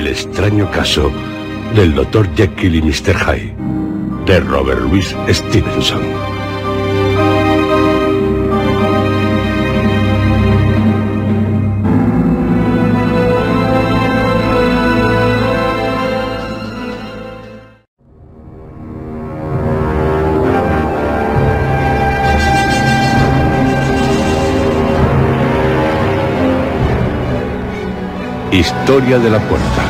El extraño caso del Dr. Jekyll y Mr. Hyde, de Robert Louis Stevenson. Historia de la puerta.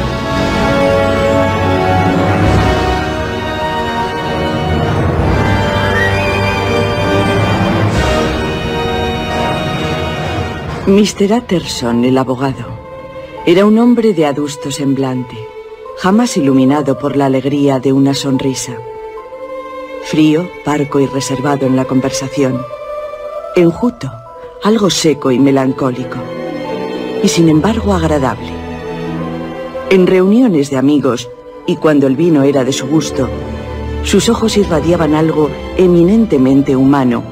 Mr. Utterson, el abogado, era un hombre de adusto semblante, jamás iluminado por la alegría de una sonrisa. Frío, parco y reservado en la conversación. Enjuto, algo seco y melancólico. Y sin embargo agradable. En reuniones de amigos, y cuando el vino era de su gusto, sus ojos irradiaban algo eminentemente humano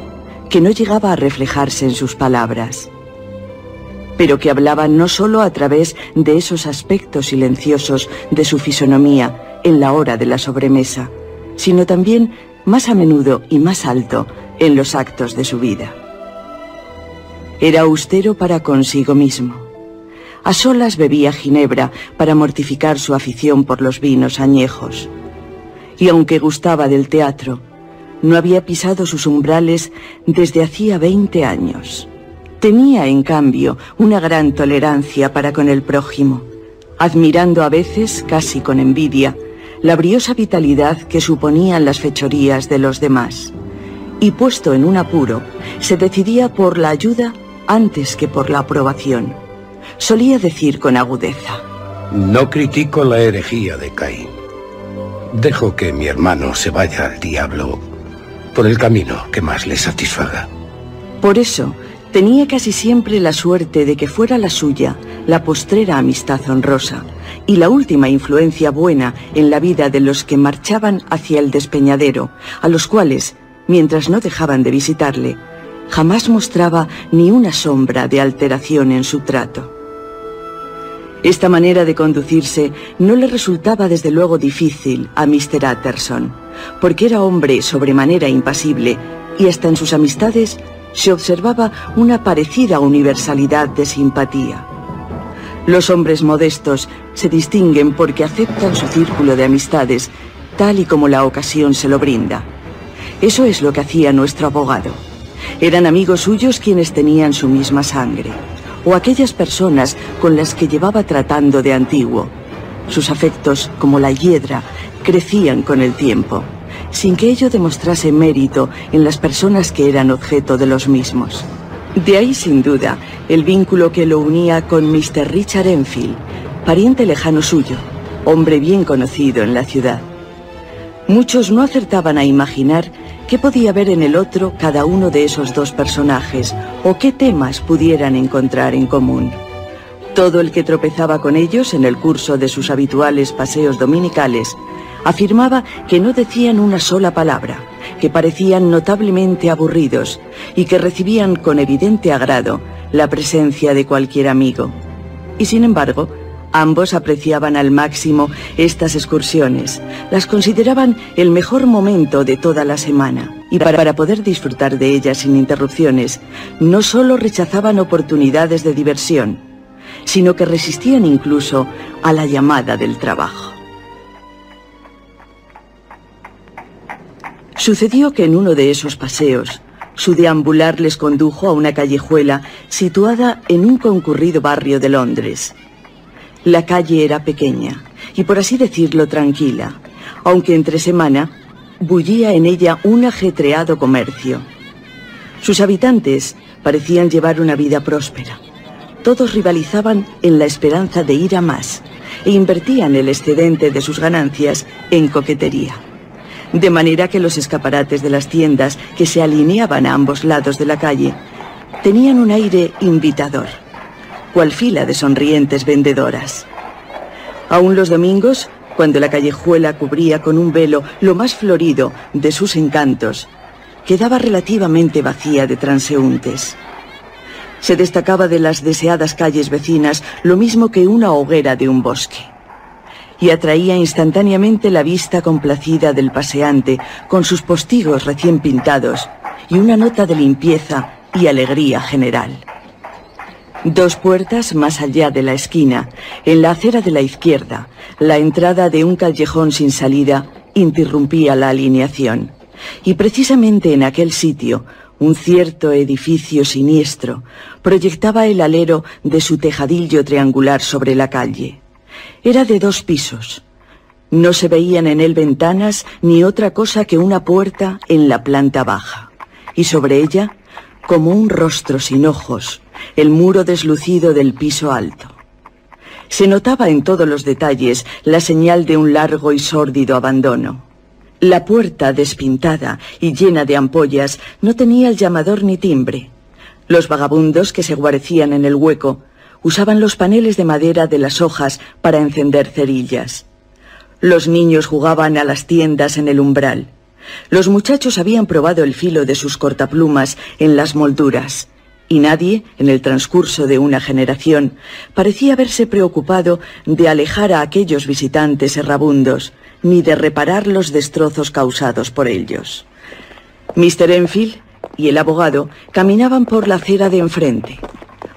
que no llegaba a reflejarse en sus palabras pero que hablaba no solo a través de esos aspectos silenciosos de su fisonomía en la hora de la sobremesa, sino también más a menudo y más alto en los actos de su vida. Era austero para consigo mismo. A solas bebía ginebra para mortificar su afición por los vinos añejos. Y aunque gustaba del teatro, no había pisado sus umbrales desde hacía 20 años. Tenía, en cambio, una gran tolerancia para con el prójimo, admirando a veces, casi con envidia, la briosa vitalidad que suponían las fechorías de los demás. Y puesto en un apuro, se decidía por la ayuda antes que por la aprobación. Solía decir con agudeza. No critico la herejía de Caín. Dejo que mi hermano se vaya al diablo por el camino que más le satisfaga. Por eso, Tenía casi siempre la suerte de que fuera la suya la postrera amistad honrosa y la última influencia buena en la vida de los que marchaban hacia el despeñadero, a los cuales, mientras no dejaban de visitarle, jamás mostraba ni una sombra de alteración en su trato. Esta manera de conducirse no le resultaba desde luego difícil a Mr. Utterson, porque era hombre sobremanera impasible y hasta en sus amistades se observaba una parecida universalidad de simpatía. Los hombres modestos se distinguen porque aceptan su círculo de amistades tal y como la ocasión se lo brinda. Eso es lo que hacía nuestro abogado. Eran amigos suyos quienes tenían su misma sangre, o aquellas personas con las que llevaba tratando de antiguo. Sus afectos, como la hiedra, crecían con el tiempo sin que ello demostrase mérito en las personas que eran objeto de los mismos. De ahí, sin duda, el vínculo que lo unía con Mr. Richard Enfield, pariente lejano suyo, hombre bien conocido en la ciudad. Muchos no acertaban a imaginar qué podía ver en el otro cada uno de esos dos personajes o qué temas pudieran encontrar en común. Todo el que tropezaba con ellos en el curso de sus habituales paseos dominicales afirmaba que no decían una sola palabra, que parecían notablemente aburridos y que recibían con evidente agrado la presencia de cualquier amigo. Y sin embargo, ambos apreciaban al máximo estas excursiones, las consideraban el mejor momento de toda la semana y para poder disfrutar de ellas sin interrupciones, no solo rechazaban oportunidades de diversión, sino que resistían incluso a la llamada del trabajo. Sucedió que en uno de esos paseos, su deambular les condujo a una callejuela situada en un concurrido barrio de Londres. La calle era pequeña y por así decirlo tranquila, aunque entre semana bullía en ella un ajetreado comercio. Sus habitantes parecían llevar una vida próspera. Todos rivalizaban en la esperanza de ir a más e invertían el excedente de sus ganancias en coquetería de manera que los escaparates de las tiendas que se alineaban a ambos lados de la calle tenían un aire invitador, cual fila de sonrientes vendedoras. Aún los domingos, cuando la callejuela cubría con un velo lo más florido de sus encantos, quedaba relativamente vacía de transeúntes. Se destacaba de las deseadas calles vecinas lo mismo que una hoguera de un bosque. y atraía instantáneamente la vista complacida del paseante con sus postigos recién pintados y una nota de limpieza y alegría general. Dos puertas más allá de la esquina, en la acera de la izquierda, la entrada de un callejón sin salida interrumpía la alineación. Y precisamente en aquel sitio, un cierto edificio siniestro proyectaba el alero de su tejadillo triangular sobre la calle. Era de dos pisos. No se veían en él ventanas ni otra cosa que una puerta en la planta baja. Y sobre ella, como un rostro sin ojos, el muro deslucido del piso alto. Se notaba en todos los detalles la señal de un largo y sórdido abandono. La puerta, despintada y llena de ampollas, no tenía el llamador ni timbre. Los vagabundos que se guarecían en el hueco usaban los paneles de madera de las hojas para encender cerillas. Los niños jugaban a las tiendas en el umbral. Los muchachos habían probado el filo de sus cortaplumas en las molduras y nadie, en el transcurso de una generación, parecía haberse preocupado de alejar a aquellos visitantes errabundos, ni de reparar los destrozos causados por ellos. Mr. Enfield y el abogado caminaban por la acera de enfrente.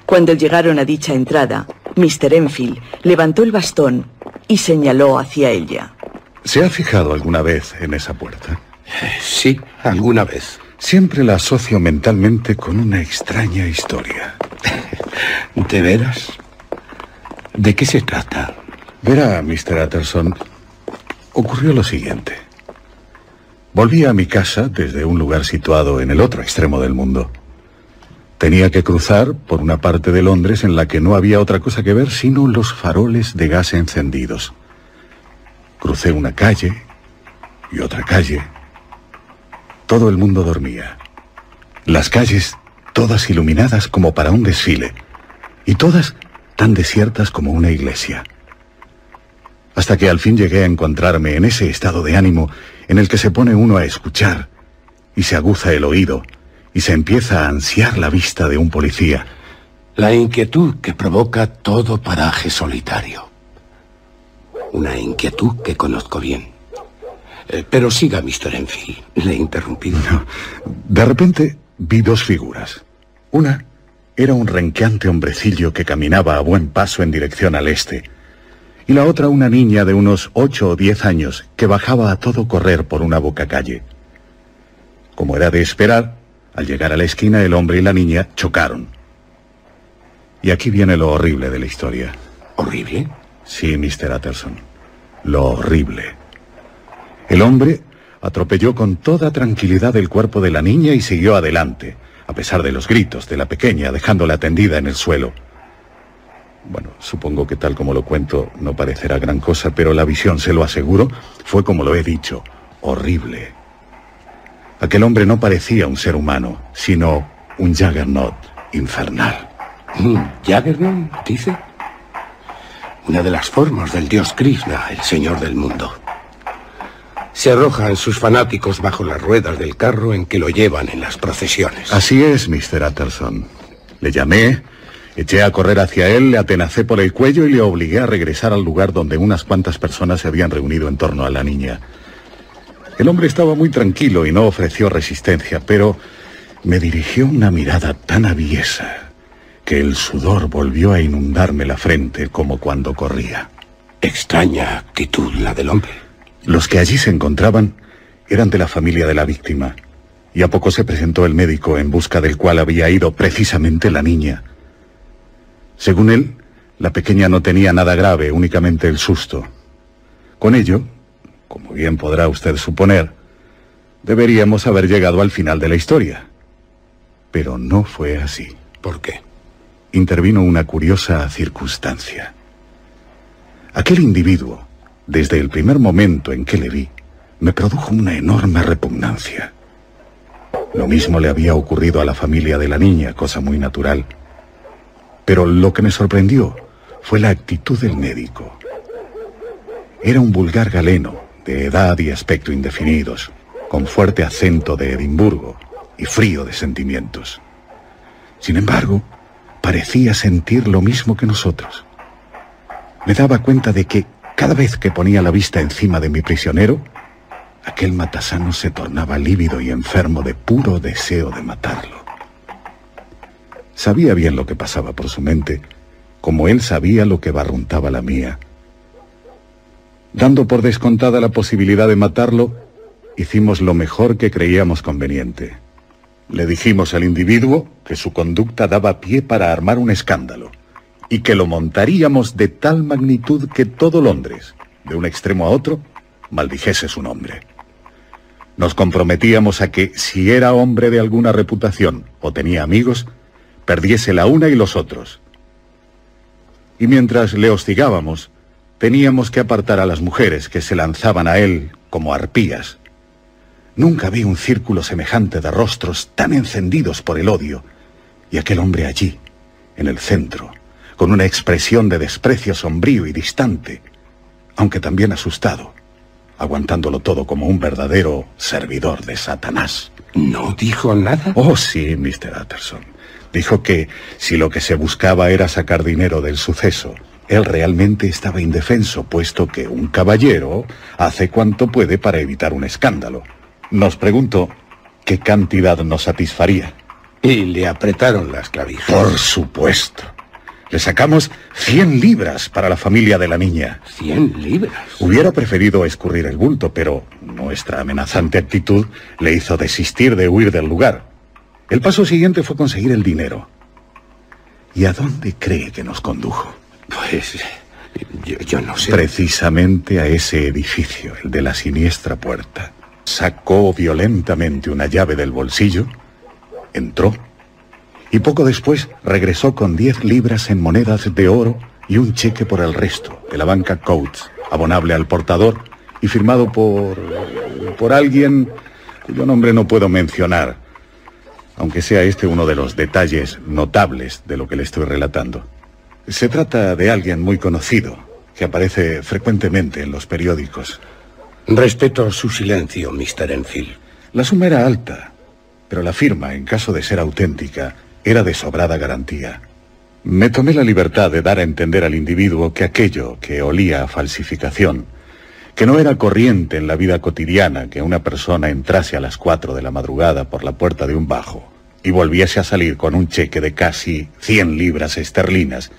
Cuando llegaron a dicha entrada, Mr. Enfield levantó el bastón y señaló hacia ella. ¿Se ha fijado alguna vez en esa puerta? Sí, alguna vez. Siempre la asocio mentalmente con una extraña historia. ¿De veras? ¿De qué se trata? Verá, Mr. Utterson, ocurrió lo siguiente. Volví a mi casa desde un lugar situado en el otro extremo del mundo. Tenía que cruzar por una parte de Londres en la que no había otra cosa que ver sino los faroles de gas encendidos. Crucé una calle y otra calle todo el mundo dormía. Las calles, todas iluminadas como para un desfile, y todas tan desiertas como una iglesia. Hasta que al fin llegué a encontrarme en ese estado de ánimo en el que se pone uno a escuchar, y se aguza el oído, y se empieza a ansiar la vista de un policía. La inquietud que provoca todo paraje solitario. Una inquietud que conozco bien. Eh, pero siga, Mr. Enfield. Le he interrumpido. De repente vi dos figuras. Una era un renqueante hombrecillo que caminaba a buen paso en dirección al este. Y la otra una niña de unos ocho o diez años que bajaba a todo correr por una boca calle. Como era de esperar, al llegar a la esquina el hombre y la niña chocaron. Y aquí viene lo horrible de la historia. ¿Horrible? Sí, Mr. Utterson. Lo horrible. El hombre atropelló con toda tranquilidad el cuerpo de la niña y siguió adelante, a pesar de los gritos de la pequeña, dejándola tendida en el suelo. Bueno, supongo que tal como lo cuento no parecerá gran cosa, pero la visión, se lo aseguro, fue como lo he dicho, horrible. Aquel hombre no parecía un ser humano, sino un Jaggernaut infernal. ¿Jaggernaut, dice? Una de las formas del dios Krishna, el señor del mundo se arrojan sus fanáticos bajo las ruedas del carro en que lo llevan en las procesiones. Así es, Mr. Utterson. Le llamé, eché a correr hacia él, le atenacé por el cuello y le obligué a regresar al lugar donde unas cuantas personas se habían reunido en torno a la niña. El hombre estaba muy tranquilo y no ofreció resistencia, pero me dirigió una mirada tan aviesa que el sudor volvió a inundarme la frente como cuando corría. Extraña actitud la del hombre. Los que allí se encontraban eran de la familia de la víctima, y a poco se presentó el médico en busca del cual había ido precisamente la niña. Según él, la pequeña no tenía nada grave, únicamente el susto. Con ello, como bien podrá usted suponer, deberíamos haber llegado al final de la historia. Pero no fue así. ¿Por qué? Intervino una curiosa circunstancia. Aquel individuo, desde el primer momento en que le vi, me produjo una enorme repugnancia. Lo mismo le había ocurrido a la familia de la niña, cosa muy natural. Pero lo que me sorprendió fue la actitud del médico. Era un vulgar galeno, de edad y aspecto indefinidos, con fuerte acento de Edimburgo y frío de sentimientos. Sin embargo, parecía sentir lo mismo que nosotros. Me daba cuenta de que Cada vez que ponía la vista encima de mi prisionero, aquel matasano se tornaba lívido y enfermo de puro deseo de matarlo. Sabía bien lo que pasaba por su mente, como él sabía lo que barruntaba la mía. Dando por descontada la posibilidad de matarlo, hicimos lo mejor que creíamos conveniente. Le dijimos al individuo que su conducta daba pie para armar un escándalo y que lo montaríamos de tal magnitud que todo Londres, de un extremo a otro, maldijese su nombre. Nos comprometíamos a que, si era hombre de alguna reputación o tenía amigos, perdiese la una y los otros. Y mientras le hostigábamos, Teníamos que apartar a las mujeres que se lanzaban a él como arpías. Nunca vi un círculo semejante de rostros tan encendidos por el odio, y aquel hombre allí, en el centro, con una expresión de desprecio sombrío y distante, aunque también asustado, aguantándolo todo como un verdadero servidor de Satanás. ¿No dijo nada? Oh, sí, Mr. Utterson. Dijo que si lo que se buscaba era sacar dinero del suceso, él realmente estaba indefenso, puesto que un caballero hace cuanto puede para evitar un escándalo. Nos preguntó qué cantidad nos satisfaría. Y le apretaron las clavijas. Por supuesto. Le sacamos 100 libras para la familia de la niña. ¿100 libras? Hubiera preferido escurrir el bulto, pero nuestra amenazante actitud le hizo desistir de huir del lugar. El paso siguiente fue conseguir el dinero. ¿Y a dónde cree que nos condujo? Pues yo, no sé. Precisamente a ese edificio, el de la siniestra puerta. Sacó violentamente una llave del bolsillo, entró y poco después regresó con diez libras en monedas de oro y un cheque por el resto de la banca Coates, abonable al portador y firmado por... por alguien cuyo nombre no puedo mencionar, aunque sea este uno de los detalles notables de lo que le estoy relatando. Se trata de alguien muy conocido, que aparece frecuentemente en los periódicos. Respeto su silencio, Mr. Enfield. La suma era alta, pero la firma, en caso de ser auténtica, era de sobrada garantía. Me tomé la libertad de dar a entender al individuo que aquello que olía a falsificación, que no era corriente en la vida cotidiana que una persona entrase a las cuatro de la madrugada por la puerta de un bajo y volviese a salir con un cheque de casi 100 libras esterlinas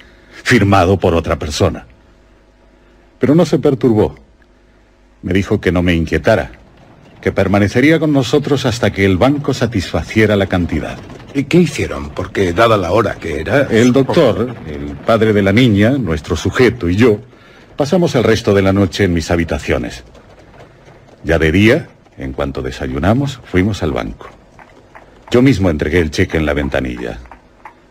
firmado por otra persona. Pero no se perturbó. Me dijo que no me inquietara, que permanecería con nosotros hasta que el banco satisfaciera la cantidad. ¿Y qué hicieron? Porque dada la hora que era... El doctor, el padre de la niña, nuestro sujeto y yo, pasamos el resto de la noche en mis habitaciones. Ya de día, en cuanto desayunamos, fuimos al banco. Yo mismo entregué el cheque en la ventanilla.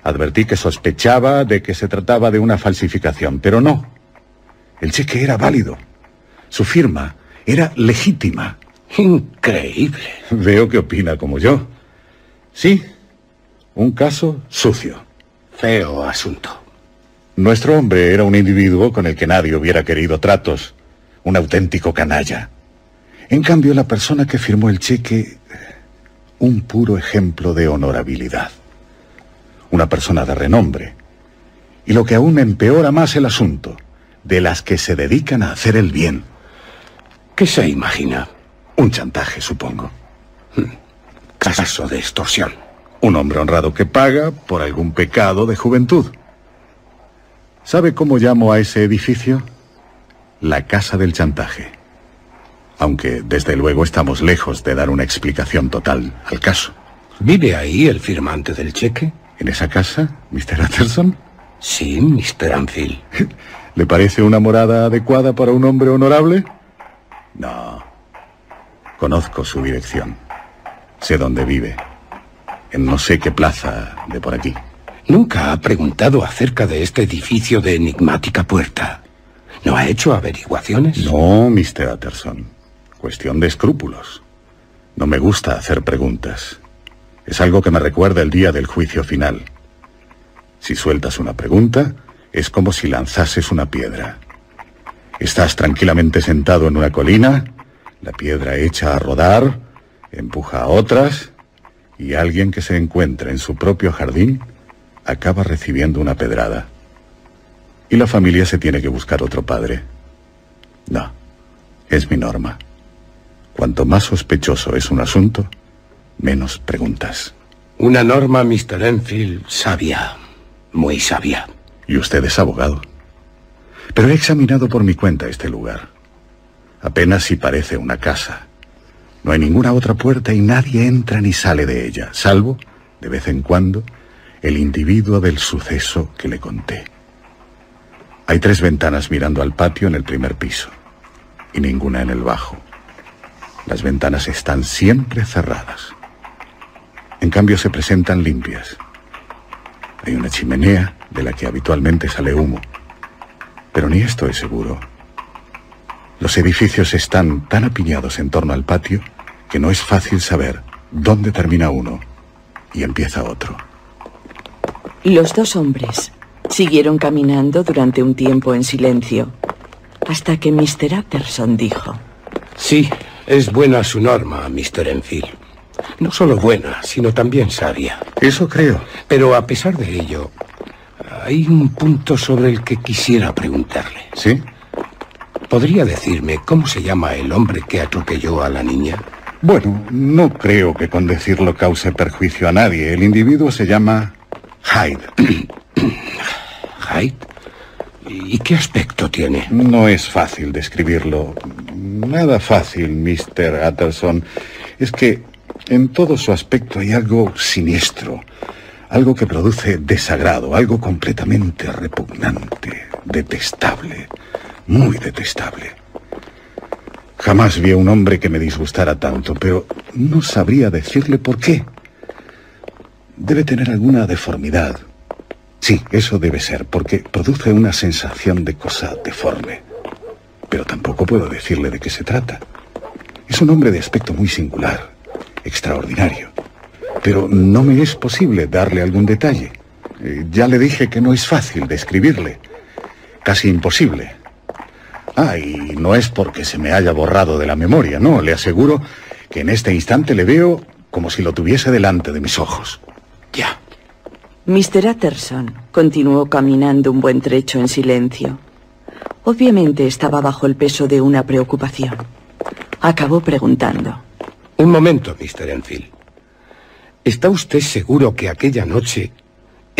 Advertí que sospechaba de que se trataba de una falsificación, pero no. El cheque era válido. Su firma era legítima. Increíble. Veo que opina como yo. Sí, un caso sucio. Feo asunto. Nuestro hombre era un individuo con el que nadie hubiera querido tratos, un auténtico canalla. En cambio, la persona que firmó el cheque, un puro ejemplo de honorabilidad una persona de renombre. Y lo que aún empeora más el asunto, de las que se dedican a hacer el bien. ¿Qué se imagina? Un chantaje, supongo. Hmm. Caso de extorsión. Un hombre honrado que paga por algún pecado de juventud. ¿Sabe cómo llamo a ese edificio? La casa del chantaje. Aunque desde luego estamos lejos de dar una explicación total al caso. ¿Vive ahí el firmante del cheque? ¿En esa casa, Mr. Utterson? Sí, Mr. Anfield. ¿Le parece una morada adecuada para un hombre honorable? No. Conozco su dirección. Sé dónde vive. En no sé qué plaza de por aquí. Nunca ha preguntado acerca de este edificio de enigmática puerta. ¿No ha hecho averiguaciones? No, Mr. Utterson. Cuestión de escrúpulos. No me gusta hacer preguntas. Es algo que me recuerda el día del juicio final. Si sueltas una pregunta, es como si lanzases una piedra. Estás tranquilamente sentado en una colina, la piedra echa a rodar, empuja a otras, y alguien que se encuentra en su propio jardín acaba recibiendo una pedrada. Y la familia se tiene que buscar otro padre. No, es mi norma. Cuanto más sospechoso es un asunto, menos preguntas. Una norma, Mr. Enfield, sabia, muy sabia. Y usted es abogado. Pero he examinado por mi cuenta este lugar. Apenas si parece una casa. No hay ninguna otra puerta y nadie entra ni sale de ella, salvo, de vez en cuando, el individuo del suceso que le conté. Hay tres ventanas mirando al patio en el primer piso y ninguna en el bajo. Las ventanas están siempre cerradas. En cambio se presentan limpias. Hay una chimenea de la que habitualmente sale humo. Pero ni esto es seguro. Los edificios están tan apiñados en torno al patio que no es fácil saber dónde termina uno y empieza otro. Los dos hombres siguieron caminando durante un tiempo en silencio, hasta que Mr. Utterson dijo... Sí, es buena su norma, Mr. Enfield. No solo buena, sino también sabia. Eso creo. Pero a pesar de ello, hay un punto sobre el que quisiera preguntarle. ¿Sí? ¿Podría decirme cómo se llama el hombre que atropelló a la niña? Bueno, no creo que con decirlo cause perjuicio a nadie. El individuo se llama Hyde. ¿Hyde? ¿Y qué aspecto tiene? No es fácil describirlo. Nada fácil, Mr. Utterson. Es que en todo su aspecto hay algo siniestro, algo que produce desagrado, algo completamente repugnante, detestable, muy detestable. Jamás vi a un hombre que me disgustara tanto, pero no sabría decirle por qué. Debe tener alguna deformidad. Sí, eso debe ser, porque produce una sensación de cosa deforme. Pero tampoco puedo decirle de qué se trata. Es un hombre de aspecto muy singular, extraordinario. Pero no me es posible darle algún detalle. Eh, ya le dije que no es fácil describirle. Casi imposible. Ah, y no es porque se me haya borrado de la memoria, no, le aseguro que en este instante le veo como si lo tuviese delante de mis ojos. Ya. Mr. Utterson continuó caminando un buen trecho en silencio. Obviamente estaba bajo el peso de una preocupación. Acabó preguntando. Un momento, Mr. Enfield. ¿Está usted seguro que aquella noche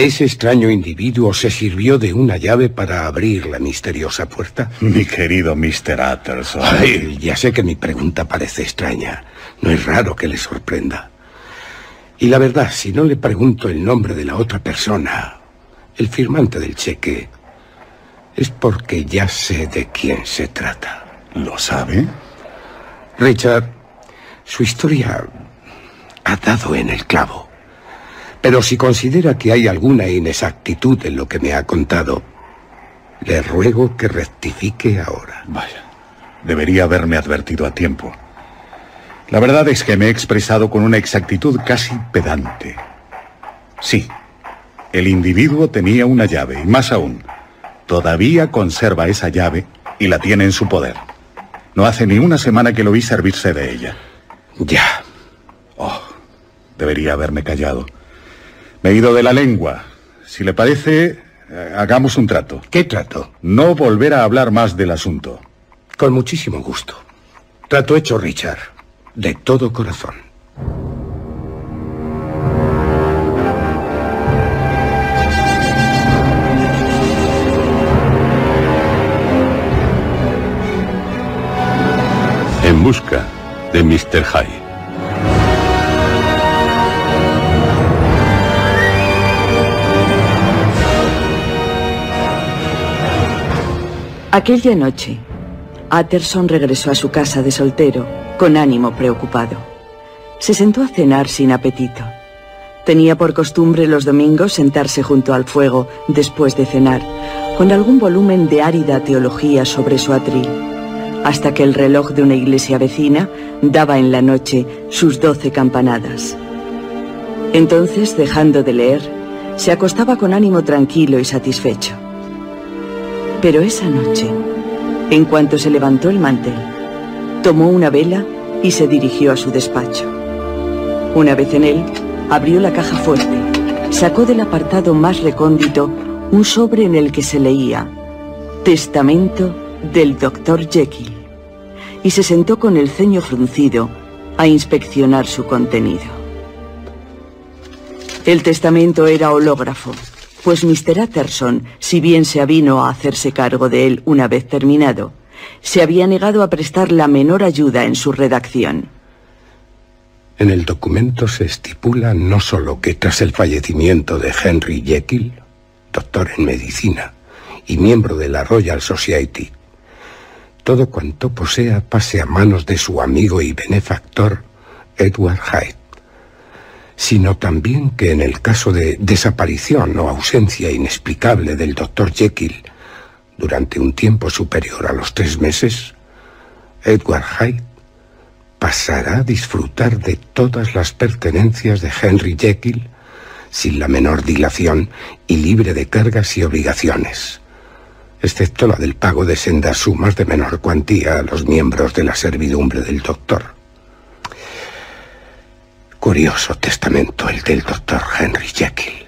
ese extraño individuo se sirvió de una llave para abrir la misteriosa puerta. Mi querido Mr. Utterson. Ay, ya sé que mi pregunta parece extraña. No es raro que le sorprenda. Y la verdad, si no le pregunto el nombre de la otra persona, el firmante del cheque, es porque ya sé de quién se trata. ¿Lo sabe? Richard, su historia ha dado en el clavo. Pero si considera que hay alguna inexactitud en lo que me ha contado, le ruego que rectifique ahora. Vaya, debería haberme advertido a tiempo. La verdad es que me he expresado con una exactitud casi pedante. Sí, el individuo tenía una llave, y más aún, todavía conserva esa llave y la tiene en su poder. No hace ni una semana que lo vi servirse de ella. Ya. Oh, debería haberme callado. Me he ido de la lengua. Si le parece, eh, hagamos un trato. ¿Qué trato? No volver a hablar más del asunto. Con muchísimo gusto. Trato hecho, Richard. De todo corazón. En busca de Mr. Hyde. Aquella noche, Utterson regresó a su casa de soltero, con ánimo preocupado. Se sentó a cenar sin apetito. Tenía por costumbre los domingos sentarse junto al fuego después de cenar, con algún volumen de árida teología sobre su atril, hasta que el reloj de una iglesia vecina daba en la noche sus doce campanadas. Entonces, dejando de leer, se acostaba con ánimo tranquilo y satisfecho. Pero esa noche, en cuanto se levantó el mantel, tomó una vela y se dirigió a su despacho. Una vez en él, abrió la caja fuerte, sacó del apartado más recóndito un sobre en el que se leía Testamento del Dr. Jekyll y se sentó con el ceño fruncido a inspeccionar su contenido. El testamento era hológrafo, pues Mr. Utterson, si bien se avino a hacerse cargo de él una vez terminado, se había negado a prestar la menor ayuda en su redacción. En el documento se estipula no solo que tras el fallecimiento de Henry Jekyll, doctor en medicina y miembro de la Royal Society, todo cuanto posea pase a manos de su amigo y benefactor Edward Hyde, sino también que en el caso de desaparición o ausencia inexplicable del doctor Jekyll durante un tiempo superior a los tres meses, Edward Hyde pasará a disfrutar de todas las pertenencias de Henry Jekyll sin la menor dilación y libre de cargas y obligaciones, excepto la del pago de sendas sumas de menor cuantía a los miembros de la servidumbre del doctor. Curioso testamento el del doctor Henry Jekyll.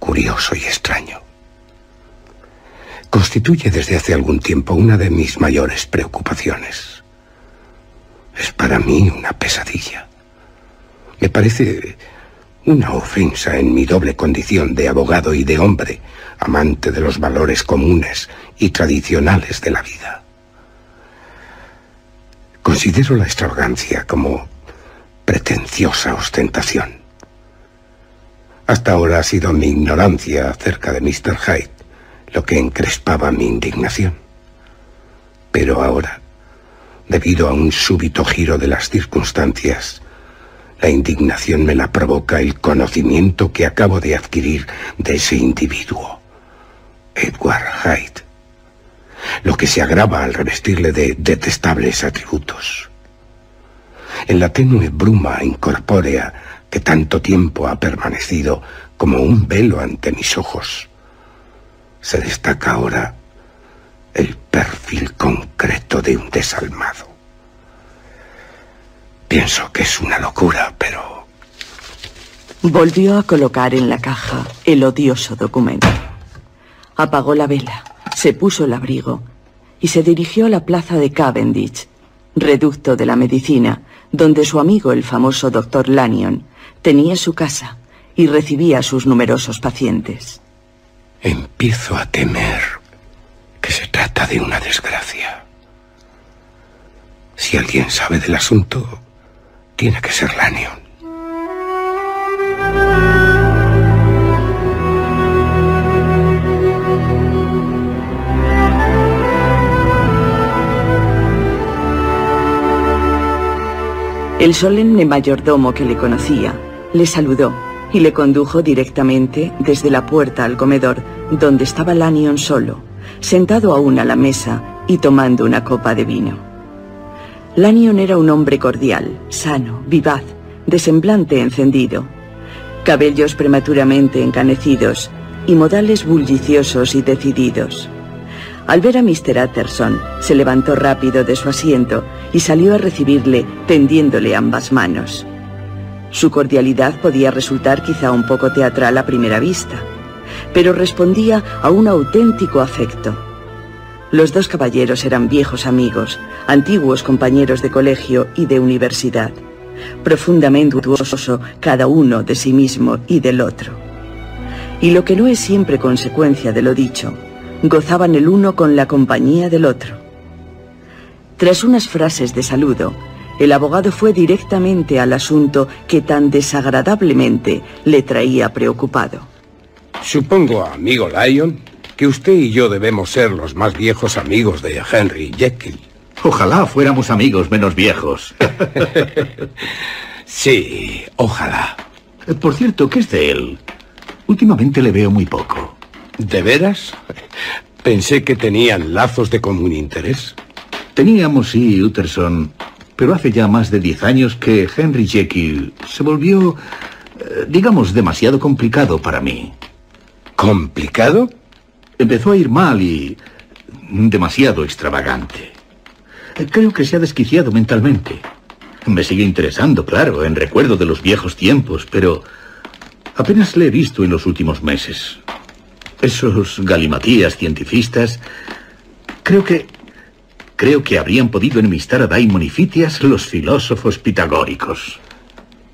Curioso y extraño. Constituye desde hace algún tiempo una de mis mayores preocupaciones. Es para mí una pesadilla. Me parece una ofensa en mi doble condición de abogado y de hombre, amante de los valores comunes y tradicionales de la vida. Considero la extravagancia como pretenciosa ostentación. Hasta ahora ha sido mi ignorancia acerca de Mr. Hyde lo que encrespaba mi indignación. Pero ahora, debido a un súbito giro de las circunstancias, la indignación me la provoca el conocimiento que acabo de adquirir de ese individuo, Edward Hyde, lo que se agrava al revestirle de detestables atributos en la tenue bruma incorpórea que tanto tiempo ha permanecido como un velo ante mis ojos, se destaca ahora el perfil concreto de un desalmado. Pienso que es una locura, pero... Volvió a colocar en la caja el odioso documento. Apagó la vela, se puso el abrigo y se dirigió a la plaza de Cavendish, reducto de la medicina, donde su amigo el famoso doctor Lanyon tenía su casa y recibía a sus numerosos pacientes. Empiezo a temer que se trata de una desgracia. Si alguien sabe del asunto, tiene que ser Lanyon. El solemne mayordomo que le conocía le saludó y le condujo directamente desde la puerta al comedor, donde estaba Lanyon solo, sentado aún a la mesa y tomando una copa de vino. Lanyon era un hombre cordial, sano, vivaz, de semblante encendido, cabellos prematuramente encanecidos y modales bulliciosos y decididos. Al ver a Mr. Utterson, se levantó rápido de su asiento y salió a recibirle tendiéndole ambas manos. Su cordialidad podía resultar quizá un poco teatral a primera vista, pero respondía a un auténtico afecto. Los dos caballeros eran viejos amigos, antiguos compañeros de colegio y de universidad, profundamente virtuoso cada uno de sí mismo y del otro. Y lo que no es siempre consecuencia de lo dicho, gozaban el uno con la compañía del otro. Tras unas frases de saludo, el abogado fue directamente al asunto que tan desagradablemente le traía preocupado. Supongo, amigo Lyon, que usted y yo debemos ser los más viejos amigos de Henry Jekyll. Ojalá fuéramos amigos menos viejos. sí, ojalá. Por cierto, ¿qué es de él? Últimamente le veo muy poco. ¿De veras? Pensé que tenían lazos de común interés. Teníamos, sí, Utterson, pero hace ya más de diez años que Henry Jekyll se volvió, eh, digamos, demasiado complicado para mí. ¿Complicado? Empezó a ir mal y demasiado extravagante. Creo que se ha desquiciado mentalmente. Me sigue interesando, claro, en recuerdo de los viejos tiempos, pero apenas le he visto en los últimos meses. Esos galimatías cientifistas Creo que... Creo que habrían podido enemistar a Daimon y Fitias los filósofos pitagóricos.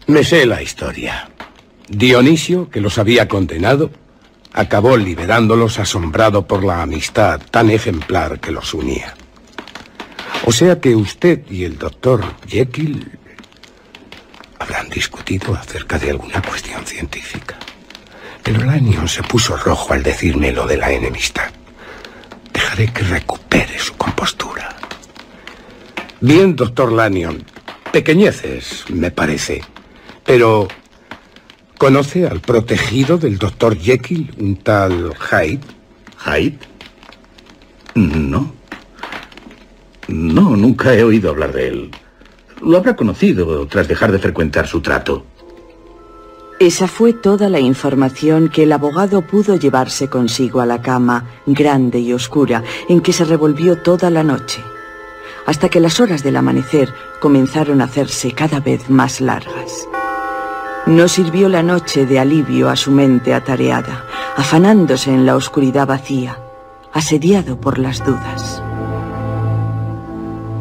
Me sé la historia. Dionisio, que los había condenado, acabó liberándolos asombrado por la amistad tan ejemplar que los unía. O sea que usted y el doctor Jekyll habrán discutido acerca de alguna cuestión científica. Pero Lanyon se puso rojo al decirme lo de la enemistad. Dejaré que recupere su compostura. Bien, doctor Lanyon. Pequeñeces, me parece. Pero... ¿Conoce al protegido del doctor Jekyll, un tal Hyde? ¿Hyde? No. No, nunca he oído hablar de él. Lo habrá conocido tras dejar de frecuentar su trato. Esa fue toda la información que el abogado pudo llevarse consigo a la cama grande y oscura en que se revolvió toda la noche, hasta que las horas del amanecer comenzaron a hacerse cada vez más largas. No sirvió la noche de alivio a su mente atareada, afanándose en la oscuridad vacía, asediado por las dudas.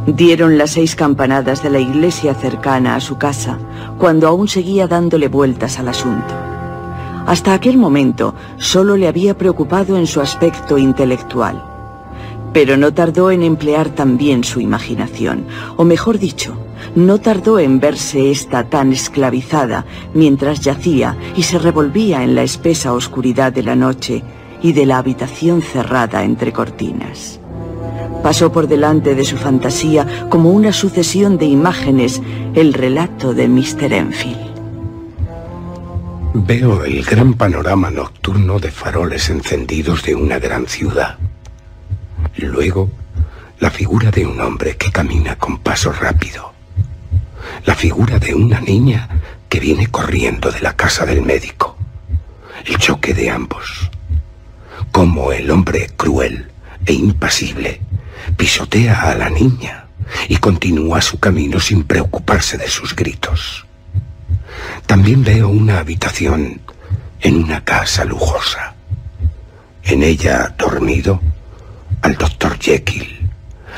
Dieron las seis campanadas de la iglesia cercana a su casa, cuando aún seguía dándole vueltas al asunto. Hasta aquel momento solo le había preocupado en su aspecto intelectual. Pero no tardó en emplear también su imaginación, o mejor dicho, no tardó en verse esta tan esclavizada mientras yacía y se revolvía en la espesa oscuridad de la noche y de la habitación cerrada entre cortinas. Pasó por delante de su fantasía como una sucesión de imágenes el relato de Mr. Enfield. Veo el gran panorama nocturno de faroles encendidos de una gran ciudad. Luego, la figura de un hombre que camina con paso rápido. La figura de una niña que viene corriendo de la casa del médico. El choque de ambos. Como el hombre cruel e impasible pisotea a la niña y continúa su camino sin preocuparse de sus gritos. También veo una habitación en una casa lujosa. En ella, dormido, al doctor Jekyll,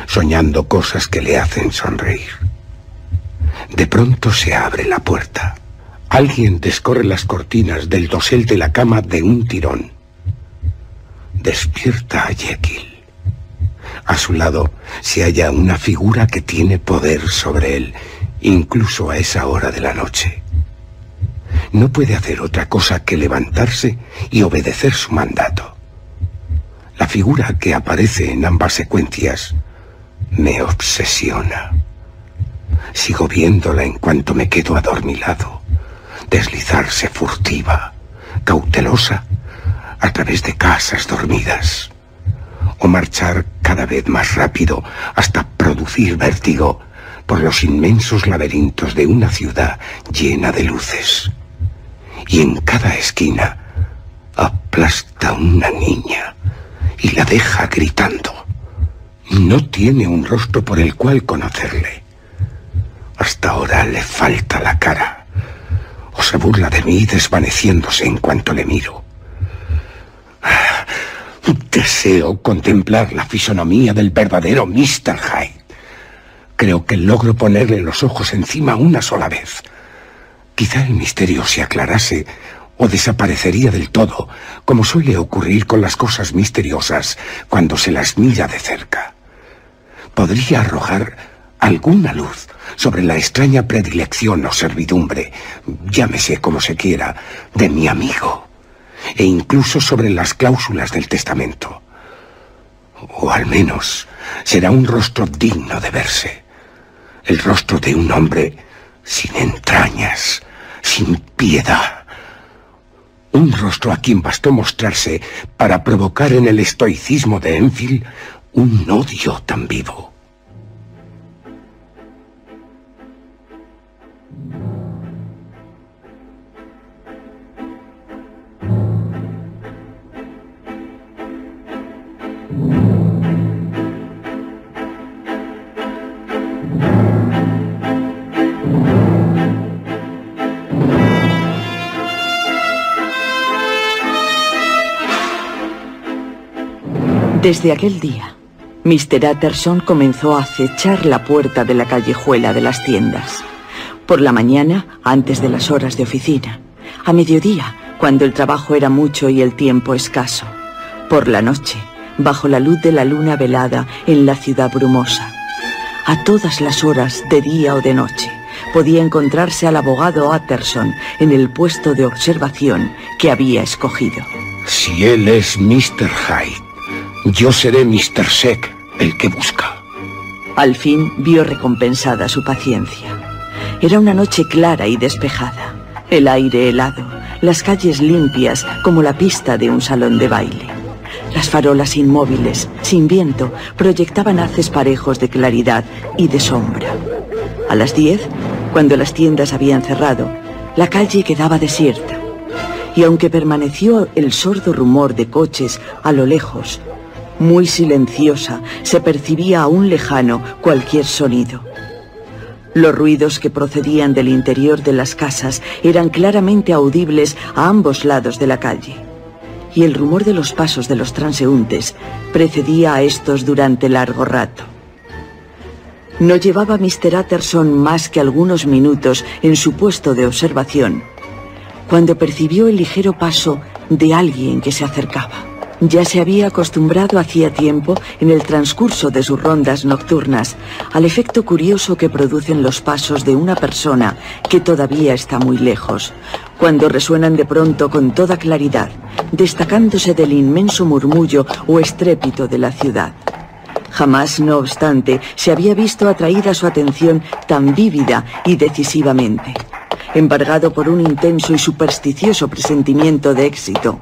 soñando cosas que le hacen sonreír. De pronto se abre la puerta. Alguien descorre las cortinas del dosel de la cama de un tirón. Despierta a Jekyll. A su lado se halla una figura que tiene poder sobre él, incluso a esa hora de la noche. No puede hacer otra cosa que levantarse y obedecer su mandato. La figura que aparece en ambas secuencias me obsesiona. Sigo viéndola en cuanto me quedo adormilado, deslizarse furtiva, cautelosa, a través de casas dormidas o marchar cada vez más rápido hasta producir vértigo por los inmensos laberintos de una ciudad llena de luces. Y en cada esquina aplasta una niña y la deja gritando. No tiene un rostro por el cual conocerle. Hasta ahora le falta la cara. O se burla de mí desvaneciéndose en cuanto le miro. Deseo contemplar la fisonomía del verdadero Mr. Hyde. Creo que logro ponerle los ojos encima una sola vez. Quizá el misterio se aclarase o desaparecería del todo, como suele ocurrir con las cosas misteriosas cuando se las mira de cerca. Podría arrojar alguna luz sobre la extraña predilección o servidumbre, llámese como se quiera, de mi amigo e incluso sobre las cláusulas del testamento. O al menos será un rostro digno de verse. El rostro de un hombre sin entrañas, sin piedad. Un rostro a quien bastó mostrarse para provocar en el estoicismo de Enfield un odio tan vivo. Desde aquel día, Mr. Utterson comenzó a acechar la puerta de la callejuela de las tiendas. Por la mañana, antes de las horas de oficina. A mediodía, cuando el trabajo era mucho y el tiempo escaso. Por la noche, bajo la luz de la luna velada en la ciudad brumosa. A todas las horas, de día o de noche, podía encontrarse al abogado Utterson en el puesto de observación que había escogido. Si él es Mr. Hyde, yo seré Mr. Seck, el que busca. Al fin vio recompensada su paciencia. Era una noche clara y despejada, el aire helado, las calles limpias como la pista de un salón de baile. Las farolas inmóviles, sin viento, proyectaban haces parejos de claridad y de sombra. A las diez, cuando las tiendas habían cerrado, la calle quedaba desierta. Y aunque permaneció el sordo rumor de coches a lo lejos, muy silenciosa, se percibía aún lejano cualquier sonido. Los ruidos que procedían del interior de las casas eran claramente audibles a ambos lados de la calle. Y el rumor de los pasos de los transeúntes precedía a estos durante largo rato. No llevaba Mr. Utterson más que algunos minutos en su puesto de observación, cuando percibió el ligero paso de alguien que se acercaba. Ya se había acostumbrado hacía tiempo, en el transcurso de sus rondas nocturnas, al efecto curioso que producen los pasos de una persona que todavía está muy lejos, cuando resuenan de pronto con toda claridad, destacándose del inmenso murmullo o estrépito de la ciudad. Jamás, no obstante, se había visto atraída su atención tan vívida y decisivamente. Embargado por un intenso y supersticioso presentimiento de éxito,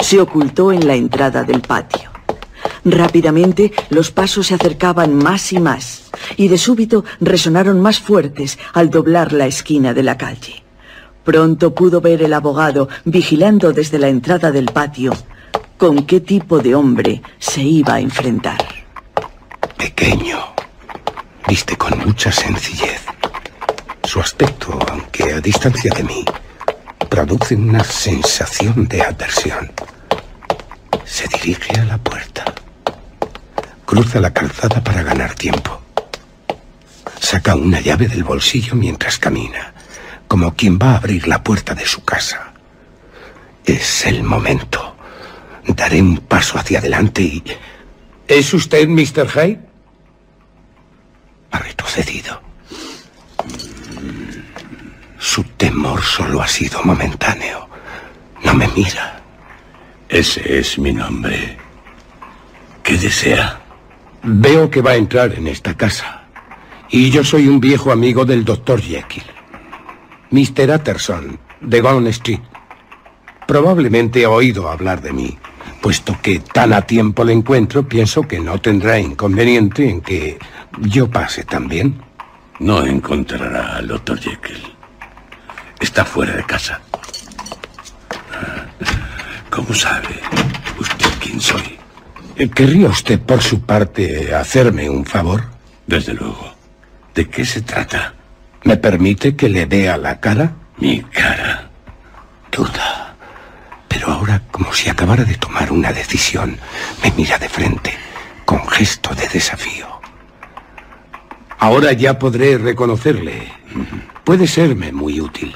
se ocultó en la entrada del patio. Rápidamente los pasos se acercaban más y más, y de súbito resonaron más fuertes al doblar la esquina de la calle. Pronto pudo ver el abogado, vigilando desde la entrada del patio, con qué tipo de hombre se iba a enfrentar. Pequeño, viste con mucha sencillez. Su aspecto, aunque a distancia de mí, produce una sensación de aversión. Se dirige a la puerta. Cruza la calzada para ganar tiempo. Saca una llave del bolsillo mientras camina, como quien va a abrir la puerta de su casa. Es el momento. Daré un paso hacia adelante y... ¿Es usted Mr. Hyde? Ha retrocedido. Su temor solo ha sido momentáneo. No me mira. Ese es mi nombre. ¿Qué desea? Veo que va a entrar en esta casa. Y yo soy un viejo amigo del doctor Jekyll. Mr. Utterson, de Gone Street. Probablemente ha oído hablar de mí. Puesto que tan a tiempo le encuentro, pienso que no tendrá inconveniente en que yo pase también. No encontrará al doctor Jekyll. Está fuera de casa. ¿Cómo sabe usted quién soy? ¿Querría usted, por su parte, hacerme un favor? Desde luego. ¿De qué se trata? ¿Me permite que le vea la cara? Mi cara. Duda. Pero ahora, como si acabara de tomar una decisión, me mira de frente, con gesto de desafío. Ahora ya podré reconocerle. Puede serme muy útil.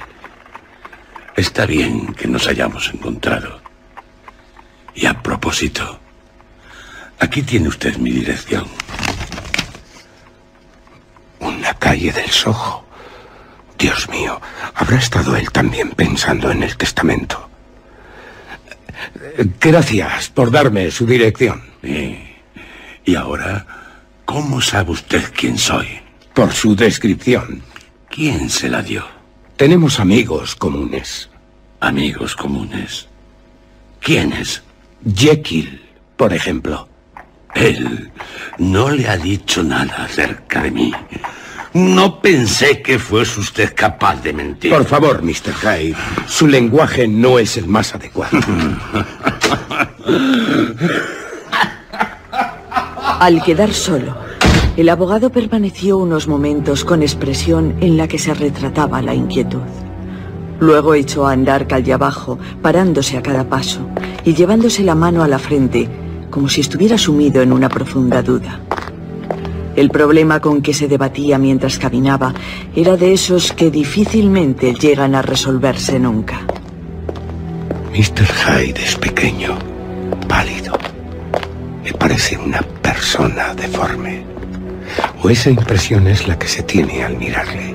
Está bien que nos hayamos encontrado. Y a propósito, aquí tiene usted mi dirección. Una calle del Soho. Dios mío, ¿habrá estado él también pensando en el testamento? Gracias por darme su dirección. Y ahora, ¿cómo sabe usted quién soy? Por su descripción. ¿Quién se la dio? Tenemos amigos comunes. Amigos comunes. ¿Quiénes? Jekyll, por ejemplo. Él no le ha dicho nada acerca de mí. No pensé que fuese usted capaz de mentir. Por favor, Mr. Hyde, su lenguaje no es el más adecuado. Al quedar solo, el abogado permaneció unos momentos con expresión en la que se retrataba la inquietud. Luego echó a andar calle abajo, parándose a cada paso y llevándose la mano a la frente, como si estuviera sumido en una profunda duda. El problema con que se debatía mientras caminaba era de esos que difícilmente llegan a resolverse nunca. Mr. Hyde es pequeño, pálido. Me parece una persona deforme. O esa impresión es la que se tiene al mirarle.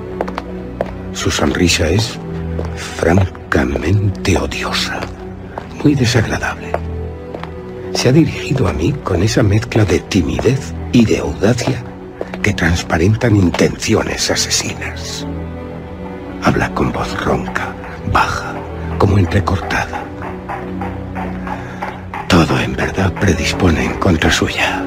Su sonrisa es francamente odiosa, muy desagradable. Se ha dirigido a mí con esa mezcla de timidez y de audacia que transparentan intenciones asesinas. Habla con voz ronca, baja, como entrecortada. Todo en verdad predispone en contra suya.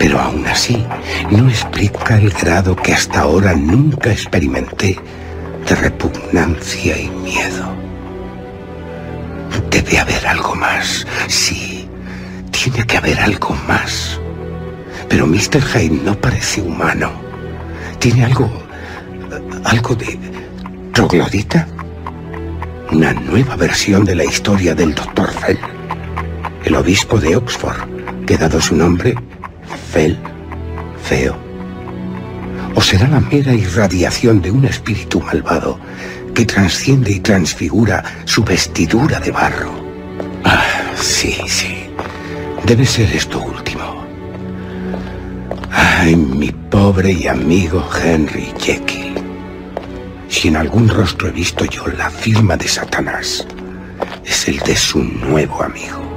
Pero aún así no explica el grado que hasta ahora nunca experimenté de repugnancia y miedo. Debe haber algo más, sí, tiene que haber algo más. Pero Mr. Hyde no parece humano. Tiene algo... algo de... troglodita. Una nueva versión de la historia del Dr. Fell. El obispo de Oxford, que dado su nombre, Fell, feo. ¿O será la mera irradiación de un espíritu malvado que trasciende y transfigura su vestidura de barro? Ah, sí, sí. Debe ser esto último. Ay, mi pobre y amigo Henry Jekyll. Si en algún rostro he visto yo la firma de Satanás, es el de su nuevo amigo.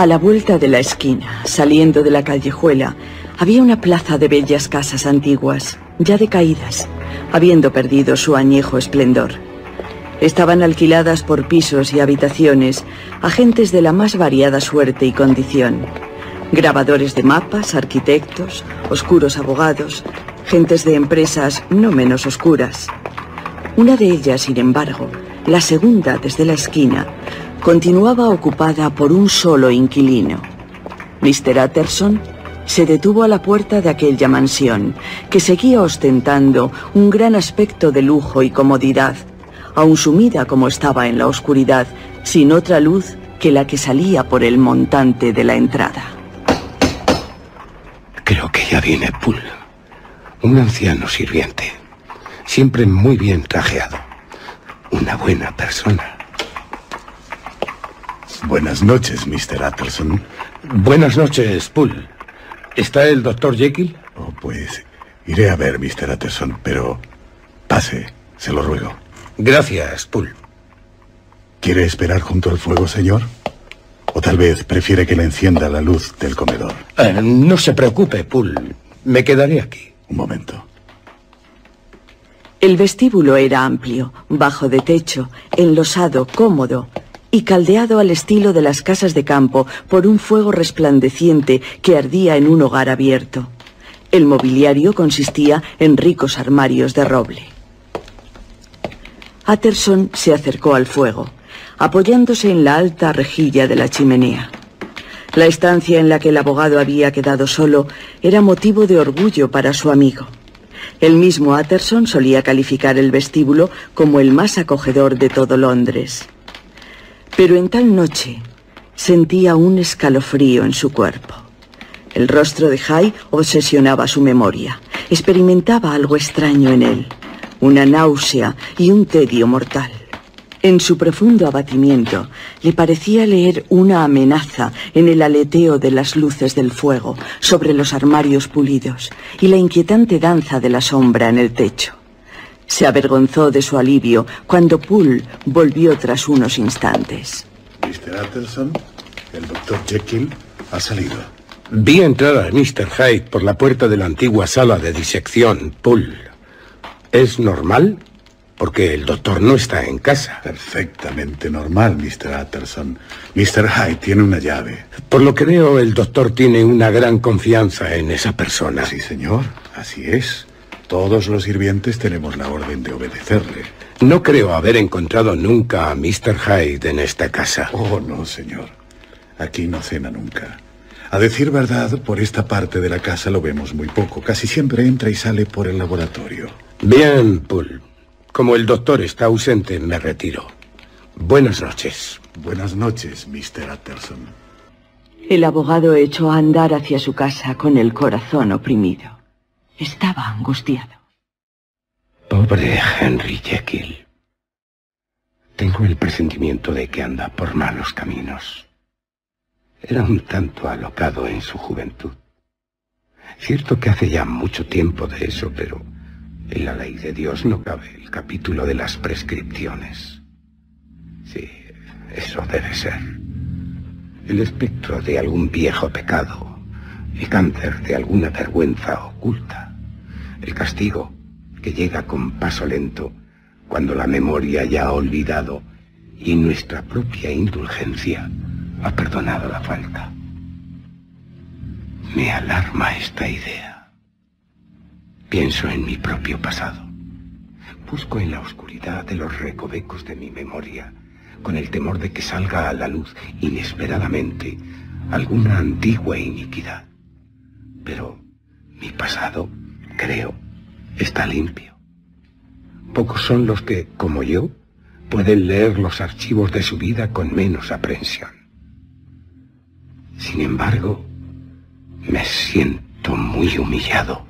A la vuelta de la esquina, saliendo de la callejuela, había una plaza de bellas casas antiguas, ya decaídas, habiendo perdido su añejo esplendor. Estaban alquiladas por pisos y habitaciones a gentes de la más variada suerte y condición grabadores de mapas, arquitectos, oscuros abogados, gentes de empresas no menos oscuras. Una de ellas, sin embargo, la segunda desde la esquina, continuaba ocupada por un solo inquilino. Mr. Utterson se detuvo a la puerta de aquella mansión, que seguía ostentando un gran aspecto de lujo y comodidad, aun sumida como estaba en la oscuridad, sin otra luz que la que salía por el montante de la entrada. Creo que ya viene Poole. Un anciano sirviente. Siempre muy bien trajeado. Una buena persona. Buenas noches, Mr. Utterson. Buenas noches, Poole. ¿Está el doctor Jekyll? Oh, pues iré a ver, Mr. Utterson, pero pase, se lo ruego. Gracias, Poole. ¿Quiere esperar junto al fuego, señor? O tal vez prefiere que le encienda la luz del comedor. Eh, no se preocupe, Poole. Me quedaré aquí. Un momento. El vestíbulo era amplio, bajo de techo, enlosado, cómodo y caldeado al estilo de las casas de campo por un fuego resplandeciente que ardía en un hogar abierto. El mobiliario consistía en ricos armarios de roble. Atterson se acercó al fuego apoyándose en la alta rejilla de la chimenea. La estancia en la que el abogado había quedado solo era motivo de orgullo para su amigo. El mismo Utterson solía calificar el vestíbulo como el más acogedor de todo Londres. Pero en tal noche sentía un escalofrío en su cuerpo. El rostro de Jay obsesionaba su memoria. Experimentaba algo extraño en él, una náusea y un tedio mortal. En su profundo abatimiento le parecía leer una amenaza en el aleteo de las luces del fuego sobre los armarios pulidos y la inquietante danza de la sombra en el techo. Se avergonzó de su alivio cuando Poole volvió tras unos instantes. Mr. Utterson, el doctor Jekyll ha salido. Vi entrar a Mr. Hyde por la puerta de la antigua sala de disección, Poole. ¿Es normal? porque el doctor no está en casa. Perfectamente normal, Mr. Utterson. Mr. Hyde tiene una llave. Por lo que veo, el doctor tiene una gran confianza en esa persona. Sí, señor. Así es. Todos los sirvientes tenemos la orden de obedecerle. No creo haber encontrado nunca a Mr. Hyde en esta casa. Oh, no, señor. Aquí no cena nunca. A decir verdad, por esta parte de la casa lo vemos muy poco. Casi siempre entra y sale por el laboratorio. Bien, Poole. Como el doctor está ausente, me retiro. Buenas noches. Buenas noches, Mr. Utterson. El abogado echó a andar hacia su casa con el corazón oprimido. Estaba angustiado. Pobre Henry Jekyll. Tengo el presentimiento de que anda por malos caminos. Era un tanto alocado en su juventud. Cierto que hace ya mucho tiempo de eso, pero en la ley de Dios no cabe el capítulo de las prescripciones. Sí, eso debe ser. El espectro de algún viejo pecado, el cáncer de alguna vergüenza oculta, el castigo que llega con paso lento cuando la memoria ya ha olvidado y nuestra propia indulgencia ha perdonado la falta. Me alarma esta idea. Pienso en mi propio pasado. Busco en la oscuridad de los recovecos de mi memoria, con el temor de que salga a la luz inesperadamente alguna antigua iniquidad. Pero mi pasado, creo, está limpio. Pocos son los que, como yo, pueden leer los archivos de su vida con menos aprensión. Sin embargo, me siento muy humillado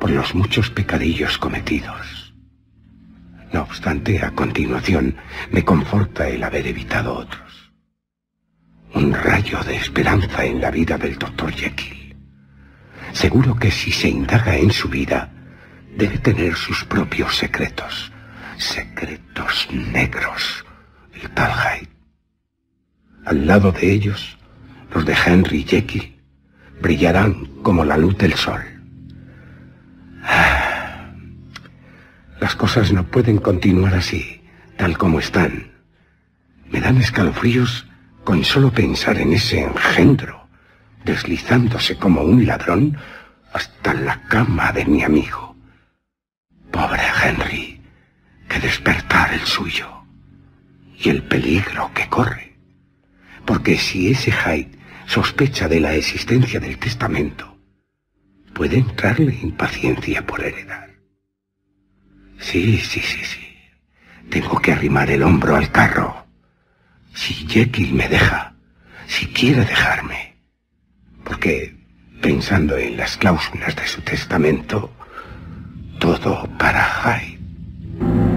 por los muchos pecadillos cometidos. No obstante, a continuación, me conforta el haber evitado otros. Un rayo de esperanza en la vida del doctor Jekyll. Seguro que si se indaga en su vida, debe tener sus propios secretos. Secretos negros. El tal. Al lado de ellos, los de Henry Jekyll brillarán como la luz del sol. Ah, las cosas no pueden continuar así, tal como están. Me dan escalofríos con solo pensar en ese engendro, deslizándose como un ladrón hasta la cama de mi amigo. Pobre Henry, que despertar el suyo y el peligro que corre. Porque si ese Hyde sospecha de la existencia del testamento, puede entrarle impaciencia por heredar. Sí, sí, sí, sí. Tengo que arrimar el hombro al carro. Si Jekyll me deja, si quiere dejarme. Porque, pensando en las cláusulas de su testamento, todo para Hyde.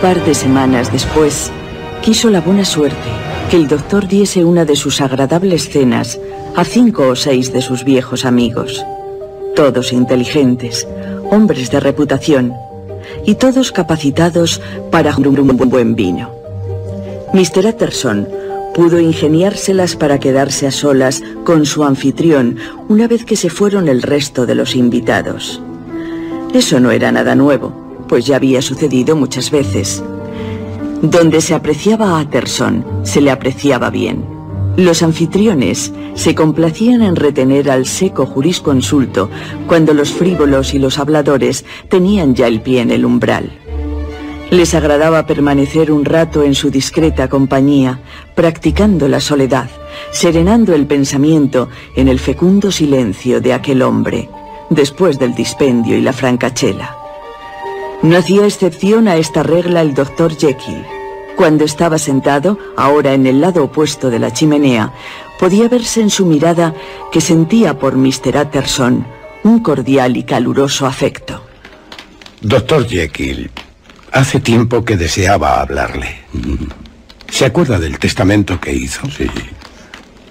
Par de semanas después, quiso la buena suerte que el doctor diese una de sus agradables cenas a cinco o seis de sus viejos amigos. Todos inteligentes, hombres de reputación y todos capacitados para un buen vino. Mr. Utterson pudo ingeniárselas para quedarse a solas con su anfitrión una vez que se fueron el resto de los invitados. Eso no era nada nuevo pues ya había sucedido muchas veces. Donde se apreciaba a Atterson, se le apreciaba bien. Los anfitriones se complacían en retener al seco jurisconsulto cuando los frívolos y los habladores tenían ya el pie en el umbral. Les agradaba permanecer un rato en su discreta compañía, practicando la soledad, serenando el pensamiento en el fecundo silencio de aquel hombre, después del dispendio y la francachela. No hacía excepción a esta regla el doctor Jekyll. Cuando estaba sentado, ahora en el lado opuesto de la chimenea, podía verse en su mirada que sentía por Mr. Utterson un cordial y caluroso afecto. Doctor Jekyll, hace tiempo que deseaba hablarle. ¿Se acuerda del testamento que hizo? Sí.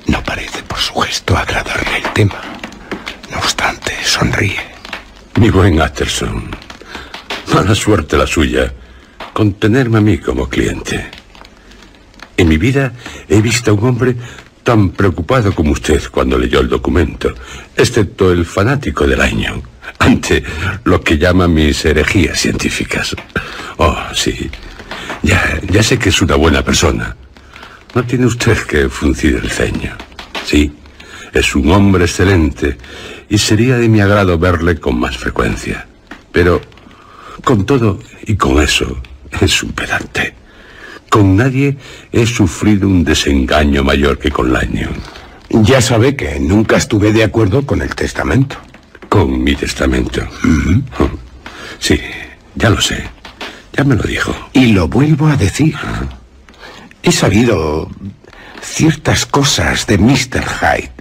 No parece por su gesto agradarle el tema. No obstante, sonríe. Mi buen Utterson, Mala suerte la suya con tenerme a mí como cliente. En mi vida he visto a un hombre tan preocupado como usted cuando leyó el documento, excepto el fanático del año, ante lo que llaman mis herejías científicas. Oh, sí. Ya, ya sé que es una buena persona. No tiene usted que fruncir el ceño. Sí, es un hombre excelente y sería de mi agrado verle con más frecuencia. Pero, con todo y con eso, es un pedante. Con nadie he sufrido un desengaño mayor que con Lanyon. Ya sabe que nunca estuve de acuerdo con el testamento. Con mi testamento. Sí, ya lo sé. Ya me lo dijo. Y lo vuelvo a decir. He sabido ciertas cosas de Mr. Hyde.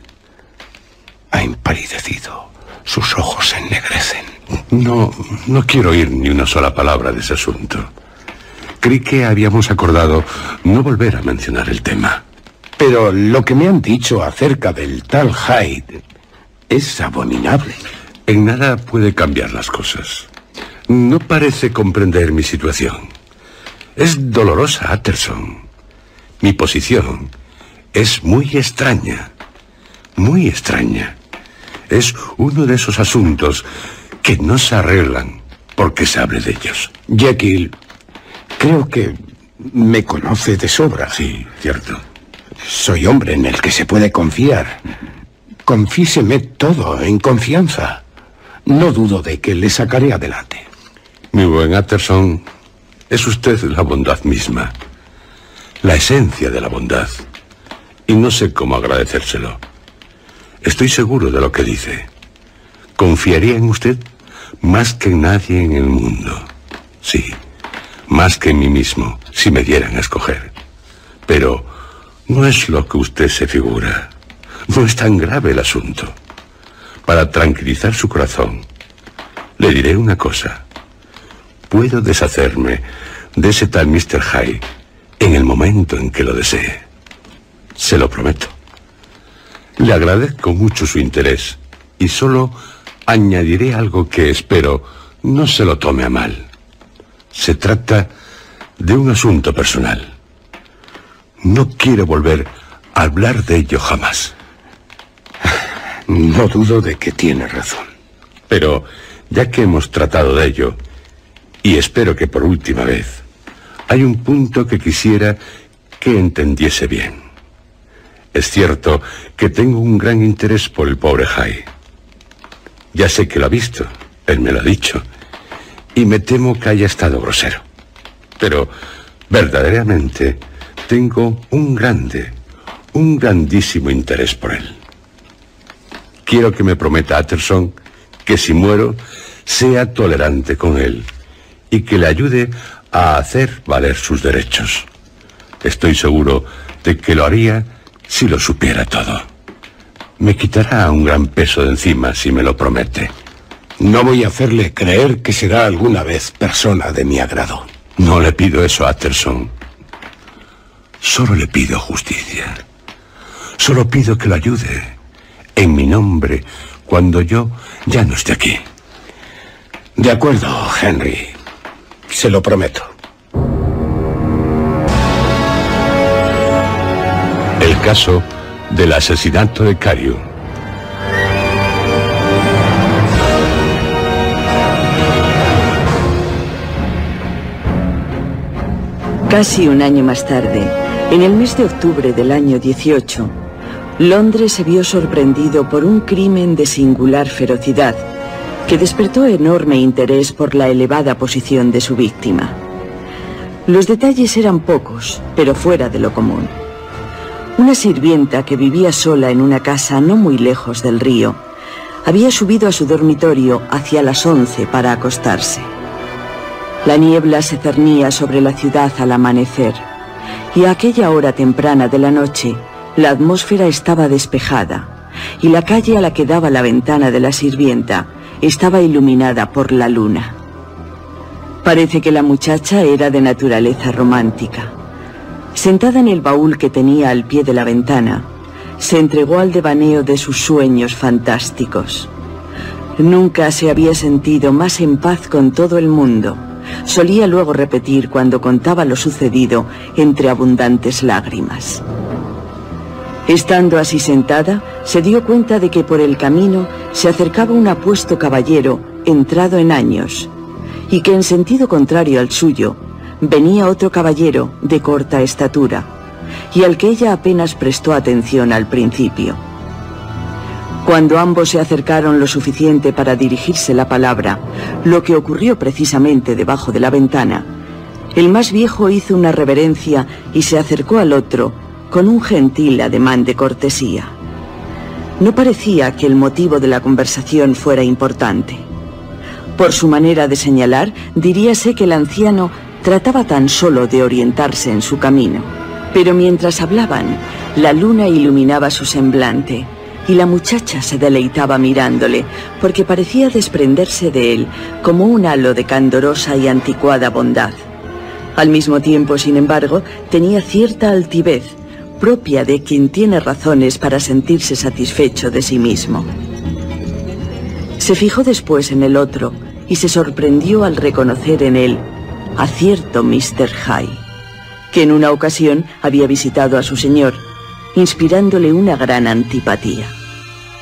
Ha empalidecido. Sus ojos se ennegrecen. No, no quiero oír ni una sola palabra de ese asunto. Creí que habíamos acordado no volver a mencionar el tema. Pero lo que me han dicho acerca del tal Hyde es abominable. En nada puede cambiar las cosas. No parece comprender mi situación. Es dolorosa, Atterson. Mi posición es muy extraña. Muy extraña. Es uno de esos asuntos que no se arreglan porque se hable de ellos. Jekyll, creo que me conoce de sobra. Sí, cierto. Soy hombre en el que se puede confiar. Confíseme todo en confianza. No dudo de que le sacaré adelante. Mi buen Atterson, es usted la bondad misma. La esencia de la bondad. Y no sé cómo agradecérselo. Estoy seguro de lo que dice. Confiaría en usted más que en nadie en el mundo. Sí, más que en mí mismo, si me dieran a escoger. Pero no es lo que usted se figura. No es tan grave el asunto. Para tranquilizar su corazón, le diré una cosa. Puedo deshacerme de ese tal Mr. Hyde en el momento en que lo desee. Se lo prometo. Le agradezco mucho su interés y solo añadiré algo que espero no se lo tome a mal. Se trata de un asunto personal. No quiero volver a hablar de ello jamás. No dudo de que tiene razón. Pero ya que hemos tratado de ello, y espero que por última vez, hay un punto que quisiera que entendiese bien. Es cierto que tengo un gran interés por el pobre Jai. Ya sé que lo ha visto, él me lo ha dicho, y me temo que haya estado grosero. Pero verdaderamente tengo un grande, un grandísimo interés por él. Quiero que me prometa Atterson que si muero, sea tolerante con él y que le ayude a hacer valer sus derechos. Estoy seguro de que lo haría si lo supiera todo. Me quitará un gran peso de encima si me lo promete. No voy a hacerle creer que será alguna vez persona de mi agrado. No le pido eso a Atterson. Solo le pido justicia. Solo pido que lo ayude en mi nombre cuando yo ya no esté aquí. De acuerdo, Henry. Se lo prometo. El caso del asesinato de Cario. Casi un año más tarde, en el mes de octubre del año 18, Londres se vio sorprendido por un crimen de singular ferocidad que despertó enorme interés por la elevada posición de su víctima. Los detalles eran pocos, pero fuera de lo común. Una sirvienta que vivía sola en una casa no muy lejos del río había subido a su dormitorio hacia las once para acostarse. La niebla se cernía sobre la ciudad al amanecer y a aquella hora temprana de la noche la atmósfera estaba despejada y la calle a la que daba la ventana de la sirvienta estaba iluminada por la luna. Parece que la muchacha era de naturaleza romántica. Sentada en el baúl que tenía al pie de la ventana, se entregó al devaneo de sus sueños fantásticos. Nunca se había sentido más en paz con todo el mundo solía luego repetir cuando contaba lo sucedido entre abundantes lágrimas. Estando así sentada, se dio cuenta de que por el camino se acercaba un apuesto caballero entrado en años, y que en sentido contrario al suyo venía otro caballero de corta estatura, y al que ella apenas prestó atención al principio. Cuando ambos se acercaron lo suficiente para dirigirse la palabra, lo que ocurrió precisamente debajo de la ventana, el más viejo hizo una reverencia y se acercó al otro con un gentil ademán de cortesía. No parecía que el motivo de la conversación fuera importante. Por su manera de señalar, diríase que el anciano trataba tan solo de orientarse en su camino. Pero mientras hablaban, la luna iluminaba su semblante y la muchacha se deleitaba mirándole, porque parecía desprenderse de él como un halo de candorosa y anticuada bondad. Al mismo tiempo, sin embargo, tenía cierta altivez, propia de quien tiene razones para sentirse satisfecho de sí mismo. Se fijó después en el otro y se sorprendió al reconocer en él a cierto Mr. High, que en una ocasión había visitado a su señor, inspirándole una gran antipatía.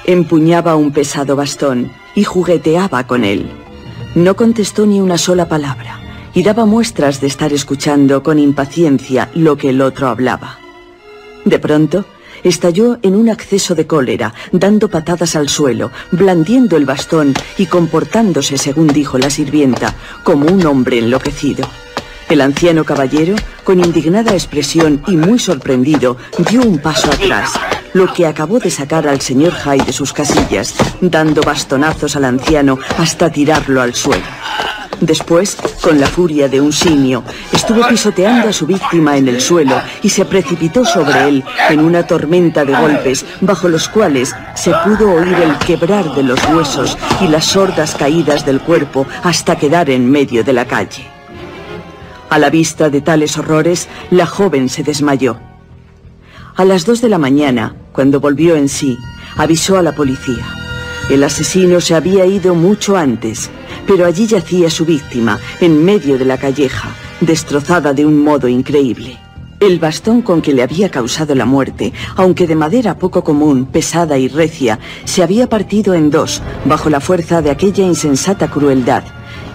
Empuñaba un pesado bastón y jugueteaba con él. No contestó ni una sola palabra y daba muestras de estar escuchando con impaciencia lo que el otro hablaba. De pronto, estalló en un acceso de cólera, dando patadas al suelo, blandiendo el bastón y comportándose, según dijo la sirvienta, como un hombre enloquecido. El anciano caballero, con indignada expresión y muy sorprendido, dio un paso atrás, lo que acabó de sacar al señor Hyde de sus casillas, dando bastonazos al anciano hasta tirarlo al suelo. Después, con la furia de un simio, estuvo pisoteando a su víctima en el suelo y se precipitó sobre él en una tormenta de golpes, bajo los cuales se pudo oír el quebrar de los huesos y las sordas caídas del cuerpo hasta quedar en medio de la calle. A la vista de tales horrores, la joven se desmayó. A las dos de la mañana, cuando volvió en sí, avisó a la policía. El asesino se había ido mucho antes pero allí yacía su víctima, en medio de la calleja, destrozada de un modo increíble. El bastón con que le había causado la muerte, aunque de madera poco común, pesada y recia, se había partido en dos, bajo la fuerza de aquella insensata crueldad,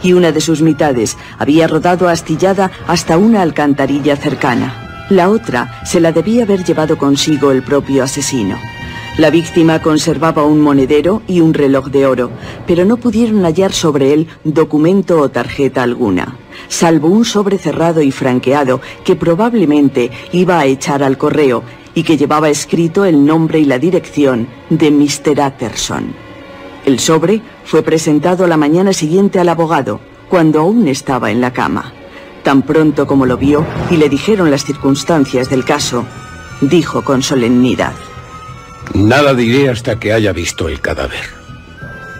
y una de sus mitades había rodado astillada hasta una alcantarilla cercana. La otra se la debía haber llevado consigo el propio asesino. La víctima conservaba un monedero y un reloj de oro, pero no pudieron hallar sobre él documento o tarjeta alguna, salvo un sobre cerrado y franqueado que probablemente iba a echar al correo y que llevaba escrito el nombre y la dirección de Mr. Atterson. El sobre fue presentado la mañana siguiente al abogado, cuando aún estaba en la cama. Tan pronto como lo vio y le dijeron las circunstancias del caso, dijo con solemnidad. Nada diré hasta que haya visto el cadáver.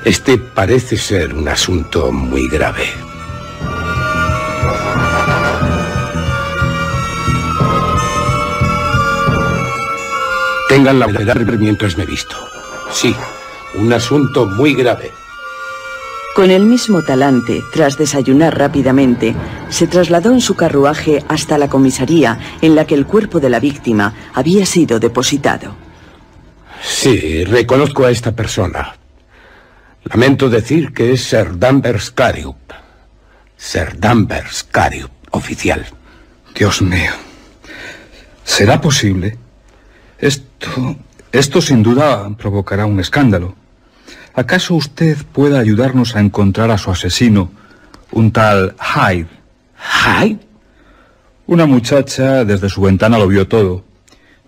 Este parece ser un asunto muy grave. Tengan la verdad mientras me visto. Sí, un asunto muy grave. Con el mismo talante, tras desayunar rápidamente, se trasladó en su carruaje hasta la comisaría en la que el cuerpo de la víctima había sido depositado. Sí, reconozco a esta persona. Lamento decir que es Sir Danvers Cariup. Sir Danvers Cariup, oficial. Dios mío. ¿Será posible? Esto... Esto sin duda provocará un escándalo. ¿Acaso usted pueda ayudarnos a encontrar a su asesino, un tal Hyde? ¿Hyde? Una muchacha desde su ventana lo vio todo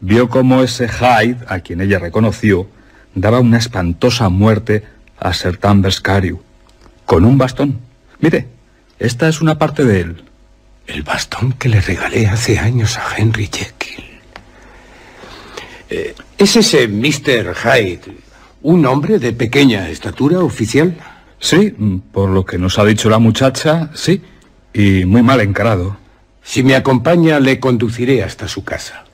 vio cómo ese Hyde, a quien ella reconoció, daba una espantosa muerte a Sir Danvers Carew, con un bastón. Mire, esta es una parte de él. El bastón que le regalé hace años a Henry Jekyll. Eh, ¿Es ese Mr. Hyde un hombre de pequeña estatura oficial? Sí, por lo que nos ha dicho la muchacha, sí, y muy mal encarado. Si me acompaña, le conduciré hasta su casa.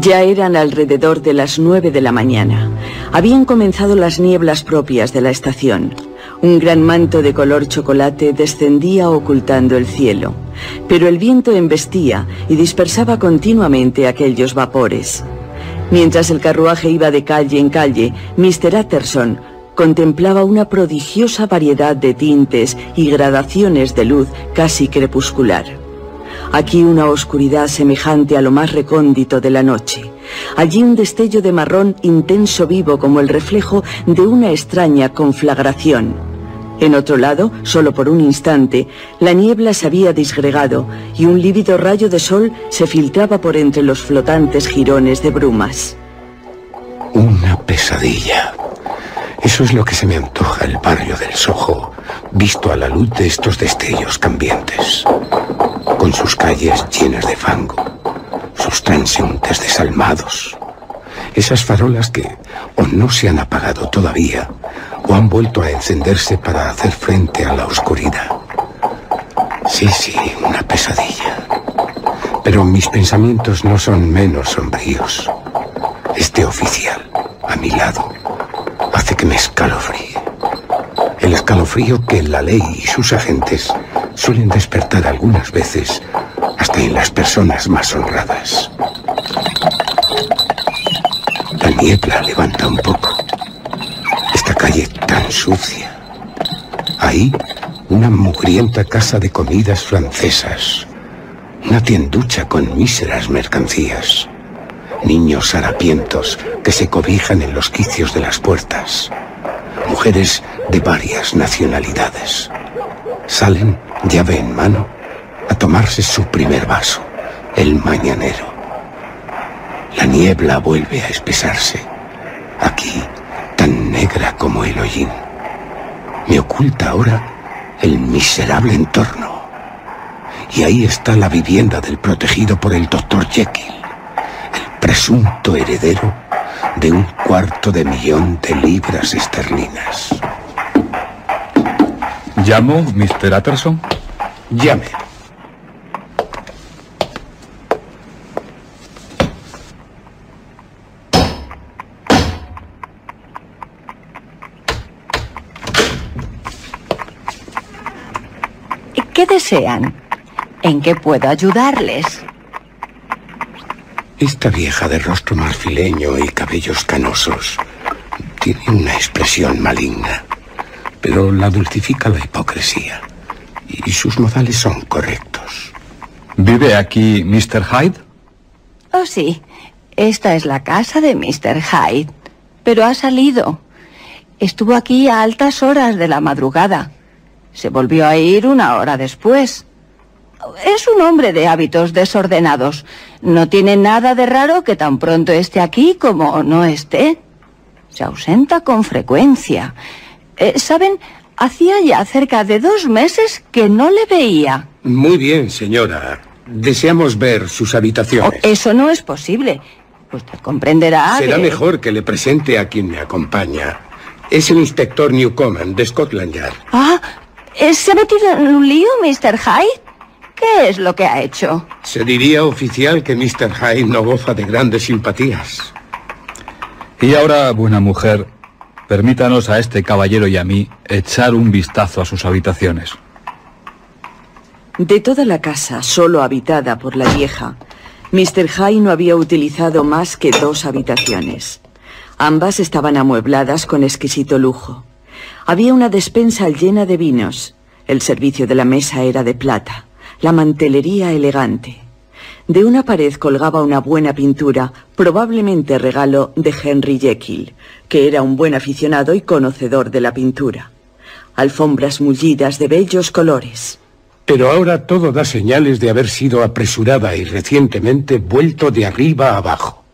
Ya eran alrededor de las nueve de la mañana. Habían comenzado las nieblas propias de la estación. Un gran manto de color chocolate descendía ocultando el cielo, pero el viento embestía y dispersaba continuamente aquellos vapores. Mientras el carruaje iba de calle en calle, Mr. Utterson contemplaba una prodigiosa variedad de tintes y gradaciones de luz casi crepuscular. Aquí una oscuridad semejante a lo más recóndito de la noche. Allí un destello de marrón intenso vivo como el reflejo de una extraña conflagración. En otro lado, solo por un instante, la niebla se había disgregado y un lívido rayo de sol se filtraba por entre los flotantes jirones de brumas. Una pesadilla. Eso es lo que se me antoja el barrio del Soho, visto a la luz de estos destellos cambiantes con sus calles llenas de fango, sus transeúntes desalmados, esas farolas que o no se han apagado todavía o han vuelto a encenderse para hacer frente a la oscuridad. Sí, sí, una pesadilla. Pero mis pensamientos no son menos sombríos. Este oficial, a mi lado, hace que me escalofríe. El escalofrío que la ley y sus agentes suelen despertar algunas veces hasta en las personas más honradas. La niebla levanta un poco. Esta calle tan sucia. Ahí, una mugrienta casa de comidas francesas. Una tienducha con míseras mercancías. Niños harapientos que se cobijan en los quicios de las puertas. Mujeres de varias nacionalidades. Salen llave en mano, a tomarse su primer vaso, el mañanero. La niebla vuelve a espesarse, aquí tan negra como el hollín. Me oculta ahora el miserable entorno. Y ahí está la vivienda del protegido por el doctor Jekyll, el presunto heredero de un cuarto de millón de libras esterlinas. ¿Llamo, Mr. Utterson? Llame. ¿Qué desean? ¿En qué puedo ayudarles? Esta vieja de rostro marfileño y cabellos canosos tiene una expresión maligna pero la dulcifica la hipocresía. Y sus modales son correctos. ¿Vive aquí Mr. Hyde? Oh, sí. Esta es la casa de Mr. Hyde. Pero ha salido. Estuvo aquí a altas horas de la madrugada. Se volvió a ir una hora después. Es un hombre de hábitos desordenados. No tiene nada de raro que tan pronto esté aquí como no esté. Se ausenta con frecuencia. Eh, ¿Saben? Hacía ya cerca de dos meses que no le veía. Muy bien, señora. Deseamos ver sus habitaciones. Oh, eso no es posible. Usted comprenderá Será mejor que le presente a quien me acompaña. Es el inspector Newcomen, de Scotland Yard. Ah, ¿se ha metido en un lío, Mr. Hyde? ¿Qué es lo que ha hecho? Se diría oficial que Mr. Hyde no goza de grandes simpatías. Y ahora, buena mujer, Permítanos a este caballero y a mí echar un vistazo a sus habitaciones. De toda la casa, solo habitada por la vieja, Mr. High no había utilizado más que dos habitaciones. Ambas estaban amuebladas con exquisito lujo. Había una despensa llena de vinos. El servicio de la mesa era de plata, la mantelería elegante. De una pared colgaba una buena pintura, probablemente regalo de Henry Jekyll, que era un buen aficionado y conocedor de la pintura. Alfombras mullidas de bellos colores. Pero ahora todo da señales de haber sido apresurada y recientemente vuelto de arriba a abajo.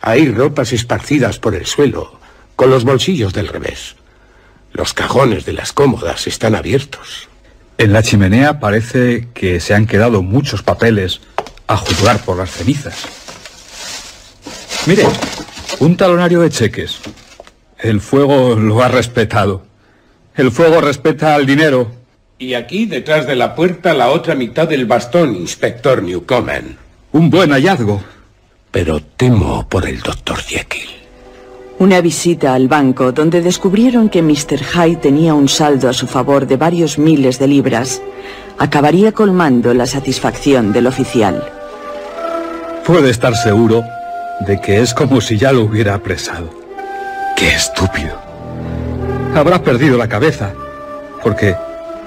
Hay ropas esparcidas por el suelo, con los bolsillos del revés. Los cajones de las cómodas están abiertos. En la chimenea parece que se han quedado muchos papeles a juzgar por las cenizas. Mire, un talonario de cheques. El fuego lo ha respetado. El fuego respeta al dinero. Y aquí, detrás de la puerta, la otra mitad del bastón, inspector Newcomen. Un buen hallazgo. pero temo por el doctor Jekyll. Una visita al banco donde descubrieron que Mr. Hyde tenía un saldo a su favor de varios miles de libras acabaría colmando la satisfacción del oficial. Puede estar seguro de que es como si ya lo hubiera apresado. ¡Qué estúpido! Habrá perdido la cabeza, porque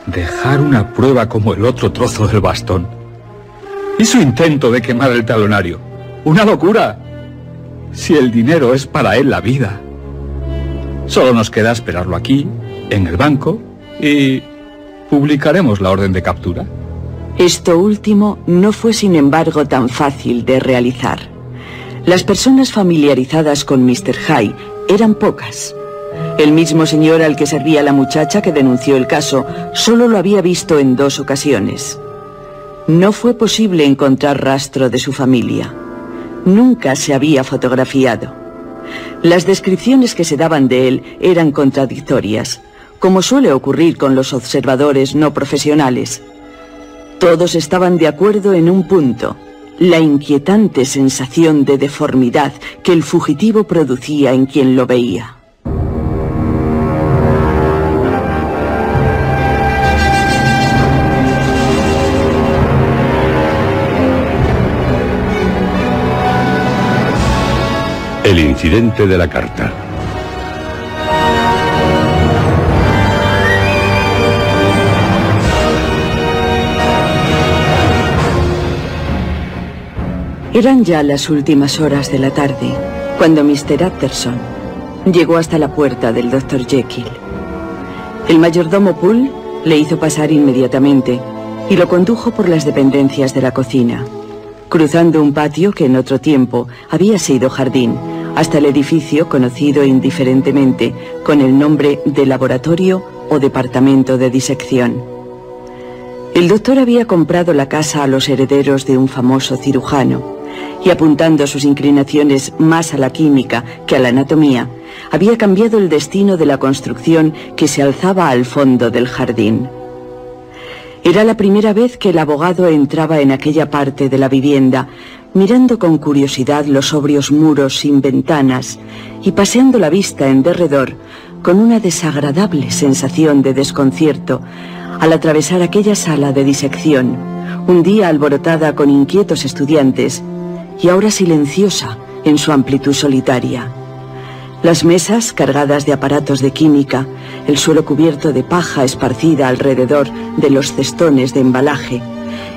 dejar una prueba como el otro trozo del bastón y su intento de quemar el talonario. ¡Una locura! Si el dinero es para él la vida. Solo nos queda esperarlo aquí, en el banco, y publicaremos la orden de captura. Esto último no fue sin embargo tan fácil de realizar. Las personas familiarizadas con Mr. High eran pocas. El mismo señor al que servía la muchacha que denunció el caso solo lo había visto en dos ocasiones. No fue posible encontrar rastro de su familia. Nunca se había fotografiado. Las descripciones que se daban de él eran contradictorias como suele ocurrir con los observadores no profesionales. Todos estaban de acuerdo en un punto, la inquietante sensación de deformidad que el fugitivo producía en quien lo veía. De la carta. Eran ya las últimas horas de la tarde cuando Mr. Atterson llegó hasta la puerta del Dr. Jekyll. El mayordomo Poole le hizo pasar inmediatamente y lo condujo por las dependencias de la cocina, cruzando un patio que en otro tiempo había sido jardín, hasta el edificio conocido indiferentemente con el nombre de laboratorio o departamento de disección. El doctor había comprado la casa a los herederos de un famoso cirujano y apuntando sus inclinaciones más a la química que a la anatomía, había cambiado el destino de la construcción que se alzaba al fondo del jardín. Era la primera vez que el abogado entraba en aquella parte de la vivienda, mirando con curiosidad los sobrios muros sin ventanas y paseando la vista en derredor con una desagradable sensación de desconcierto al atravesar aquella sala de disección, un día alborotada con inquietos estudiantes y ahora silenciosa en su amplitud solitaria. Las mesas cargadas de aparatos de química, el suelo cubierto de paja esparcida alrededor de los cestones de embalaje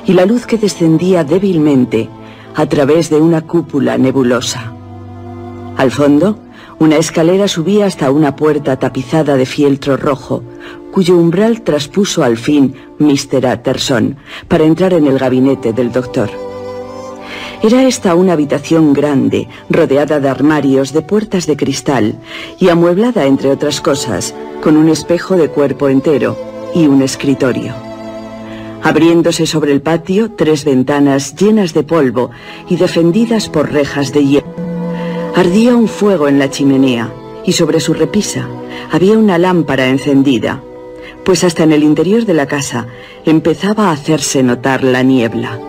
y la luz que descendía débilmente a través de una cúpula nebulosa. Al fondo, una escalera subía hasta una puerta tapizada de fieltro rojo, cuyo umbral traspuso al fin Mr. Atterson para entrar en el gabinete del doctor. Era esta una habitación grande, rodeada de armarios de puertas de cristal y amueblada, entre otras cosas, con un espejo de cuerpo entero y un escritorio. Abriéndose sobre el patio, tres ventanas llenas de polvo y defendidas por rejas de hielo. Ardía un fuego en la chimenea y sobre su repisa había una lámpara encendida, pues hasta en el interior de la casa empezaba a hacerse notar la niebla.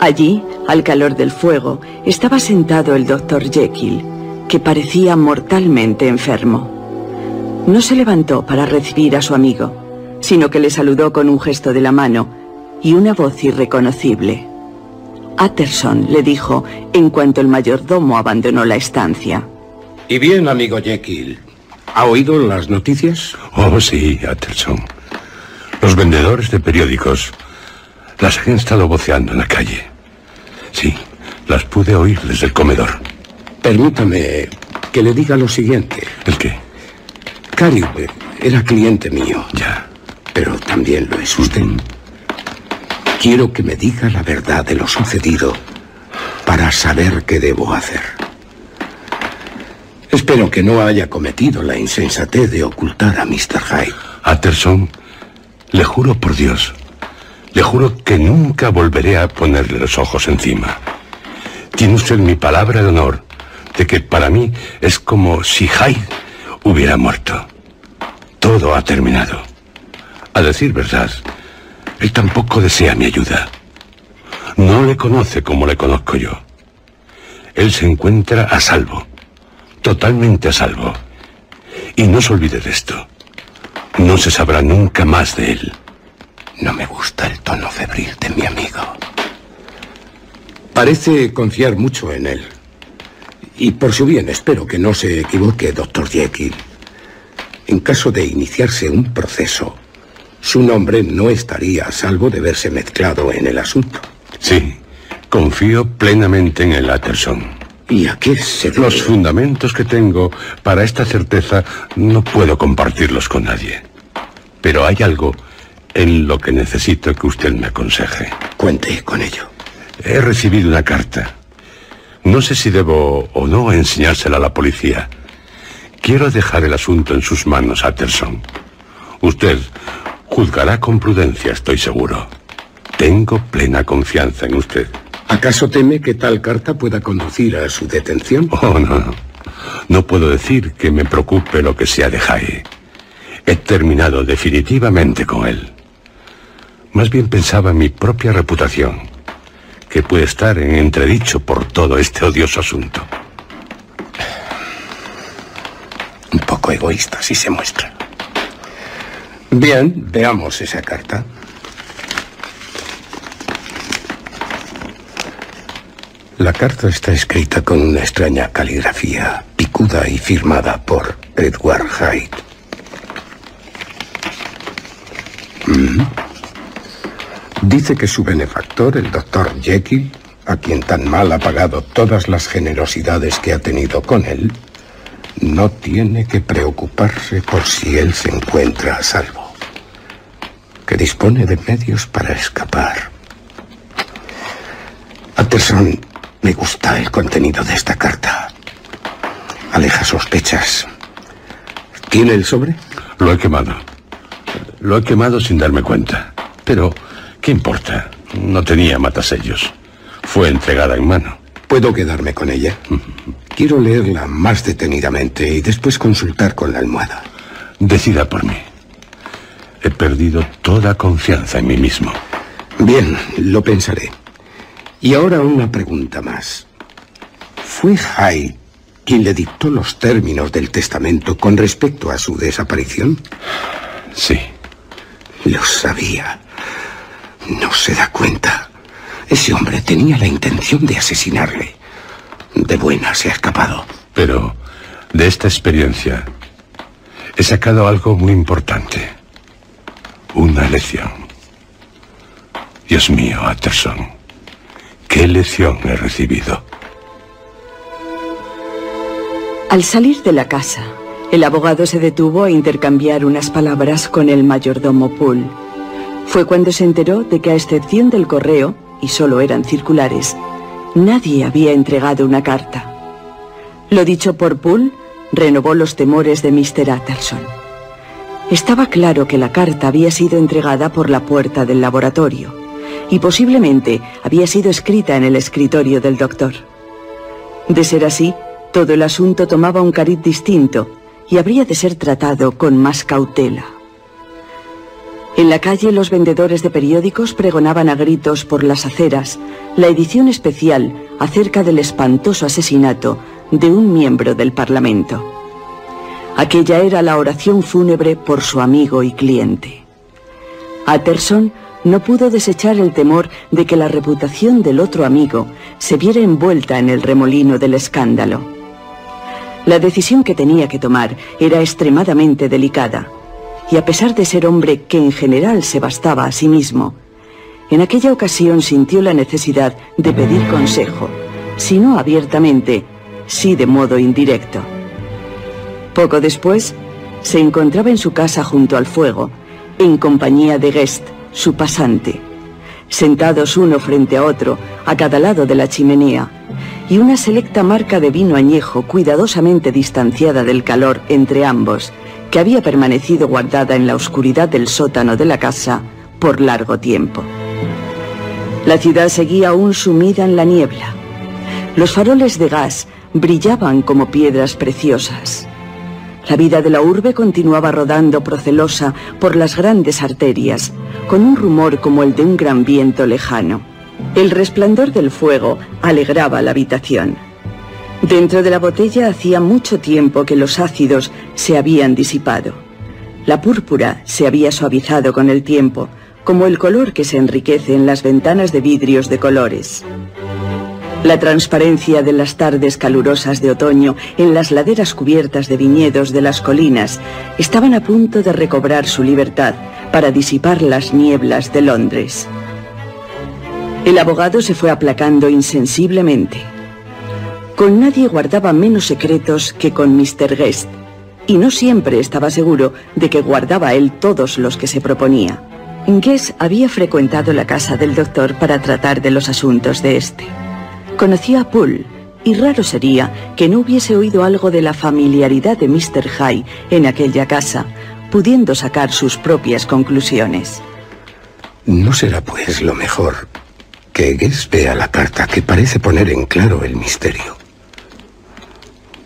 Allí, al calor del fuego, estaba sentado el doctor Jekyll, que parecía mortalmente enfermo. No se levantó para recibir a su amigo, sino que le saludó con un gesto de la mano y una voz irreconocible. Atterson le dijo en cuanto el mayordomo abandonó la estancia. Y bien, amigo Jekyll, ¿ha oído las noticias? Oh, sí, Atterson. Los vendedores de periódicos las han estado voceando en la calle. Sí, las pude oír desde el comedor. Permítame que le diga lo siguiente. ¿El qué? Caribe era cliente mío. Ya. Pero también lo es usted. Quiero que me diga la verdad de lo sucedido para saber qué debo hacer. Espero que no haya cometido la insensatez de ocultar a Mr. Hyde. Atterson, le juro por Dios le juro que nunca volveré a ponerle los ojos encima. Tiene usted mi palabra de honor de que para mí es como si Hyde hubiera muerto. Todo ha terminado. A decir verdad, él tampoco desea mi ayuda. No le conoce como le conozco yo. Él se encuentra a salvo, totalmente a salvo. Y no se olvide de esto. No se sabrá nunca más de él. No me gusta el tono febril de mi amigo. Parece confiar mucho en él. Y por su bien espero que no se equivoque, doctor Jekyll. En caso de iniciarse un proceso, su nombre no estaría a salvo de verse mezclado en el asunto. Sí, confío plenamente en el Atterson. ¿Y a qué se debe? Los fundamentos que tengo para esta certeza no puedo compartirlos con nadie. Pero hay algo en lo que necesito que usted me aconseje. Cuente con ello. He recibido una carta. No sé si debo o no enseñársela a la policía. Quiero dejar el asunto en sus manos, Atterson. Usted juzgará con prudencia, estoy seguro. Tengo plena confianza en usted. ¿Acaso teme que tal carta pueda conducir a su detención? Oh, no, no. No puedo decir que me preocupe lo que sea de Jai. He terminado definitivamente con él. Más bien pensaba en mi propia reputación, que puede estar en entredicho por todo este odioso asunto. Un poco egoísta, si se muestra. Bien, veamos esa carta. La carta está escrita con una extraña caligrafía, picuda y firmada por Edward Hyde. Mm. Dice que su benefactor, el doctor Jekyll, a quien tan mal ha pagado todas las generosidades que ha tenido con él, no tiene que preocuparse por si él se encuentra a salvo, que dispone de medios para escapar. Atterson, me gusta el contenido de esta carta. Aleja sospechas. ¿Tiene el sobre? Lo he quemado. Lo he quemado sin darme cuenta. Pero, ¿qué importa? No tenía matasellos. Fue entregada en mano. ¿Puedo quedarme con ella? Quiero leerla más detenidamente y después consultar con la almohada. Decida por mí. He perdido toda confianza en mí mismo. Bien, lo pensaré. Y ahora una pregunta más. ¿Fue Hyde quien le dictó los términos del testamento con respecto a su desaparición? Sí. Lo sabía. No se da cuenta. Ese hombre tenía la intención de asesinarle. De buena se ha escapado. Pero de esta experiencia he sacado algo muy importante. Una lección. Dios mío, Atterson. ¿Qué lección he recibido? Al salir de la casa, el abogado se detuvo a intercambiar unas palabras con el mayordomo Poole. Fue cuando se enteró de que a excepción del correo, y solo eran circulares, nadie había entregado una carta. Lo dicho por Poole renovó los temores de Mr. Utterson. Estaba claro que la carta había sido entregada por la puerta del laboratorio y posiblemente había sido escrita en el escritorio del doctor. De ser así, todo el asunto tomaba un cariz distinto y habría de ser tratado con más cautela. En la calle los vendedores de periódicos pregonaban a gritos por las aceras la edición especial acerca del espantoso asesinato de un miembro del Parlamento. Aquella era la oración fúnebre por su amigo y cliente. Atterson no pudo desechar el temor de que la reputación del otro amigo se viera envuelta en el remolino del escándalo. La decisión que tenía que tomar era extremadamente delicada, y a pesar de ser hombre que en general se bastaba a sí mismo, en aquella ocasión sintió la necesidad de pedir consejo, si no abiertamente, sí de modo indirecto. Poco después, se encontraba en su casa junto al fuego, en compañía de Guest, su pasante, sentados uno frente a otro, a cada lado de la chimenea, y una selecta marca de vino añejo cuidadosamente distanciada del calor entre ambos, que había permanecido guardada en la oscuridad del sótano de la casa por largo tiempo. La ciudad seguía aún sumida en la niebla. Los faroles de gas brillaban como piedras preciosas. La vida de la urbe continuaba rodando procelosa por las grandes arterias, con un rumor como el de un gran viento lejano. El resplandor del fuego alegraba la habitación. Dentro de la botella hacía mucho tiempo que los ácidos se habían disipado. La púrpura se había suavizado con el tiempo, como el color que se enriquece en las ventanas de vidrios de colores. La transparencia de las tardes calurosas de otoño en las laderas cubiertas de viñedos de las colinas estaban a punto de recobrar su libertad para disipar las nieblas de Londres. El abogado se fue aplacando insensiblemente. Con nadie guardaba menos secretos que con Mr. Guest, y no siempre estaba seguro de que guardaba él todos los que se proponía. Guest había frecuentado la casa del doctor para tratar de los asuntos de este. Conocía a Poole, y raro sería que no hubiese oído algo de la familiaridad de Mr. Hyde en aquella casa, pudiendo sacar sus propias conclusiones. ¿No será pues lo mejor que Guess vea la carta que parece poner en claro el misterio?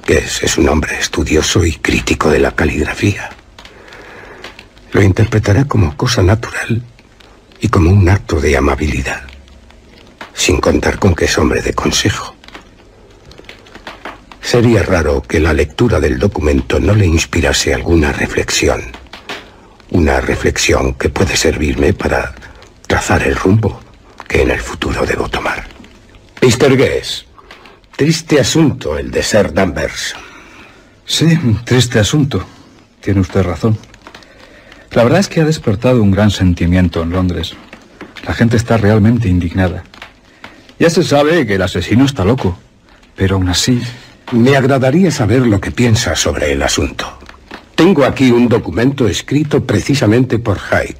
Es un hombre estudioso y crítico de la caligrafía. Lo interpretará como cosa natural y como un acto de amabilidad, sin contar con que es hombre de consejo. Sería raro que la lectura del documento no le inspirase alguna reflexión. Una reflexión que puede servirme para trazar el rumbo que en el futuro debo tomar. Mr. Guess, triste asunto el de Sir Danvers. Sí, triste asunto. Tiene usted razón. La verdad es que ha despertado un gran sentimiento en Londres. La gente está realmente indignada. Ya se sabe que el asesino está loco, pero aún así... Me agradaría saber lo que piensa sobre el asunto. Tengo aquí un documento escrito precisamente por Hyde.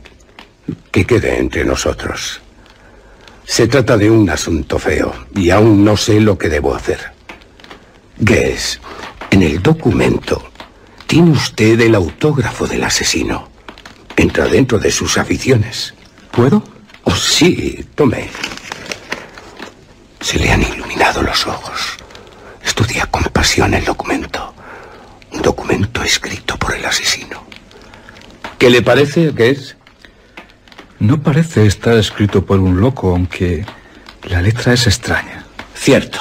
Que quede entre nosotros. Se trata de un asunto feo y aún no sé lo que debo hacer. Guess, en el documento tiene usted el autógrafo del asesino. Entra dentro de sus aficiones. ¿Puedo? Oh, sí, tome. Se le han iluminado los ojos. Estudia con pasión el documento. Un documento escrito por el asesino. ¿Qué le parece, Guess? No parece estar escrito por un loco, aunque la letra es extraña. Cierto.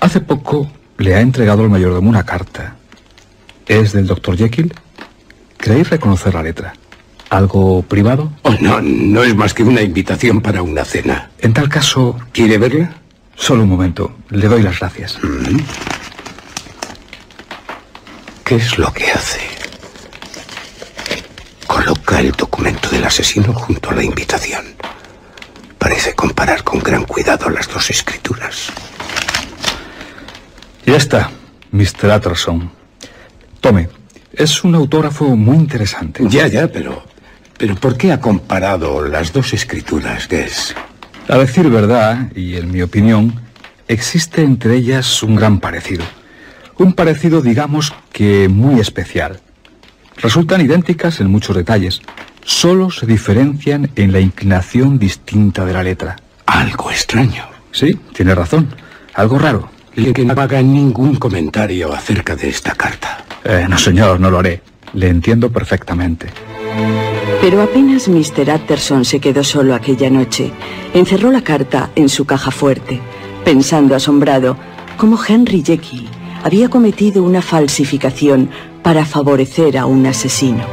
Hace poco le ha entregado al mayordomo una carta. ¿Es del doctor Jekyll? ¿Creéis reconocer la letra? ¿Algo privado? Oh, no, no es más que una invitación para una cena. En tal caso, ¿Quiere verla? solo un momento. Le doy las gracias. ¿Qué es lo que hace? Coloca el documento del asesino junto a la invitación. Parece comparar con gran cuidado las dos escrituras. Ya está, Mr. Utterson. Tome, es un autógrafo muy interesante. Ya, ya, pero... ¿Pero por qué ha comparado las dos escrituras, Guess? A decir verdad, y en mi opinión, existe entre ellas un gran parecido. Un parecido, digamos, que muy especial. Resultan idénticas en muchos detalles. Solo se diferencian en la inclinación distinta de la letra. Algo extraño. Sí, tiene razón. Algo raro. Y que no haga ningún comentario acerca de esta carta. Eh, no, señor, no lo haré. Le entiendo perfectamente. Pero apenas Mr. Utterson se quedó solo aquella noche, encerró la carta en su caja fuerte, pensando asombrado cómo Henry Jekyll había cometido una falsificación para favorecer a un asesino.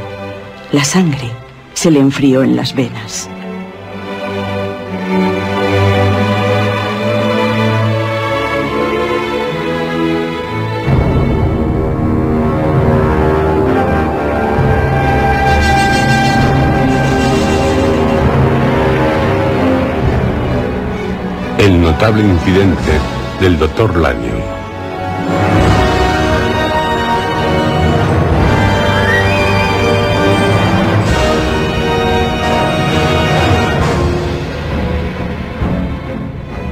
La sangre se le enfrió en las venas. El notable incidente del doctor Lanyon.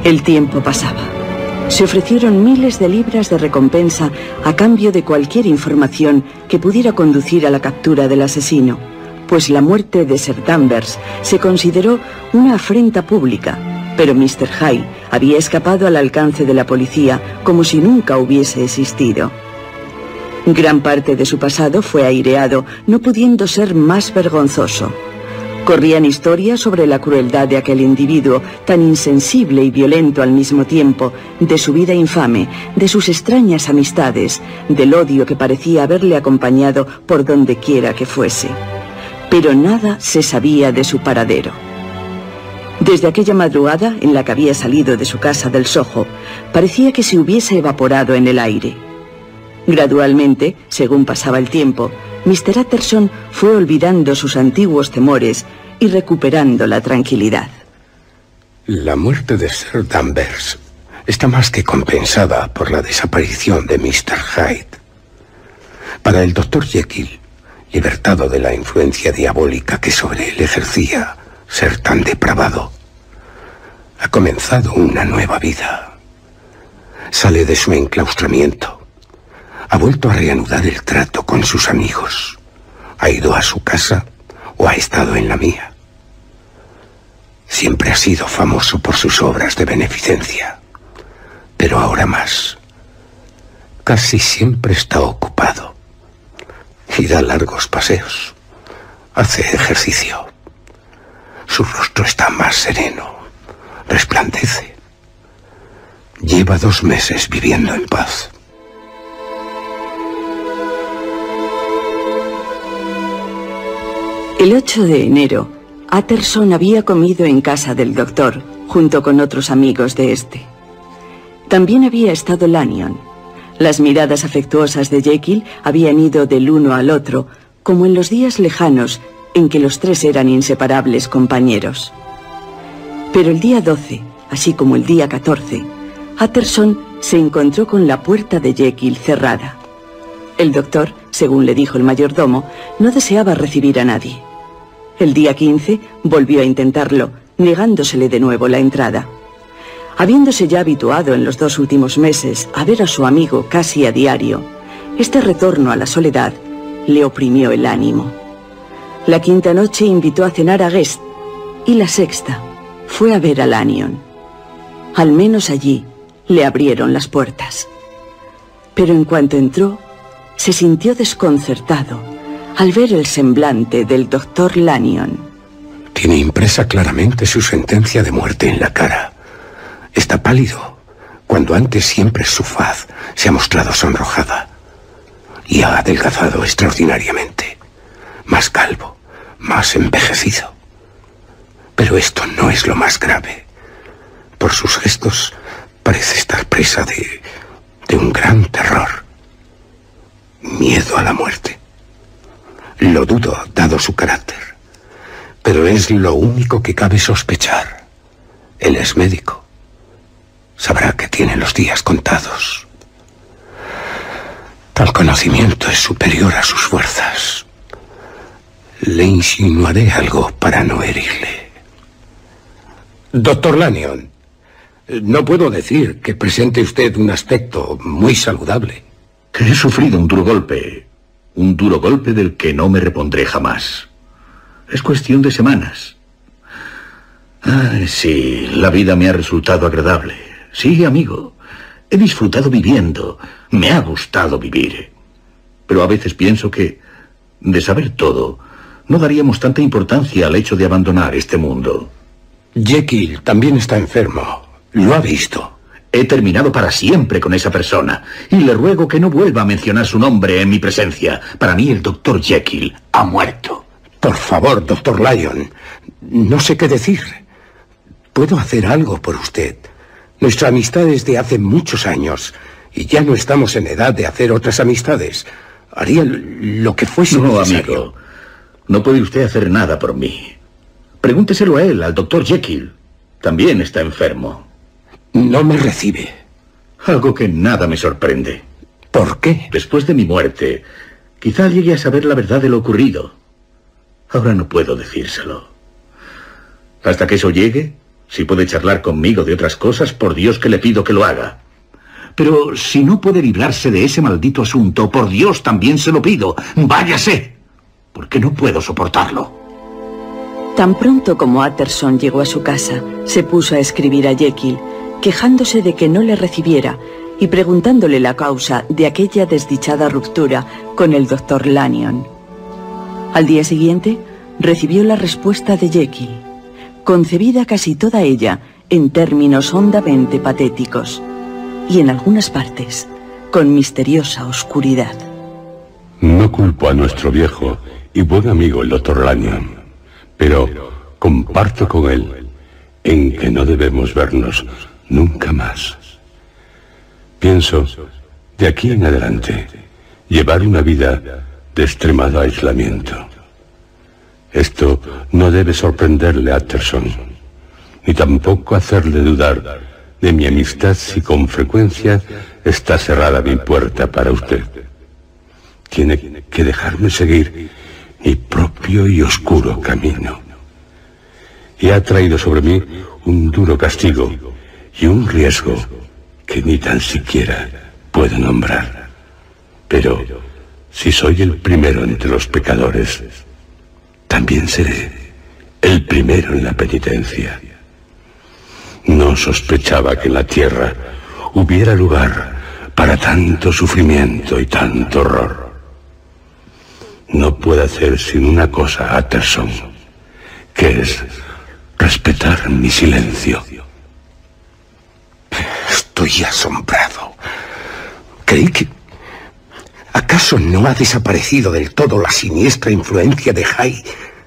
El tiempo pasaba. Se ofrecieron miles de libras de recompensa a cambio de cualquier información que pudiera conducir a la captura del asesino, pues la muerte de Sir Danvers se consideró una afrenta pública, pero Mr. Hyde había escapado al alcance de la policía como si nunca hubiese existido. Gran parte de su pasado fue aireado, no pudiendo ser más vergonzoso. Corrían historias sobre la crueldad de aquel individuo, tan insensible y violento al mismo tiempo, de su vida infame, de sus extrañas amistades, del odio que parecía haberle acompañado por donde quiera que fuese. Pero nada se sabía de su paradero. Desde aquella madrugada en la que había salido de su casa del Soho, parecía que se hubiese evaporado en el aire. Gradualmente, según pasaba el tiempo, Mr. Utterson fue olvidando sus antiguos temores y recuperando la tranquilidad. La muerte de Sir Danvers está más que compensada por la desaparición de Mr. Hyde. Para el doctor Jekyll, libertado de la influencia diabólica que sobre él ejercía ser tan depravado, ha comenzado una nueva vida. Sale de su enclaustramiento ha vuelto a reanudar el trato con sus amigos. Ha ido a su casa o ha estado en la mía. Siempre ha sido famoso por sus obras de beneficencia, pero ahora más. Casi siempre está ocupado y da largos paseos. Hace ejercicio. Su rostro está más sereno, resplandece. Lleva dos meses viviendo en paz. El 8 de enero, Atterson había comido en casa del doctor, junto con otros amigos de este. También había estado Lanyon. Las miradas afectuosas de Jekyll habían ido del uno al otro, como en los días lejanos en que los tres eran inseparables compañeros. Pero el día 12, así como el día 14, Atterson se encontró con la puerta de Jekyll cerrada. El doctor, según le dijo el mayordomo, no deseaba recibir a nadie. El día 15 volvió a intentarlo, negándosele de nuevo la entrada. Habiéndose ya habituado en los dos últimos meses a ver a su amigo casi a diario, este retorno a la soledad le oprimió el ánimo. La quinta noche invitó a cenar a Guest y la sexta fue a ver a Lanyon. Al menos allí le abrieron las puertas. Pero en cuanto entró, se sintió desconcertado al ver el semblante del doctor Lanyon. Tiene impresa claramente su sentencia de muerte en la cara. Está pálido, cuando antes siempre su faz se ha mostrado sonrojada. Y ha adelgazado extraordinariamente. Más calvo, más envejecido. Pero esto no es lo más grave. Por sus gestos parece estar presa de, de un gran terror. Miedo a la muerte. Lo dudo, dado su carácter. Pero es lo único que cabe sospechar. Él es médico. Sabrá que tiene los días contados. Tal conocimiento es superior a sus fuerzas. Le insinuaré algo para no herirle. Doctor Lanyon, no puedo decir que presente usted un aspecto muy saludable. He sufrido un duro golpe un duro golpe del que no me repondré jamás. Es cuestión de semanas. Ay, sí, la vida me ha resultado agradable. Sí, amigo. He disfrutado viviendo. Me ha gustado vivir. Pero a veces pienso que, de saber todo, no daríamos tanta importancia al hecho de abandonar este mundo. Jekyll también está enfermo. Lo ha visto. He terminado para siempre con esa persona y le ruego que no vuelva a mencionar su nombre en mi presencia. Para mí el doctor Jekyll ha muerto. Por favor, doctor Lyon, no sé qué decir. Puedo hacer algo por usted. Nuestra amistad es de hace muchos años y ya no estamos en edad de hacer otras amistades. Haría lo que fuese no, amigo. No puede usted hacer nada por mí. Pregúnteselo a él, al doctor Jekyll. También está enfermo. No me recibe. Algo que nada me sorprende. ¿Por qué? Después de mi muerte, quizá llegue a saber la verdad de lo ocurrido. Ahora no puedo decírselo. Hasta que eso llegue, si puede charlar conmigo de otras cosas, por Dios que le pido que lo haga. Pero si no puede librarse de ese maldito asunto, por Dios también se lo pido. Váyase, porque no puedo soportarlo. Tan pronto como Atterson llegó a su casa, se puso a escribir a Jekyll quejándose de que no le recibiera y preguntándole la causa de aquella desdichada ruptura con el doctor Lanyon. Al día siguiente, recibió la respuesta de Jekyll, concebida casi toda ella en términos hondamente patéticos y en algunas partes con misteriosa oscuridad. No culpo a nuestro viejo y buen amigo el doctor Lanyon, pero comparto con él en que no debemos vernos nunca más. Pienso, de aquí en adelante, llevar una vida de extremado aislamiento. Esto no debe sorprenderle a Atterson, ni tampoco hacerle dudar de mi amistad si con frecuencia está cerrada mi puerta para usted. Tiene que dejarme seguir mi propio y oscuro camino. Y ha traído sobre mí un duro castigo y un riesgo que ni tan siquiera puedo nombrar. Pero si soy el primero entre los pecadores, también seré el primero en la penitencia. No sospechaba que en la tierra hubiera lugar para tanto sufrimiento y tanto horror. No puedo hacer sin una cosa, Atterson, que es respetar mi silencio. Estoy asombrado. Creí que... ¿Acaso no ha desaparecido del todo la siniestra influencia de Hyde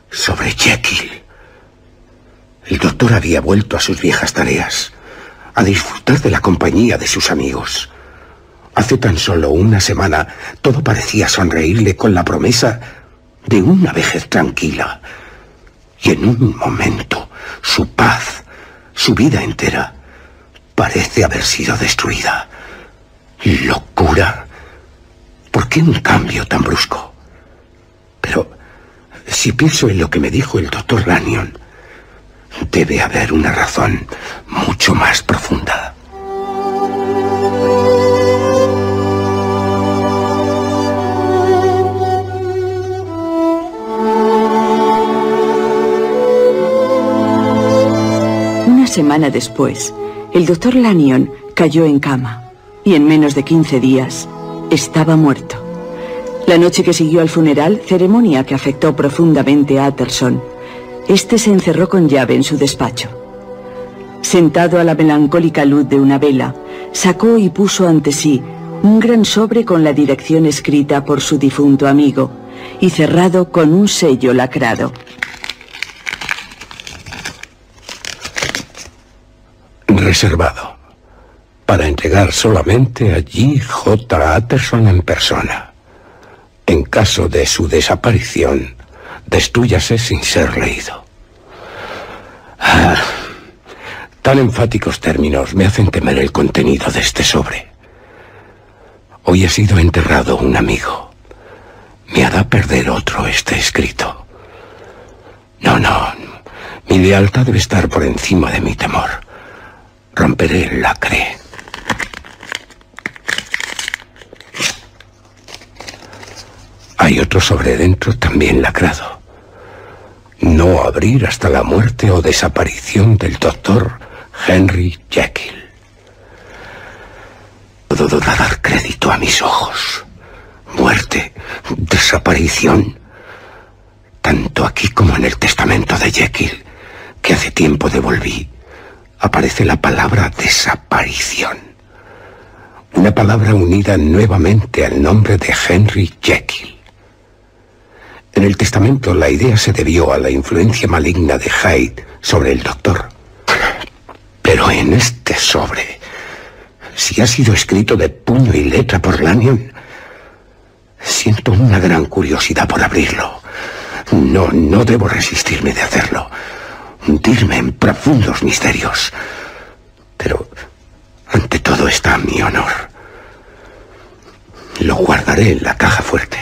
sobre Jekyll? El doctor había vuelto a sus viejas tareas, a disfrutar de la compañía de sus amigos. Hace tan solo una semana todo parecía sonreírle con la promesa de una vejez tranquila. Y en un momento su paz, su vida entera, parece haber sido destruida. ¿Locura? ¿Por qué un cambio tan brusco? Pero si pienso en lo que me dijo el doctor Lanyon, debe haber una razón mucho más profunda. Una semana después, el doctor Lanyon cayó en cama y en menos de 15 días estaba muerto. La noche que siguió al funeral, ceremonia que afectó profundamente a Atterson, este se encerró con llave en su despacho. Sentado a la melancólica luz de una vela, sacó y puso ante sí un gran sobre con la dirección escrita por su difunto amigo y cerrado con un sello lacrado. Reservado. Para entregar solamente a G. J. Atterson en persona. En caso de su desaparición, destruyase sin ser leído. Ah, tan enfáticos términos me hacen temer el contenido de este sobre. Hoy ha sido enterrado un amigo. Me hará perder otro este escrito. No, no. Mi lealtad debe estar por encima de mi temor. Romperé el lacre. Hay otro sobre dentro también lacrado. No abrir hasta la muerte o desaparición del doctor Henry Jekyll. Puedo dar crédito a mis ojos. Muerte, desaparición. Tanto aquí como en el testamento de Jekyll, que hace tiempo devolví, aparece la palabra desaparición. Una palabra unida nuevamente al nombre de Henry Jekyll. En el testamento la idea se debió a la influencia maligna de Hyde sobre el doctor. Pero en este sobre, si ha sido escrito de puño y letra por Lanyon, siento una gran curiosidad por abrirlo. No, no debo resistirme de hacerlo. Hundirme en profundos misterios. Pero ante todo está mi honor. Lo guardaré en la caja fuerte.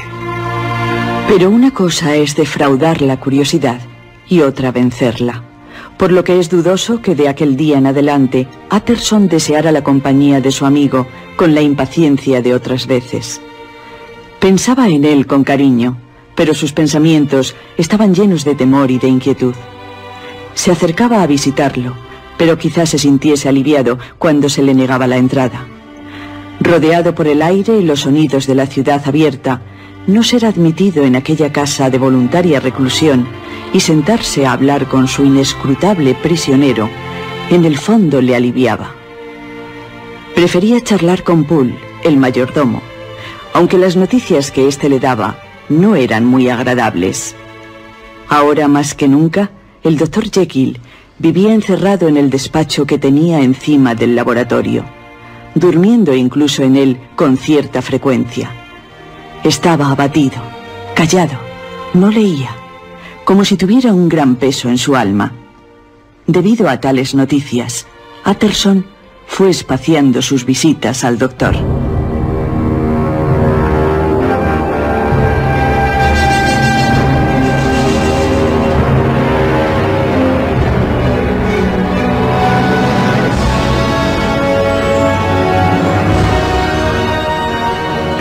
Pero una cosa es defraudar la curiosidad y otra vencerla. Por lo que es dudoso que de aquel día en adelante Atterson deseara la compañía de su amigo con la impaciencia de otras veces. Pensaba en él con cariño, pero sus pensamientos estaban llenos de temor y de inquietud. Se acercaba a visitarlo, pero quizás se sintiese aliviado cuando se le negaba la entrada. Rodeado por el aire y los sonidos de la ciudad abierta, no ser admitido en aquella casa de voluntaria reclusión y sentarse a hablar con su inescrutable prisionero, en el fondo le aliviaba. Prefería charlar con Poole, el mayordomo, aunque las noticias que éste le daba no eran muy agradables. Ahora más que nunca, el doctor Jekyll vivía encerrado en el despacho que tenía encima del laboratorio, durmiendo incluso en él con cierta frecuencia. Estaba abatido, callado, no leía, como si tuviera un gran peso en su alma. Debido a tales noticias, Atterson fue espaciando sus visitas al doctor.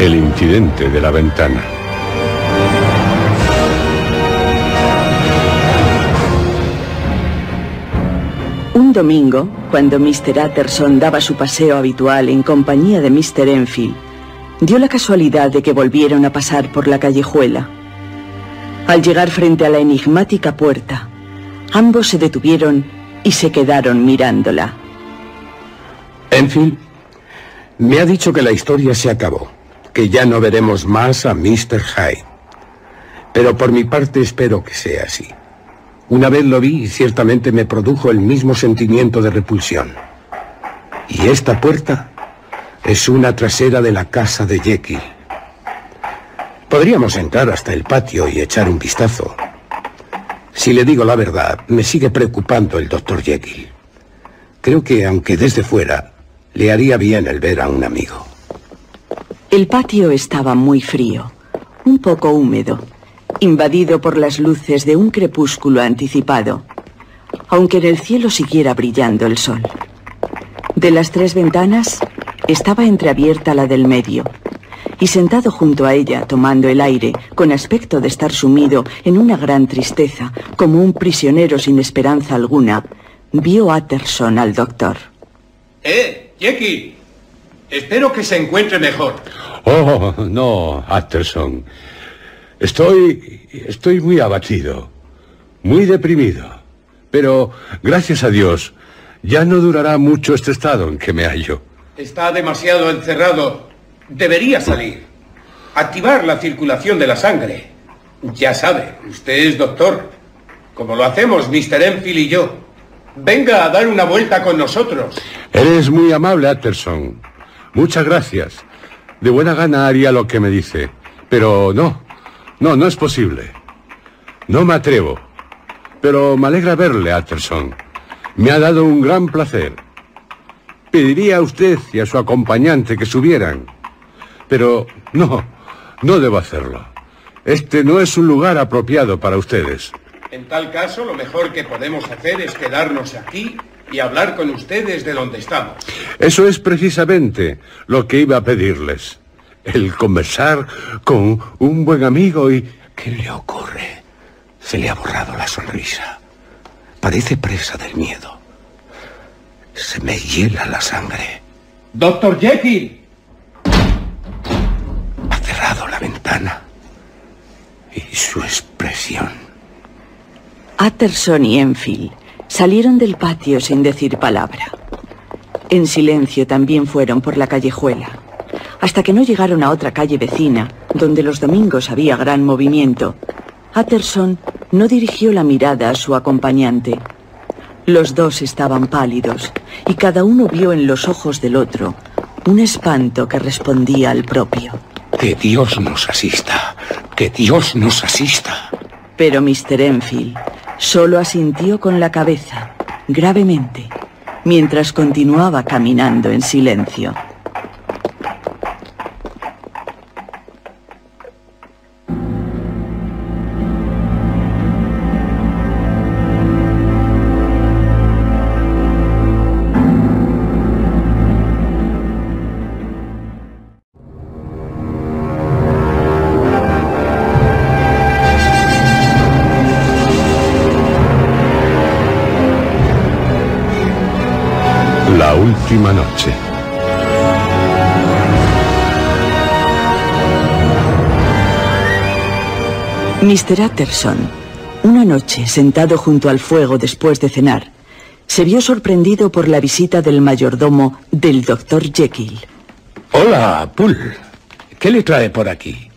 El incidente de la ventana. Un domingo, cuando Mr. Atterson daba su paseo habitual en compañía de Mr. Enfield, dio la casualidad de que volvieron a pasar por la callejuela. Al llegar frente a la enigmática puerta, ambos se detuvieron y se quedaron mirándola. Enfield me ha dicho que la historia se acabó, que ya no veremos más a Mr. Hyde. Pero por mi parte espero que sea así. Una vez lo vi y ciertamente me produjo el mismo sentimiento de repulsión. Y esta puerta es una trasera de la casa de Jekyll. Podríamos entrar hasta el patio y echar un vistazo. Si le digo la verdad, me sigue preocupando el doctor Jekyll. Creo que, aunque desde fuera, le haría bien el ver a un amigo. El patio estaba muy frío, un poco húmedo invadido por las luces de un crepúsculo anticipado, aunque en el cielo siguiera brillando el sol. De las tres ventanas estaba entreabierta la del medio, y sentado junto a ella, tomando el aire, con aspecto de estar sumido en una gran tristeza, como un prisionero sin esperanza alguna, vio Atterson al doctor. ¡Eh, Jackie! Espero que se encuentre mejor. Oh, no, Atterson. Estoy... estoy muy abatido, muy deprimido. Pero, gracias a Dios, ya no durará mucho este estado en que me hallo. Está demasiado encerrado. Debería salir. Activar la circulación de la sangre. Ya sabe, usted es doctor. Como lo hacemos Mr. Enfield y yo. Venga a dar una vuelta con nosotros. Eres muy amable, Atterson. Muchas gracias. De buena gana haría lo que me dice. Pero no, no, no es posible. No me atrevo. Pero me alegra verle, Atterson. Me ha dado un gran placer. Pediría a usted y a su acompañante que subieran. Pero no, no debo hacerlo. Este no es un lugar apropiado para ustedes. En tal caso, lo mejor que podemos hacer es quedarnos aquí y hablar con ustedes de donde estamos. Eso es precisamente lo que iba a pedirles el conversar con un buen amigo y... ¿Qué le ocurre? Se le ha borrado la sonrisa. Parece presa del miedo. Se me hiela la sangre. ¡Doctor Jekyll! Ha cerrado la ventana. Y su expresión. Atterson y Enfield salieron del patio sin decir palabra. En silencio también fueron por la callejuela hasta que no llegaron a otra calle vecina, donde los domingos había gran movimiento. Atterson no dirigió la mirada a su acompañante. Los dos estaban pálidos y cada uno vio en los ojos del otro un espanto que respondía al propio. Que Dios nos asista, que Dios nos asista. Pero Mr. Enfield solo asintió con la cabeza, gravemente, mientras continuaba caminando en silencio. Mr. Atterson, Una noche, sentado junto al fuego después de cenar, se vio sorprendido por la visita del mayordomo del doctor Jekyll. Hola, Pull. ¿Qué le trae por aquí?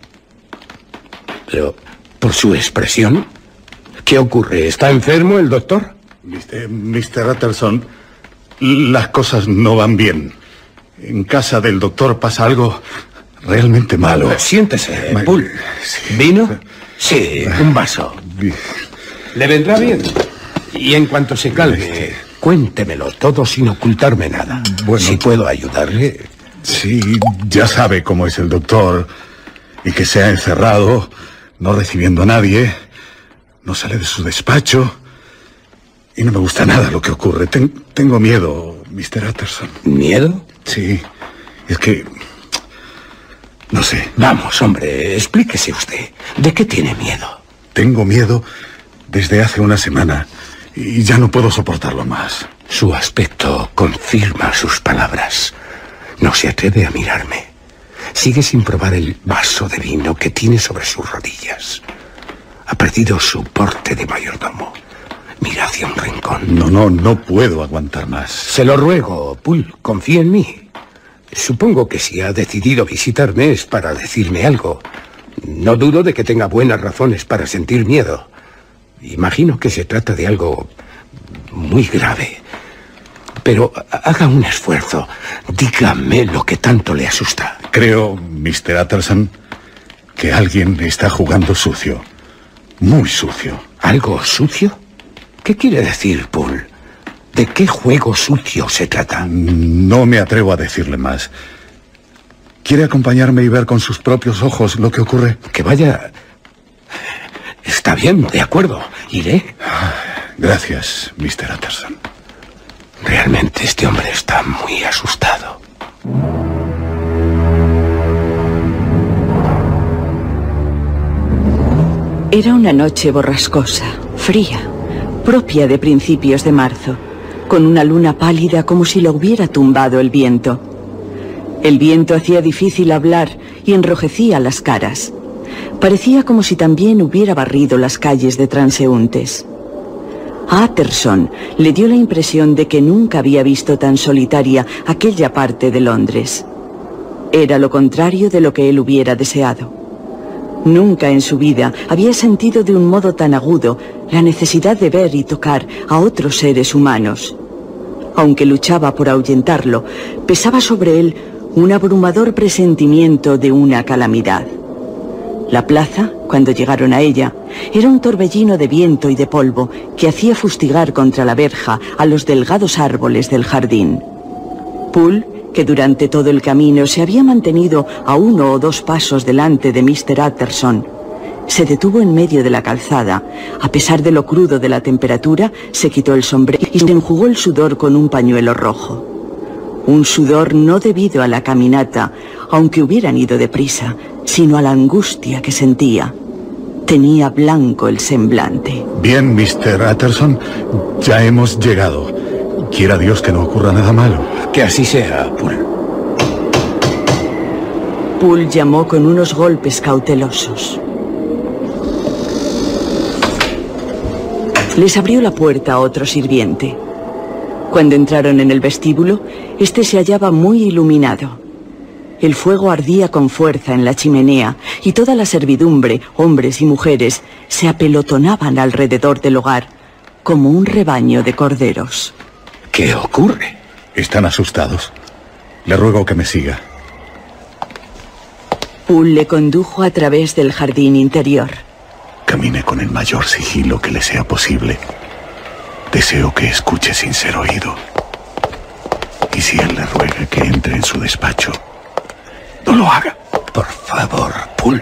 Pero, por su expresión, ¿qué ocurre? ¿Está enfermo el doctor? Mr. Mr. Utterson, las cosas no van bien. En casa del doctor pasa algo realmente malo. Siéntese, sí. ¿Vino? Sí, un vaso. ¿Le vendrá bien? Y en cuanto se calme, cuéntemelo todo sin ocultarme nada. Bueno. Si puedo ayudarle. Sí, ya sabe cómo es el doctor. Y que se ha encerrado, no recibiendo a nadie. No sale de su despacho. Y no me gusta nada lo que ocurre. Ten- tengo miedo, Mr. Utterson. ¿Miedo? Sí, es que... No sé, Vamos, hombre, explíquese usted. ¿De qué tiene miedo? tengo miedo desde hace una semana. Y ya no puedo soportarlo más. Su aspecto confirma sus palabras. No se atreve a mirarme. Sigue sin probar el vaso de vino que tiene sobre sus rodillas. Ha perdido su porte de mayordomo. Mira hacia un rincón. No, no, no puedo aguantar más. Se lo ruego, Pull, confía en mí. Supongo que si ha decidido visitarme es para decirme algo. No dudo de que tenga buenas razones para sentir miedo. Imagino que se trata de algo muy grave. Pero ha- haga un esfuerzo. Dígame lo que tanto le asusta. Creo, Mr. Utterson, que alguien está jugando sucio. Muy sucio. ¿Algo sucio? ¿Qué quiere decir, Pull? ¿De qué juego sucio se trata? No me atrevo a decirle más. ¿Quiere acompañarme y ver con sus propios ojos lo que ocurre? Que vaya... Está bien, de acuerdo. Iré. Gracias, Mr. Utterson. Realmente este hombre está muy asustado. Era una noche borrascosa, fría, propia de principios de marzo, con una luna pálida como si la hubiera tumbado el viento. El viento hacía difícil hablar y enrojecía las caras. Parecía como si también hubiera barrido las calles de transeúntes. A Utterson le dio la impresión de que nunca había visto tan solitaria aquella parte de Londres. Era lo contrario de lo que él hubiera deseado. Nunca en su vida había sentido de un modo tan agudo la necesidad de ver y tocar a otros seres humanos. Aunque luchaba por ahuyentarlo, pesaba sobre él un abrumador presentimiento de una calamidad. La plaza, cuando llegaron a ella, era un torbellino de viento y de polvo que hacía fustigar contra la verja a los delgados árboles del jardín. Poole, que durante todo el camino se había mantenido a uno o dos pasos delante de Mr. Utterson, se detuvo en medio de la calzada. A pesar de lo crudo de la temperatura, se quitó el sombrero y se enjugó el sudor con un pañuelo rojo. Un sudor no debido a la caminata, aunque hubieran ido deprisa, sino a la angustia que sentía. Tenía blanco el semblante. Bien, Mr. Utterson, ya hemos llegado. Quiera Dios que no ocurra nada malo. Que así sea, Pull. Poole llamó con unos golpes cautelosos. Les abrió la puerta a otro sirviente. Cuando entraron en el vestíbulo, este se hallaba muy iluminado. El fuego ardía con fuerza en la chimenea y toda la servidumbre, hombres y mujeres, se apelotonaban alrededor del hogar como un rebaño de corderos. ¿Qué ocurre? Están asustados. Le ruego que me siga. Poole le condujo a través del jardín interior. Camine con el mayor sigilo que le sea posible. Deseo que escuche sin ser oído. Y si él le ruega que entre en su despacho, no lo haga. Por favor, Pull.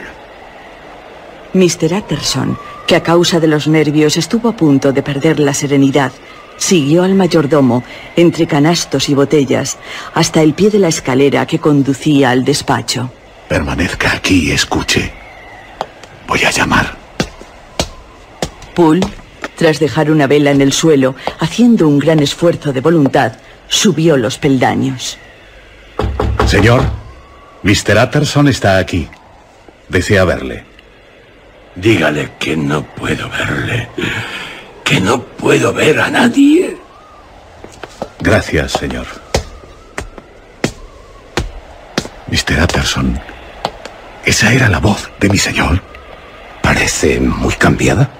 Mr. Utterson, que a causa de los nervios estuvo a punto de perder la serenidad, siguió al mayordomo entre canastos y botellas hasta el pie de la escalera que conducía al despacho. Permanezca aquí y escuche. Voy a llamar. Poole, tras dejar una vela en el suelo, haciendo un gran esfuerzo de voluntad, subió los peldaños. Señor, Mr. Utterson está aquí. Desea verle. Dígale que no puedo verle. Que no puedo ver a nadie. Gracias, señor. Mr. Utterson, esa era la voz de mi señor. Parece muy cambiada.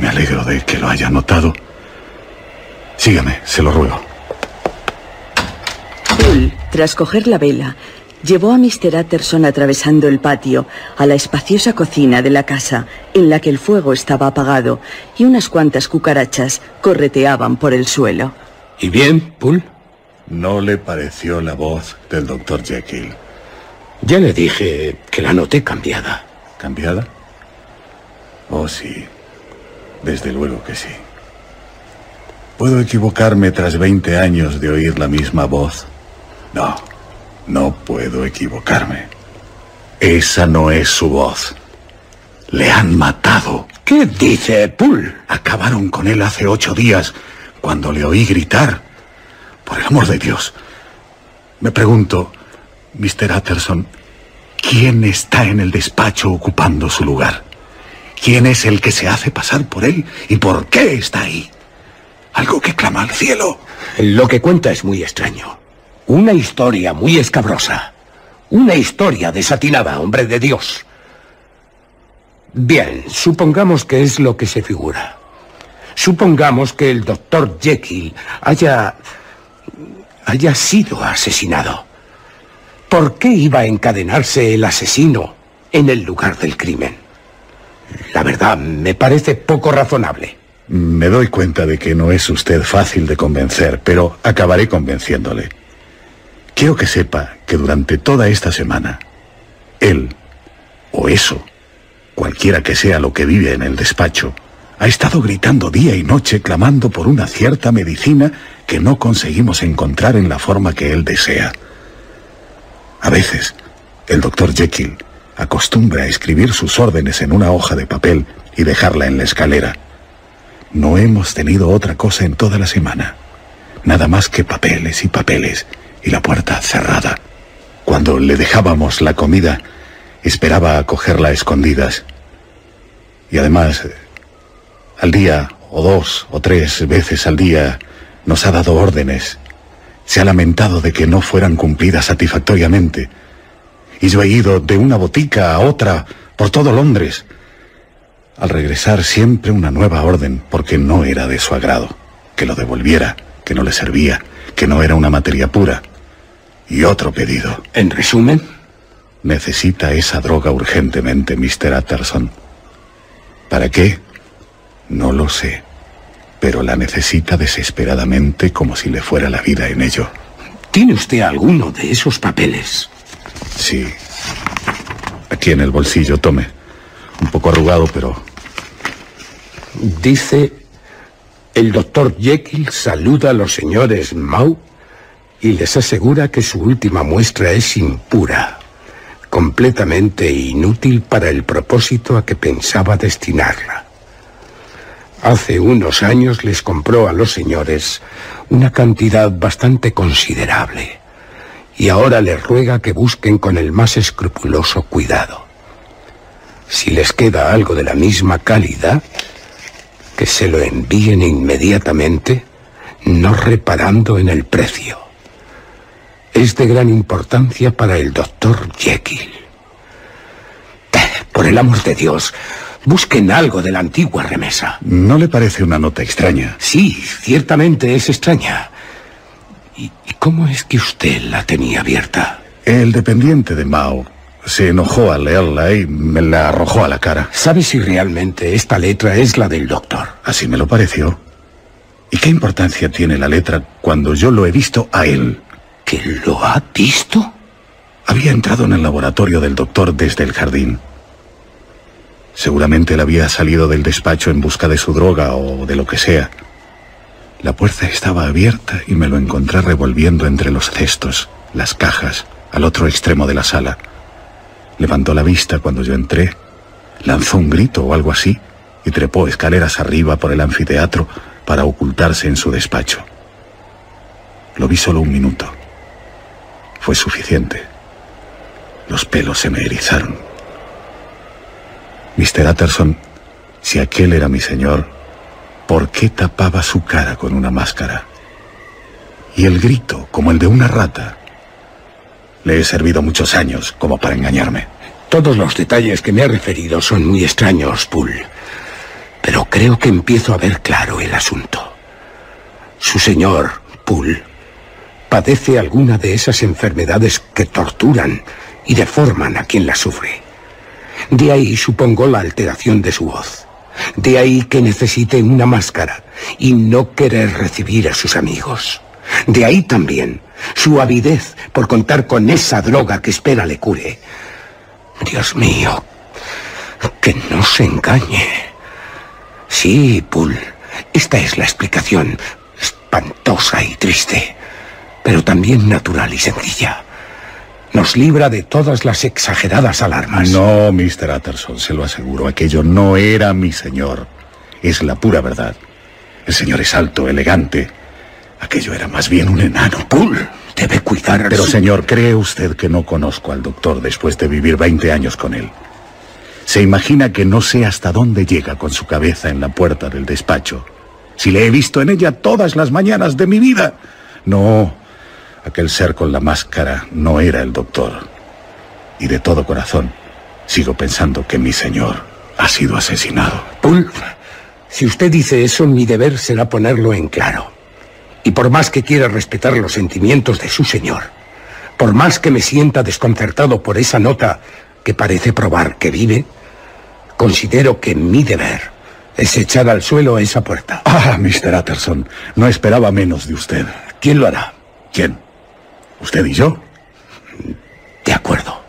Me alegro de que lo haya notado. Sígame, se lo ruego. Paul, tras coger la vela, llevó a Mr. Utterson atravesando el patio a la espaciosa cocina de la casa, en la que el fuego estaba apagado y unas cuantas cucarachas correteaban por el suelo. ¿Y bien, Poole? No le pareció la voz del doctor Jekyll. Ya le dije que la noté cambiada. ¿Cambiada? Oh, sí. Desde luego que sí. ¿Puedo equivocarme tras 20 años de oír la misma voz? No, no puedo equivocarme. Esa no es su voz. Le han matado. ¿Qué dice, Poole? Acabaron con él hace ocho días, cuando le oí gritar. Por el amor de Dios. Me pregunto, Mr. Utterson, ¿quién está en el despacho ocupando su lugar? ¿Quién es el que se hace pasar por él y por qué está ahí? Algo que clama al cielo. Lo que cuenta es muy extraño. Una historia muy escabrosa. Una historia desatinada, hombre de Dios. Bien, supongamos que es lo que se figura. Supongamos que el doctor Jekyll haya... haya sido asesinado. ¿Por qué iba a encadenarse el asesino en el lugar del crimen? La verdad, me parece poco razonable. Me doy cuenta de que no es usted fácil de convencer, pero acabaré convenciéndole. Quiero que sepa que durante toda esta semana, él, o eso, cualquiera que sea lo que vive en el despacho, ha estado gritando día y noche clamando por una cierta medicina que no conseguimos encontrar en la forma que él desea. A veces, el doctor Jekyll acostumbra a escribir sus órdenes en una hoja de papel y dejarla en la escalera. No hemos tenido otra cosa en toda la semana. Nada más que papeles y papeles y la puerta cerrada. Cuando le dejábamos la comida, esperaba a cogerla a escondidas. Y además, al día, o dos, o tres veces al día, nos ha dado órdenes. Se ha lamentado de que no fueran cumplidas satisfactoriamente. Y yo he ido de una botica a otra por todo Londres. Al regresar siempre una nueva orden porque no era de su agrado. Que lo devolviera, que no le servía, que no era una materia pura. Y otro pedido. En resumen, Necesita esa droga urgentemente, Mr. Utterson. ¿Para qué? No lo sé. Pero la necesita desesperadamente como si le fuera la vida en ello. ¿tiene usted alguno de esos papeles? Sí. Aquí en el bolsillo, tome. Un poco arrugado, pero... Dice, el doctor Jekyll saluda a los señores Mau y les asegura que su última muestra es impura, completamente inútil para el propósito a que pensaba destinarla. Hace unos años les compró a los señores una cantidad bastante considerable y ahora les ruega que busquen con el más escrupuloso cuidado. Si les queda algo de la misma calidad, que se lo envíen inmediatamente, no reparando en el precio. Es de gran importancia para el doctor Jekyll. Por el amor de Dios, busquen algo de la antigua remesa. ¿No le parece una nota extraña? Sí, ciertamente es extraña. ¿Y, cómo es que usted la tenía abierta? El dependiente de Mao se enojó al leerla y me la arrojó a la cara. ¿Sabe si realmente esta letra es la del doctor? Así me lo pareció. ¿Y qué importancia tiene la letra cuando yo lo he visto a él? ¿Que lo ha visto? Había entrado en el laboratorio del doctor desde el jardín. Seguramente él había salido del despacho en busca de su droga o de lo que sea. La puerta estaba abierta y me lo encontré revolviendo entre los cestos, las cajas, al otro extremo de la sala. Levantó la vista cuando yo entré, lanzó un grito o algo así y trepó escaleras arriba por el anfiteatro para ocultarse en su despacho. Lo vi solo un minuto. Fue suficiente. Los pelos se me erizaron. Mr. Utterson, si aquel era mi señor, ¿por qué tapaba su cara con una máscara? Y el grito, como el de una rata. Le he servido muchos años como para engañarme. Todos los detalles que me ha referido son muy extraños, Pool. Pero creo que empiezo a ver claro el asunto. Su señor, Pool, padece alguna de esas enfermedades que torturan y deforman a quien la sufre. De ahí supongo la alteración de su voz. De ahí que necesite una máscara y no querer recibir a sus amigos. De ahí también su avidez por contar con esa droga que espera le cure. Dios mío, que no se engañe. Sí, Pool, esta es la explicación, espantosa y triste, pero también natural y sencilla. Nos libra de todas las exageradas alarmas. No, Mr. Utterson, se lo aseguro, aquello no era mi señor. Es la pura verdad. El señor es alto, elegante. Aquello era más bien un enano. Pool, debe cuidar. Pero, señor, ¿cree usted que no conozco al doctor después de vivir 20 años con él? Se imagina que no sé hasta dónde llega con su cabeza en la puerta del despacho. Si le he visto en ella todas las mañanas de mi vida. No, aquel ser con la máscara no era el doctor. Y de todo corazón, sigo pensando que mi señor ha sido asesinado. Pool, si usted dice eso, mi deber será ponerlo en claro. Y por más que quiera respetar los sentimientos de su señor, por más que me sienta desconcertado por esa nota que parece probar que vive, considero que mi deber es echar al suelo esa puerta. Ah, Mr. Utterson, no esperaba menos de usted. ¿Quién lo hará? ¿Quién? ¿Usted y yo? De acuerdo.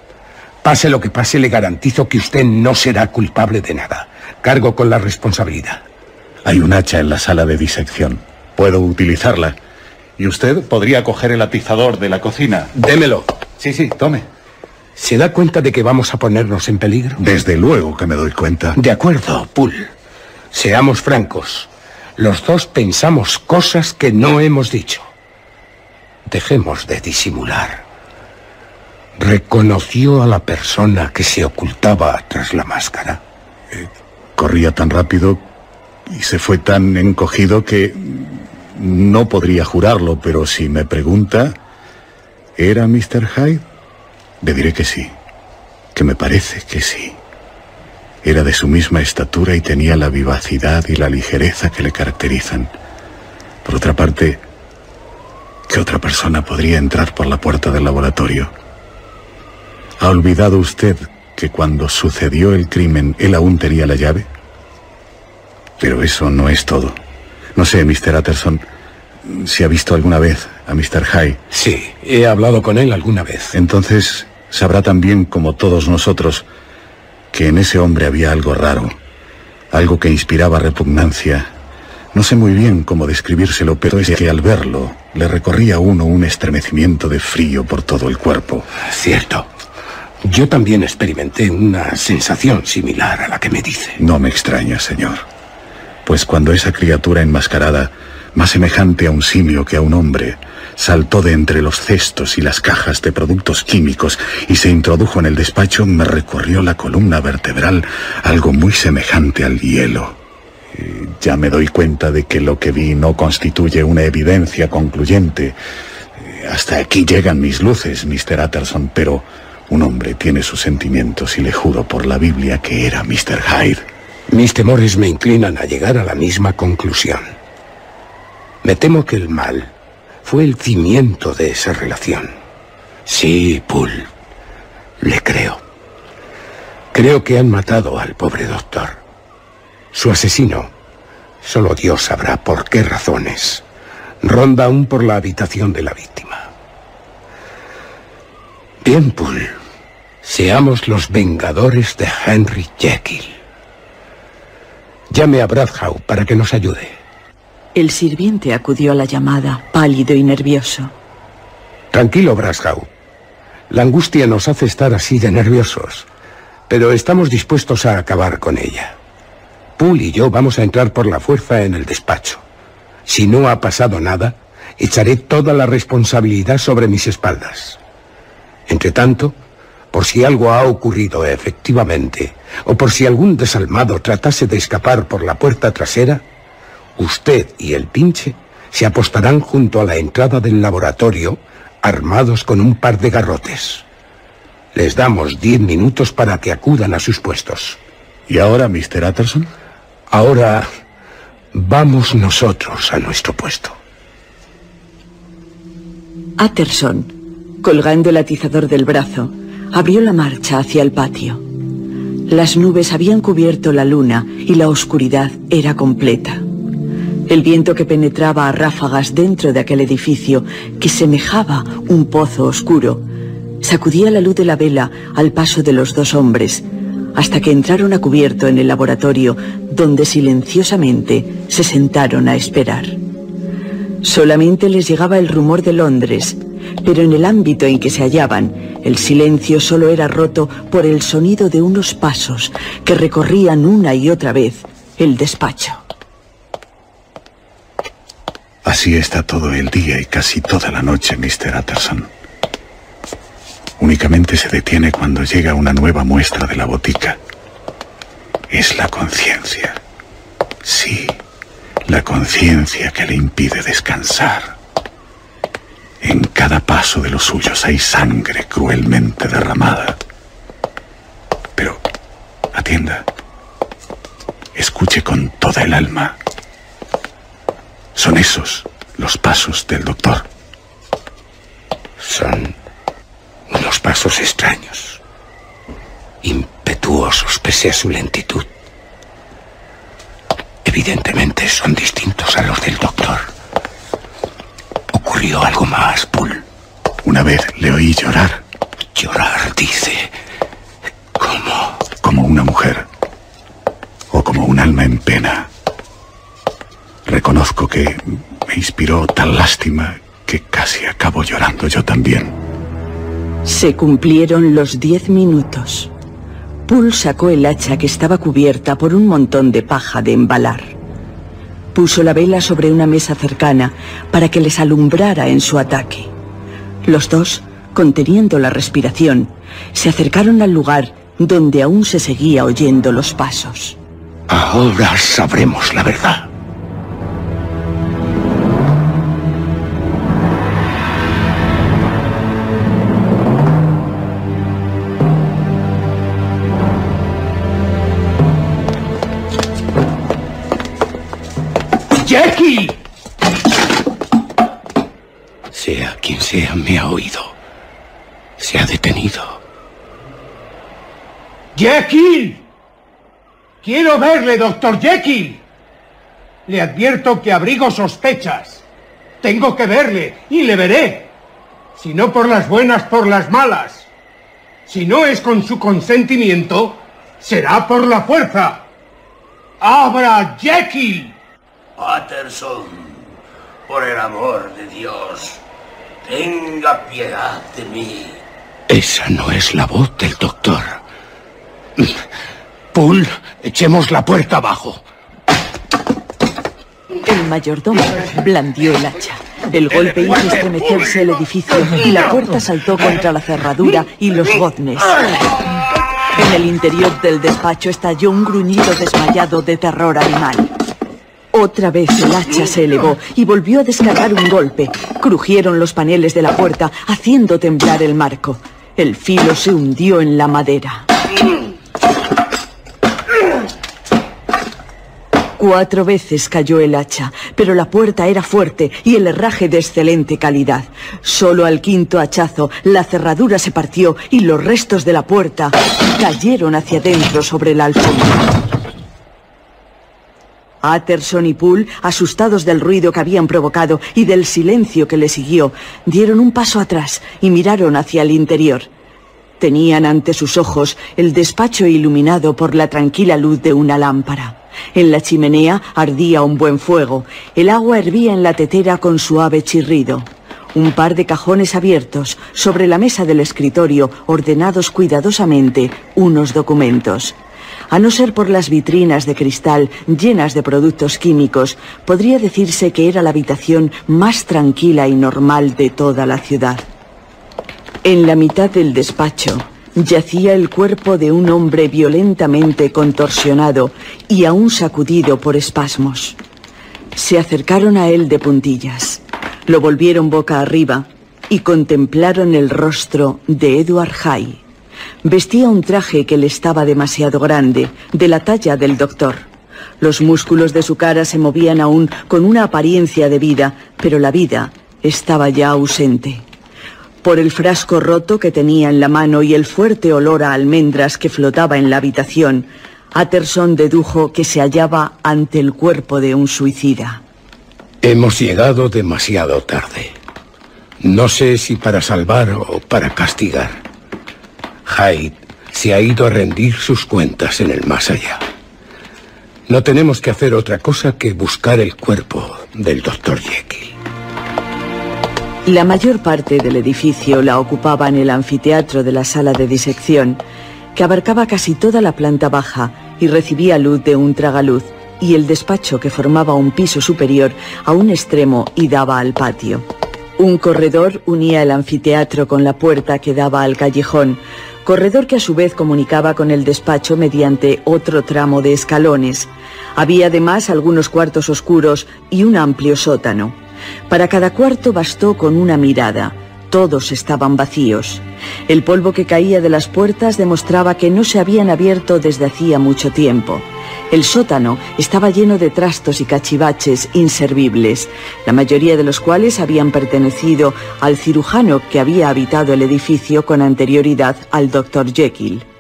Pase lo que pase, le garantizo que usted no será culpable de nada. Cargo con la responsabilidad. Hay un hacha en la sala de disección. Puedo utilizarla. Y usted podría coger el atizador de la cocina. Démelo. Sí, sí, tome. ¿Se da cuenta de que vamos a ponernos en peligro? Desde luego que me doy cuenta. De acuerdo, Pool. Seamos francos. Los dos pensamos cosas que no hemos dicho. Dejemos de disimular. ¿Reconoció a la persona que se ocultaba tras la máscara? Eh, corría tan rápido y se fue tan encogido que no podría jurarlo, pero si me pregunta, ¿era Mr. Hyde? Le diré que sí, que me parece que sí. Era de su misma estatura y tenía la vivacidad y la ligereza que le caracterizan. Por otra parte, ¿qué otra persona podría entrar por la puerta del laboratorio? ¿Ha olvidado usted que cuando sucedió el crimen él aún tenía la llave? Pero eso no es todo. No sé, Mr. Utterson, si ha visto alguna vez a Mr. Hyde. Sí, he hablado con él alguna vez. Entonces sabrá también, como todos nosotros, que en ese hombre había algo raro, algo que inspiraba repugnancia. No sé muy bien cómo describírselo, pero es que al verlo le recorría a uno un estremecimiento de frío por todo el cuerpo. Cierto. Yo también experimenté una sensación similar a la que me dice. No me extraña, señor. Pues cuando esa criatura enmascarada, más semejante a un simio que a un hombre, saltó de entre los cestos y las cajas de productos químicos y se introdujo en el despacho, me recorrió la columna vertebral algo muy semejante al hielo. Eh, Ya me doy cuenta de que lo que vi no constituye una evidencia concluyente. Eh, Hasta aquí llegan mis luces, Mr. Utterson, pero un hombre tiene sus sentimientos y le juro por la Biblia que era Mr. Hyde. Mis temores me inclinan a llegar a la misma conclusión. Me temo que el mal fue el cimiento de esa relación. Sí, Pool, le creo. Creo que han matado al pobre doctor. Su asesino, solo Dios sabrá por qué razones, ronda aún por la habitación de la víctima. Bien, Pool, seamos los vengadores de Henry Jekyll. Llame a Bradhow para que nos ayude. El sirviente acudió a la llamada, pálido y nervioso. Tranquilo, Brashow. La angustia nos hace estar así de nerviosos, pero estamos dispuestos a acabar con ella. Poole y yo vamos a entrar por la fuerza en el despacho. Si no ha pasado nada, echaré toda la responsabilidad sobre mis espaldas. Entre tanto, por si algo ha ocurrido efectivamente, o por si algún desalmado tratase de escapar por la puerta trasera, usted y el pinche se apostarán junto a la entrada del laboratorio, armados con un par de garrotes. Les damos diez minutos para que acudan a sus puestos. ¿Y ahora, Mr. Utterson? Ahora vamos nosotros a nuestro puesto. Utterson, colgando el atizador del brazo, abrió la marcha hacia el patio. Las nubes habían cubierto la luna y la oscuridad era completa. El viento que penetraba a ráfagas dentro de aquel edificio, que semejaba un pozo oscuro, sacudía la luz de la vela al paso de los dos hombres, hasta que entraron a cubierto en el laboratorio, donde silenciosamente se sentaron a esperar. Solamente les llegaba el rumor de Londres, pero en el ámbito en que se hallaban, el silencio solo era roto por el sonido de unos pasos que recorrían una y otra vez el despacho. Así está todo el día y casi toda la noche, Mr. Utterson. Únicamente se detiene cuando llega una nueva muestra de la botica. Es la conciencia. Sí, la conciencia que le impide descansar. En cada paso de los suyos hay sangre cruelmente derramada. Pero, atienda, escuche con toda el alma. Son esos los pasos del doctor. Son unos pasos extraños, impetuosos pese a su lentitud. Evidentemente son distintos a los del doctor ocurrió algo más, Pool. Una vez le oí llorar. Llorar, dice. ¿Cómo? Como una mujer. O como un alma en pena. Reconozco que me inspiró tal lástima que casi acabo llorando yo también. Se cumplieron los diez minutos. Pool sacó el hacha que estaba cubierta por un montón de paja de embalar. Puso la vela sobre una mesa cercana para que les alumbrara en su ataque. Los dos, conteniendo la respiración, se acercaron al lugar donde aún se seguía oyendo los pasos. Ahora sabremos la verdad. Oído. Se ha detenido. ¡Jekyll! Quiero verle, doctor Jekyll. Le advierto que abrigo sospechas. Tengo que verle y le veré. Si no por las buenas, por las malas. Si no es con su consentimiento, será por la fuerza. ¡Abra, Jekyll! Patterson, por el amor de Dios, tenga piedad de mí. Esa no es la voz del doctor. Pool, echemos la puerta abajo. El mayordomo blandió el hacha. El golpe hizo estremecerse el edificio y la puerta saltó contra la cerradura y los goznes. En el interior del despacho estalló un gruñido desmayado de terror animal. Otra vez el hacha se elevó y volvió a descargar un golpe. Crujieron los paneles de la puerta, haciendo temblar el marco. El filo se hundió en la madera. Cuatro veces cayó el hacha, pero la puerta era fuerte y el herraje de excelente calidad. Solo al quinto hachazo la cerradura se partió y los restos de la puerta cayeron hacia adentro sobre la alfombra. Atterson y Poole, asustados del ruido que habían provocado y del silencio que le siguió, dieron un paso atrás y miraron hacia el interior. Tenían ante sus ojos el despacho iluminado por la tranquila luz de una lámpara. En la chimenea ardía un buen fuego. El agua hervía en la tetera con suave chirrido. Un par de cajones abiertos, sobre la mesa del escritorio, ordenados cuidadosamente, unos documentos. A no ser por las vitrinas de cristal llenas de productos químicos, podría decirse que era la habitación más tranquila y normal de toda la ciudad. En la mitad del despacho, yacía el cuerpo de un hombre violentamente contorsionado y aún sacudido por espasmos. Se acercaron a él de puntillas, lo volvieron boca arriba y contemplaron el rostro de Edward High. Vestía un traje que le estaba demasiado grande, de la talla del doctor. Los músculos de su cara se movían aún con una apariencia de vida, pero la vida estaba ya ausente. Por el frasco roto que tenía en la mano y el fuerte olor a almendras que flotaba en la habitación, Atterson dedujo que se hallaba ante el cuerpo de un suicida. Hemos llegado demasiado tarde. No sé si para salvar o para castigar. Hyde se ha ido a rendir sus cuentas en el más allá. No tenemos que hacer otra cosa que buscar el cuerpo del doctor Jekyll. La mayor parte del edificio la ocupaban el anfiteatro de la sala de disección, que abarcaba casi toda la planta baja y recibía luz de un tragaluz, y el despacho que formaba un piso superior a un extremo y daba al patio. Un corredor unía el anfiteatro con la puerta que daba al callejón, corredor que a su vez comunicaba con el despacho mediante otro tramo de escalones. Había además algunos cuartos oscuros y un amplio sótano. Para cada cuarto bastó con una mirada. Todos estaban vacíos. El polvo que caía de las puertas demostraba que no se habían abierto desde hacía mucho tiempo. El sótano estaba lleno de trastos y cachivaches inservibles, la mayoría de los cuales habían pertenecido al cirujano que había habitado el edificio con anterioridad al doctor Jekyll.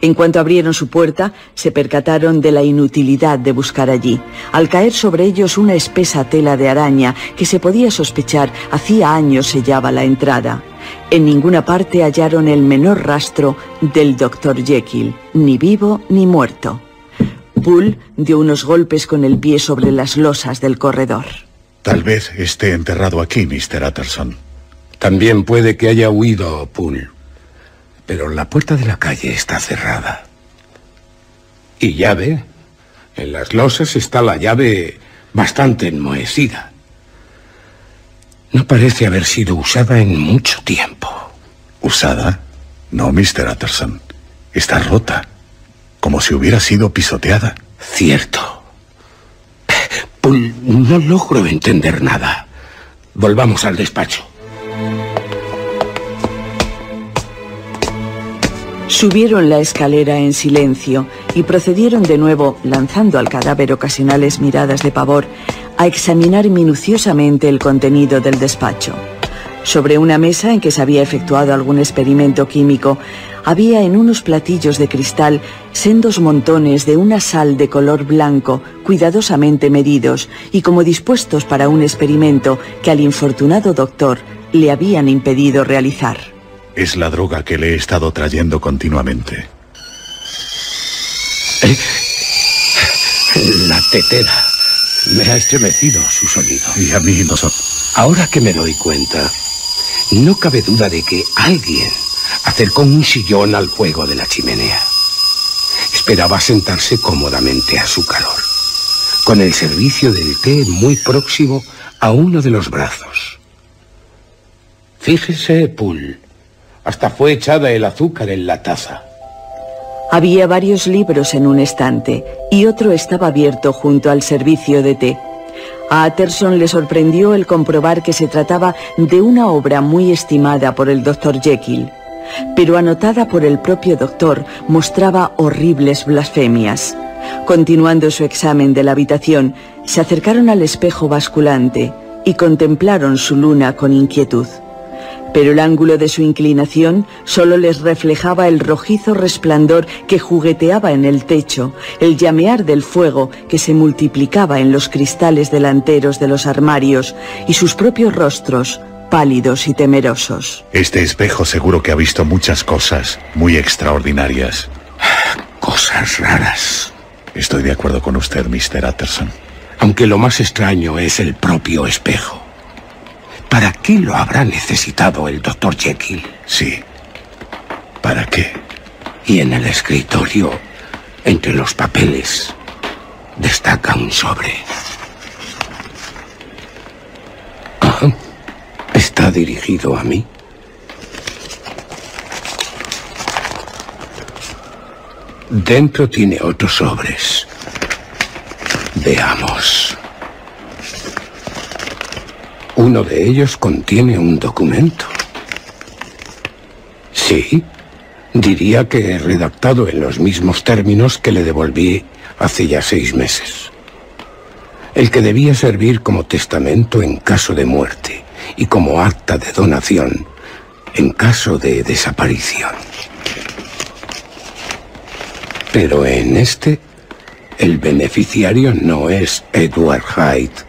En cuanto abrieron su puerta, se percataron de la inutilidad de buscar allí, al caer sobre ellos una espesa tela de araña que se podía sospechar hacía años sellaba la entrada. En ninguna parte hallaron el menor rastro del doctor Jekyll, ni vivo ni muerto. Bull dio unos golpes con el pie sobre las losas del corredor. Tal vez esté enterrado aquí, Mr. Utterson. También puede que haya huido Poole pero la puerta de la calle está cerrada. Y llave. En las losas está la llave bastante enmohecida. No parece haber sido usada en mucho tiempo. ¿Usada? No, Mr. Utterson. Está rota. Como si hubiera sido pisoteada. Cierto. No logro entender nada. Volvamos al despacho. Subieron la escalera en silencio y procedieron de nuevo, lanzando al cadáver ocasionales miradas de pavor, a examinar minuciosamente el contenido del despacho. Sobre una mesa en que se había efectuado algún experimento químico, había en unos platillos de cristal sendos montones de una sal de color blanco, cuidadosamente medidos y como dispuestos para un experimento que al infortunado doctor le habían impedido realizar. Es la droga que le he estado trayendo continuamente. Eh, la tetera. Me ha estremecido su sonido. Y a mí no son... Ahora que me doy cuenta, no cabe duda de que alguien acercó un sillón al fuego de la chimenea. Esperaba sentarse cómodamente a su calor, con el servicio del té muy próximo a uno de los brazos. Fíjese, Poole, hasta fue echada el azúcar en la taza. Había varios libros en un estante y otro estaba abierto junto al servicio de té. A Atterson le sorprendió el comprobar que se trataba de una obra muy estimada por el doctor Jekyll, pero anotada por el propio doctor mostraba horribles blasfemias. Continuando su examen de la habitación, se acercaron al espejo basculante y contemplaron su luna con inquietud pero el ángulo de su inclinación solo les reflejaba el rojizo resplandor que jugueteaba en el techo, el llamear del fuego que se multiplicaba en los cristales delanteros de los armarios y sus propios rostros, pálidos y temerosos. Este espejo seguro que ha visto muchas cosas muy extraordinarias. Cosas raras. Estoy de acuerdo con usted, Mr. Utterson. Aunque lo más extraño es el propio espejo. ¿Para qué lo habrá necesitado el doctor Jekyll? Sí. ¿Para qué? Y en el escritorio, entre los papeles, destaca un sobre. Ah, ¿Está dirigido a mí? Dentro tiene otros sobres. Veamos. Uno de ellos contiene un documento. Sí, diría que redactado en los mismos términos que le devolví hace ya seis meses. El que debía servir como testamento en caso de muerte y como acta de donación en caso de desaparición. Pero en este, el beneficiario no es Edward Hyde,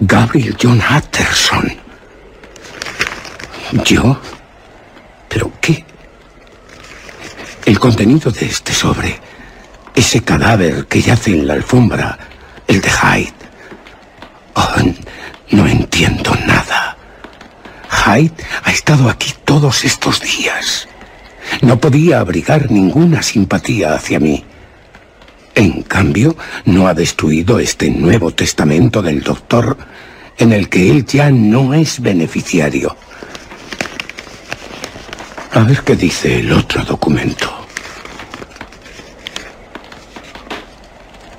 Gabriel John Utterson. ¿Yo? ¿Pero qué? El contenido de este sobre, ese cadáver que yace en la alfombra, el de Hyde. Oh, no entiendo nada. Hyde ha estado aquí todos estos días. No podía abrigar ninguna simpatía hacia mí. En cambio, no ha destruido este nuevo testamento del doctor en el que él ya no es beneficiario. A ver qué dice el otro documento.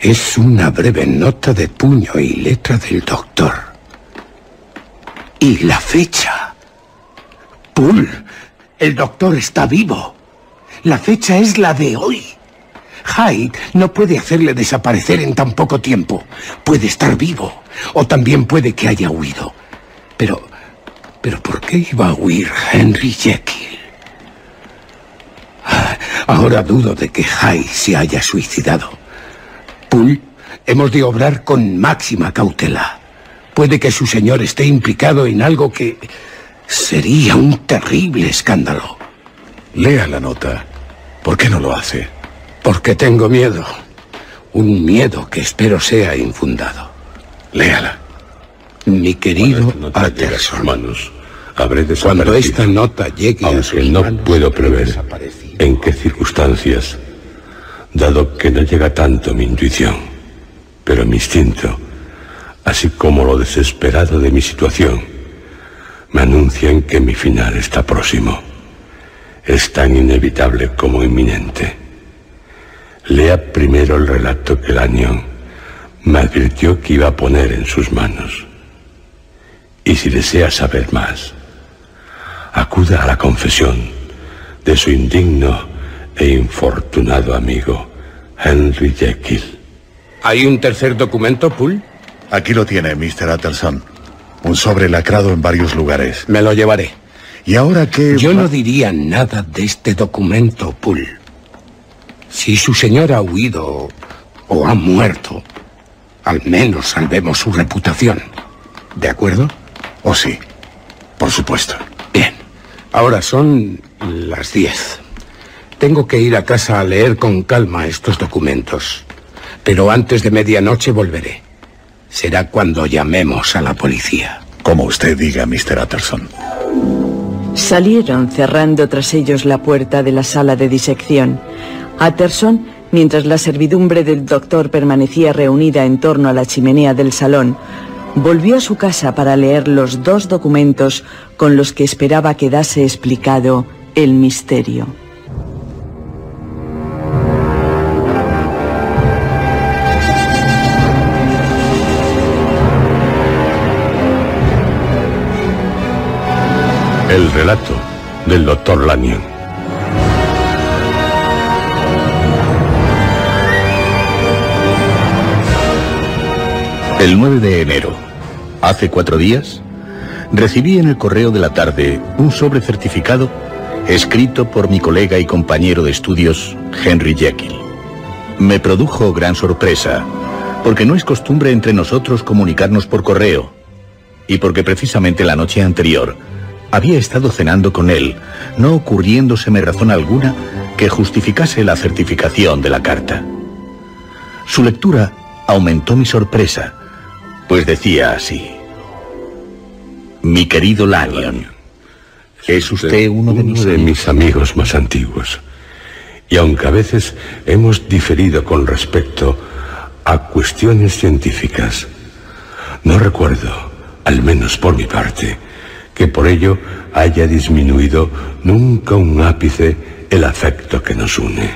Es una breve nota de puño y letra del doctor. Y la fecha. Pool, el doctor está vivo. La fecha es la de hoy. Hyde no puede hacerle desaparecer en tan poco tiempo. Puede estar vivo, o también puede que haya huido. Pero, pero ¿por qué iba a huir Henry Jekyll? Ah, ahora dudo de que Hyde se haya suicidado. Poole, hemos de obrar con máxima cautela. Puede que su señor esté implicado en algo que sería un terrible escándalo. Lea la nota. ¿Por qué no lo hace? Porque tengo miedo. Un miedo que espero sea infundado. Léala. Mi querido a sus manos, habré Cuando esta nota llegue a Aunque sus no manos, puedo prever en qué circunstancias, dado que no llega tanto mi intuición, pero mi instinto, así como lo desesperado de mi situación, me anuncian que mi final está próximo. Es tan inevitable como inminente. Lea primero el relato que Lanyon me advirtió que iba a poner en sus manos. Y si desea saber más, acuda a la confesión de su indigno e infortunado amigo, Henry Jekyll. ¿Hay un tercer documento, Poole? Aquí lo tiene, Mr. Utterson. Un sobre lacrado en varios lugares. Me lo llevaré. ¿Y ahora qué...? Yo no diría nada de este documento, Poole. Si su señor ha huido o ha muerto, al menos salvemos su reputación. ¿De acuerdo? Oh, sí. Por supuesto. Bien. Ahora son las diez. Tengo que ir a casa a leer con calma estos documentos. Pero antes de medianoche volveré. Será cuando llamemos a la policía. Como usted diga, Mr. Utterson. Salieron cerrando tras ellos la puerta de la sala de disección. Utterson, mientras la servidumbre del doctor permanecía reunida en torno a la chimenea del salón, volvió a su casa para leer los dos documentos con los que esperaba quedase explicado el misterio. El relato del doctor Lanyon. El 9 de enero, hace cuatro días, recibí en el correo de la tarde un sobre certificado escrito por mi colega y compañero de estudios, Henry Jekyll. Me produjo gran sorpresa, porque no es costumbre entre nosotros comunicarnos por correo, y porque precisamente la noche anterior había estado cenando con él, no ocurriéndoseme razón alguna que justificase la certificación de la carta. Su lectura aumentó mi sorpresa, pues decía así. Mi querido Lanyon, es usted uno de mis amigos. mis amigos más antiguos. Y aunque a veces hemos diferido con respecto a cuestiones científicas, no recuerdo, al menos por mi parte, que por ello haya disminuido nunca un ápice el afecto que nos une.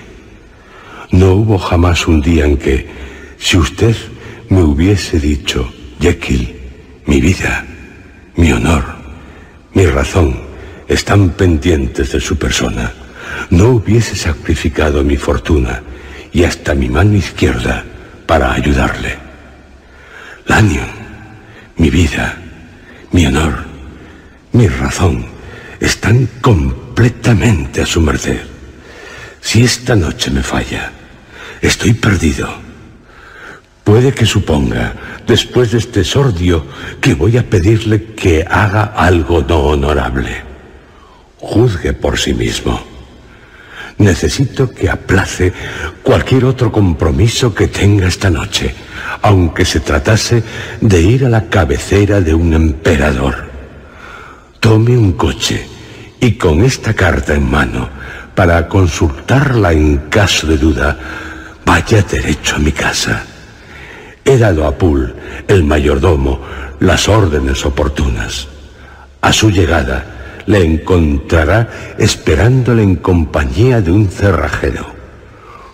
No hubo jamás un día en que, si usted me hubiese dicho, Jekyll, mi vida, mi honor, mi razón, están pendientes de su persona, no hubiese sacrificado mi fortuna y hasta mi mano izquierda para ayudarle. Lanyon, mi vida, mi honor, mi razón, están completamente a su merced. Si esta noche me falla, estoy perdido. Puede que suponga, después de este sordio, que voy a pedirle que haga algo no honorable. Juzgue por sí mismo. Necesito que aplace cualquier otro compromiso que tenga esta noche, aunque se tratase de ir a la cabecera de un emperador. Tome un coche y con esta carta en mano, para consultarla en caso de duda, vaya derecho a mi casa. He dado a Poole, el mayordomo, las órdenes oportunas. A su llegada, le encontrará esperándole en compañía de un cerrajero.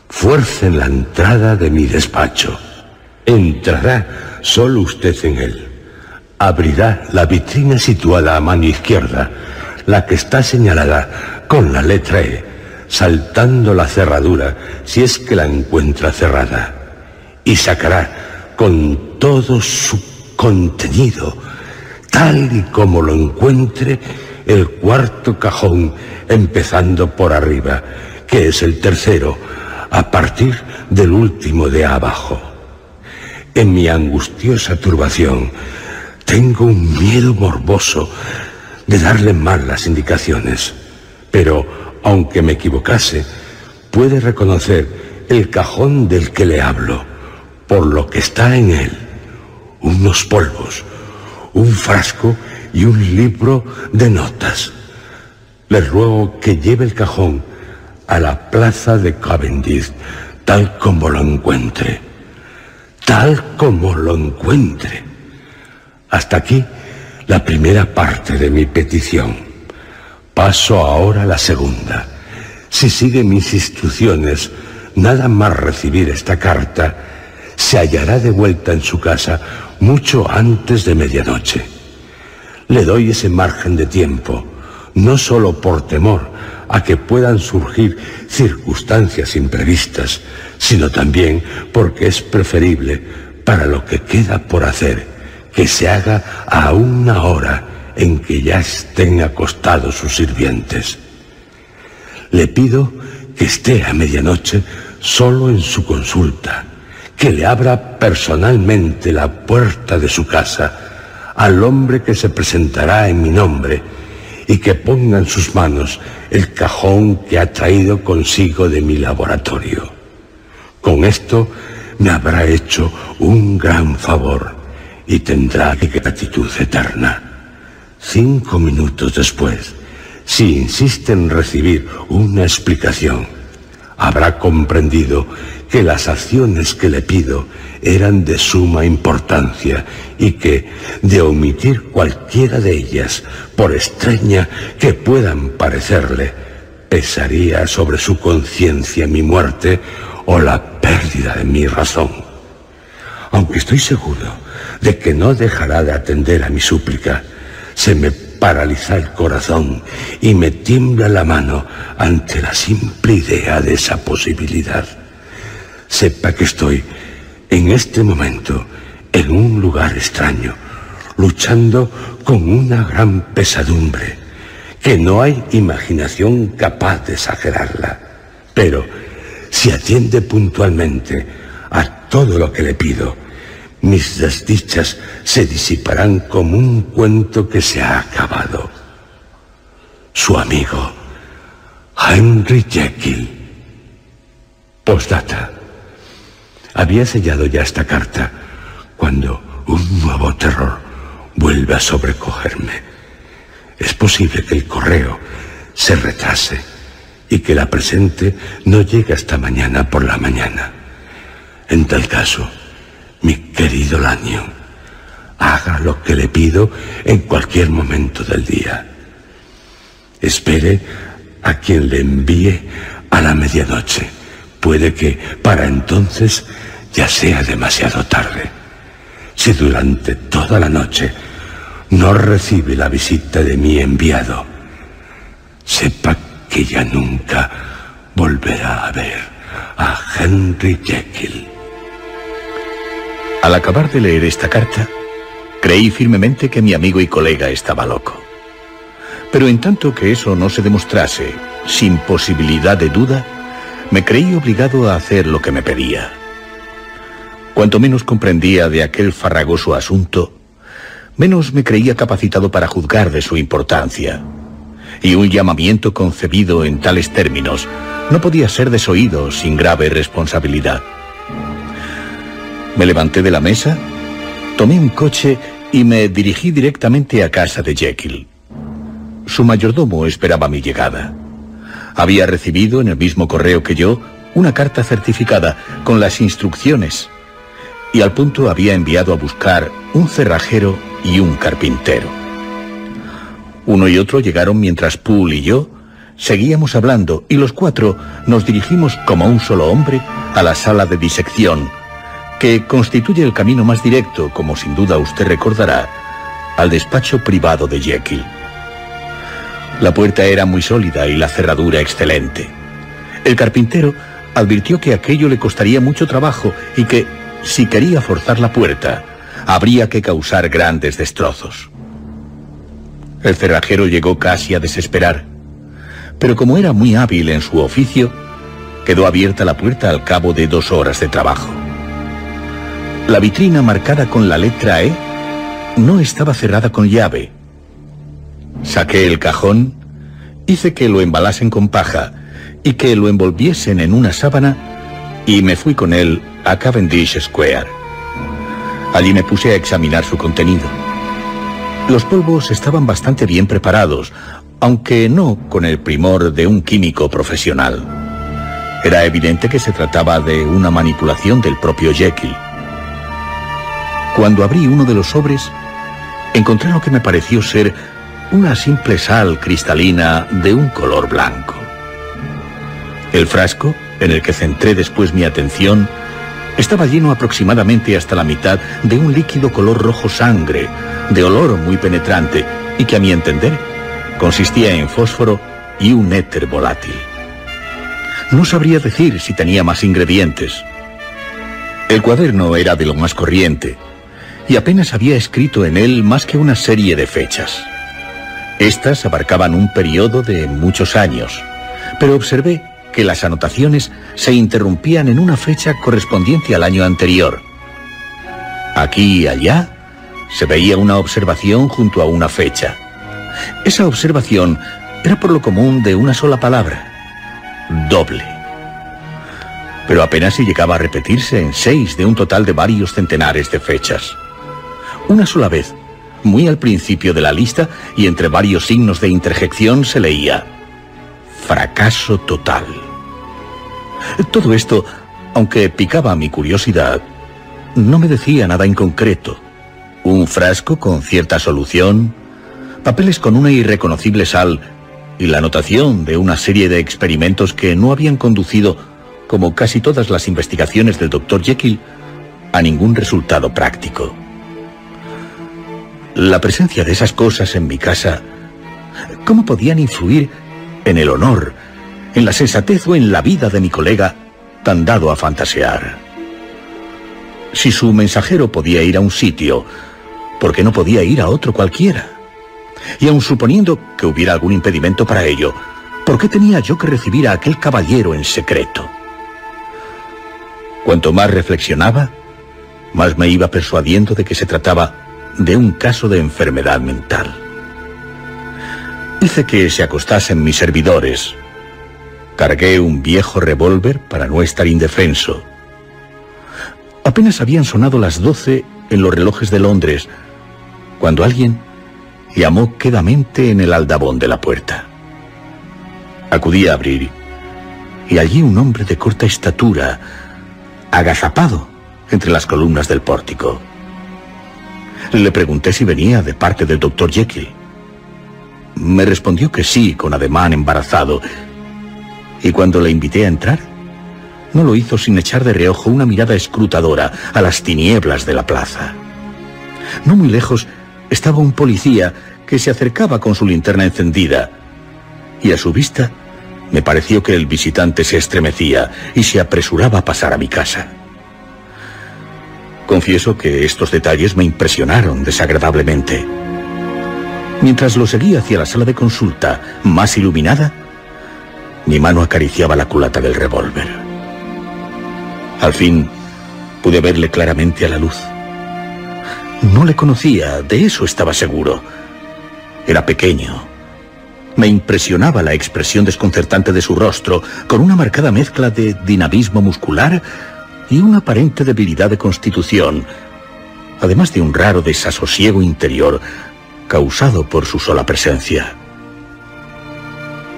Fuerce la entrada de mi despacho. Entrará solo usted en él. Abrirá la vitrina situada a mano izquierda, la que está señalada con la letra E, saltando la cerradura si es que la encuentra cerrada, y sacará con todo su contenido, tal y como lo encuentre, el cuarto cajón, empezando por arriba, que es el tercero, a partir del último de abajo. En mi angustiosa turbación, tengo un miedo morboso de darle mal las indicaciones. Pero, aunque me equivocase, puede reconocer el cajón del que le hablo, por lo que está en él. Unos polvos, un frasco y un libro de notas. Le ruego que lleve el cajón a la plaza de Cavendish, tal como lo encuentre. Tal como lo encuentre. Hasta aquí la primera parte de mi petición. Paso ahora a la segunda. Si sigue mis instrucciones, nada más recibir esta carta, se hallará de vuelta en su casa mucho antes de medianoche. Le doy ese margen de tiempo, no solo por temor a que puedan surgir circunstancias imprevistas, sino también porque es preferible para lo que queda por hacer que se haga a una hora en que ya estén acostados sus sirvientes. Le pido que esté a medianoche solo en su consulta, que le abra personalmente la puerta de su casa al hombre que se presentará en mi nombre y que ponga en sus manos el cajón que ha traído consigo de mi laboratorio. Con esto me habrá hecho un gran favor y tendrá gratitud eterna. Cinco minutos después, si insiste en recibir una explicación, habrá comprendido que las acciones que le pido eran de suma importancia y que, de omitir cualquiera de ellas, por extraña que puedan parecerle, pesaría sobre su conciencia mi muerte o la pérdida de mi razón. Aunque estoy seguro de que no dejará de atender a mi súplica. Se me paraliza el corazón y me tiembla la mano ante la simple idea de esa posibilidad. Sepa que estoy en este momento en un lugar extraño, luchando con una gran pesadumbre, que no hay imaginación capaz de exagerarla. Pero si atiende puntualmente a todo lo que le pido, mis desdichas se disiparán como un cuento que se ha acabado. Su amigo, Henry Jekyll. Postdata. Había sellado ya esta carta cuando un nuevo terror vuelve a sobrecogerme. Es posible que el correo se retrase y que la presente no llegue hasta mañana por la mañana. En tal caso, mi querido Lanyon, haga lo que le pido en cualquier momento del día. Espere a quien le envíe a la medianoche. Puede que para entonces ya sea demasiado tarde. Si durante toda la noche no recibe la visita de mi enviado, sepa que ya nunca volverá a ver a Henry Jekyll. Al acabar de leer esta carta, creí firmemente que mi amigo y colega estaba loco. Pero en tanto que eso no se demostrase, sin posibilidad de duda, me creí obligado a hacer lo que me pedía. Cuanto menos comprendía de aquel farragoso asunto, menos me creía capacitado para juzgar de su importancia. Y un llamamiento concebido en tales términos no podía ser desoído sin grave responsabilidad. Me levanté de la mesa, tomé un coche y me dirigí directamente a casa de Jekyll. Su mayordomo esperaba mi llegada. Había recibido en el mismo correo que yo una carta certificada con las instrucciones y al punto había enviado a buscar un cerrajero y un carpintero. Uno y otro llegaron mientras Poole y yo seguíamos hablando y los cuatro nos dirigimos como un solo hombre a la sala de disección, que constituye el camino más directo, como sin duda usted recordará, al despacho privado de Jekyll. La puerta era muy sólida y la cerradura excelente. El carpintero advirtió que aquello le costaría mucho trabajo y que, si quería forzar la puerta, habría que causar grandes destrozos. El cerrajero llegó casi a desesperar, pero como era muy hábil en su oficio, quedó abierta la puerta al cabo de dos horas de trabajo. La vitrina marcada con la letra E no estaba cerrada con llave, Saqué el cajón, hice que lo embalasen con paja y que lo envolviesen en una sábana y me fui con él a Cavendish Square. Allí me puse a examinar su contenido. Los polvos estaban bastante bien preparados, aunque no con el primor de un químico profesional. Era evidente que se trataba de una manipulación del propio Jekyll. Cuando abrí uno de los sobres, encontré lo que me pareció ser una simple sal cristalina de un color blanco. El frasco, en el que centré después mi atención, estaba lleno aproximadamente hasta la mitad de un líquido color rojo sangre, de olor muy penetrante y que a mi entender consistía en fósforo y un éter volátil. No sabría decir si tenía más ingredientes. El cuaderno era de lo más corriente y apenas había escrito en él más que una serie de fechas. Estas abarcaban un periodo de muchos años, pero observé que las anotaciones se interrumpían en una fecha correspondiente al año anterior. Aquí y allá se veía una observación junto a una fecha. Esa observación era por lo común de una sola palabra, doble. Pero apenas si llegaba a repetirse en seis de un total de varios centenares de fechas. Una sola vez muy al principio de la lista y entre varios signos de interjección se leía fracaso total. Todo esto, aunque picaba mi curiosidad, no me decía nada en concreto. Un frasco con cierta solución, papeles con una irreconocible sal y la anotación de una serie de experimentos que no habían conducido, como casi todas las investigaciones del Dr. Jekyll, a ningún resultado práctico. La presencia de esas cosas en mi casa, ¿cómo podían influir en el honor, en la sensatez o en la vida de mi colega tan dado a fantasear? Si su mensajero podía ir a un sitio, ¿por qué no podía ir a otro cualquiera? Y aun suponiendo que hubiera algún impedimento para ello, ¿por qué tenía yo que recibir a aquel caballero en secreto? Cuanto más reflexionaba, más me iba persuadiendo de que se trataba de un caso de enfermedad mental. Hice que se acostasen mis servidores. Cargué un viejo revólver para no estar indefenso. Apenas habían sonado las doce en los relojes de Londres, cuando alguien llamó quedamente en el aldabón de la puerta. Acudí a abrir, y allí un hombre de corta estatura, agazapado entre las columnas del pórtico. Le pregunté si venía de parte del doctor Jekyll. Me respondió que sí, con ademán embarazado. Y cuando le invité a entrar, no lo hizo sin echar de reojo una mirada escrutadora a las tinieblas de la plaza. No muy lejos estaba un policía que se acercaba con su linterna encendida, y a su vista me pareció que el visitante se estremecía y se apresuraba a pasar a mi casa. Confieso que estos detalles me impresionaron desagradablemente. Mientras lo seguía hacia la sala de consulta, más iluminada, mi mano acariciaba la culata del revólver. Al fin, pude verle claramente a la luz. No le conocía, de eso estaba seguro. Era pequeño. Me impresionaba la expresión desconcertante de su rostro, con una marcada mezcla de dinamismo muscular y una aparente debilidad de constitución, además de un raro desasosiego interior causado por su sola presencia.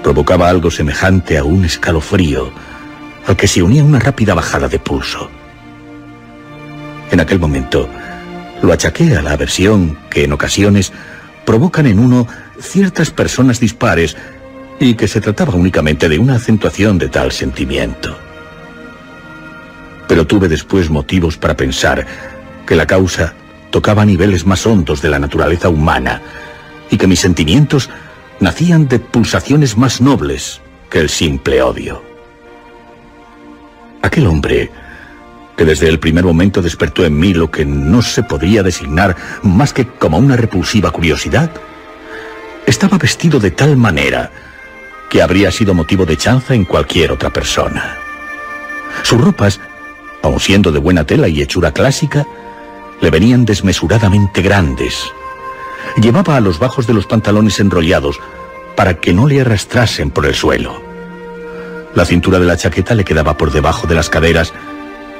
Provocaba algo semejante a un escalofrío, al que se unía una rápida bajada de pulso. En aquel momento, lo achaqué a la aversión que en ocasiones provocan en uno ciertas personas dispares y que se trataba únicamente de una acentuación de tal sentimiento. Pero tuve después motivos para pensar que la causa tocaba niveles más hondos de la naturaleza humana y que mis sentimientos nacían de pulsaciones más nobles que el simple odio. Aquel hombre, que desde el primer momento despertó en mí lo que no se podría designar más que como una repulsiva curiosidad, estaba vestido de tal manera que habría sido motivo de chanza en cualquier otra persona. Sus ropas, aun siendo de buena tela y hechura clásica, le venían desmesuradamente grandes. Llevaba a los bajos de los pantalones enrollados para que no le arrastrasen por el suelo. La cintura de la chaqueta le quedaba por debajo de las caderas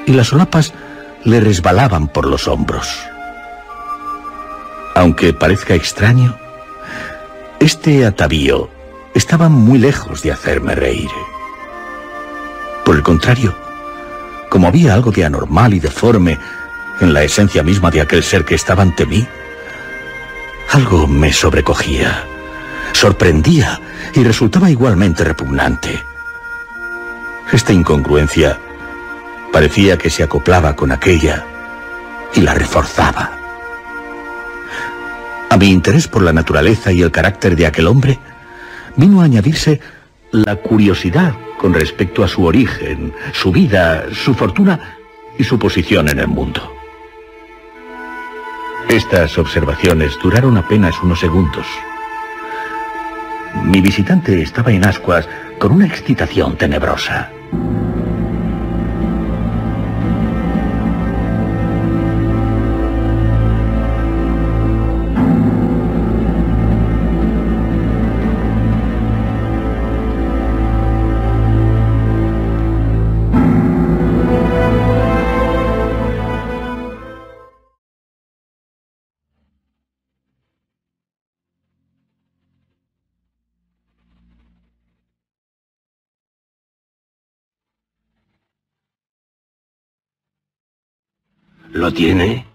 y las solapas le resbalaban por los hombros. Aunque parezca extraño, este atavío estaba muy lejos de hacerme reír. Por el contrario, como había algo de anormal y deforme en la esencia misma de aquel ser que estaba ante mí, algo me sobrecogía, sorprendía y resultaba igualmente repugnante. Esta incongruencia parecía que se acoplaba con aquella y la reforzaba. A mi interés por la naturaleza y el carácter de aquel hombre vino a añadirse la curiosidad con respecto a su origen, su vida, su fortuna y su posición en el mundo. Estas observaciones duraron apenas unos segundos. Mi visitante estaba en ascuas con una excitación tenebrosa. ¿Lo tiene?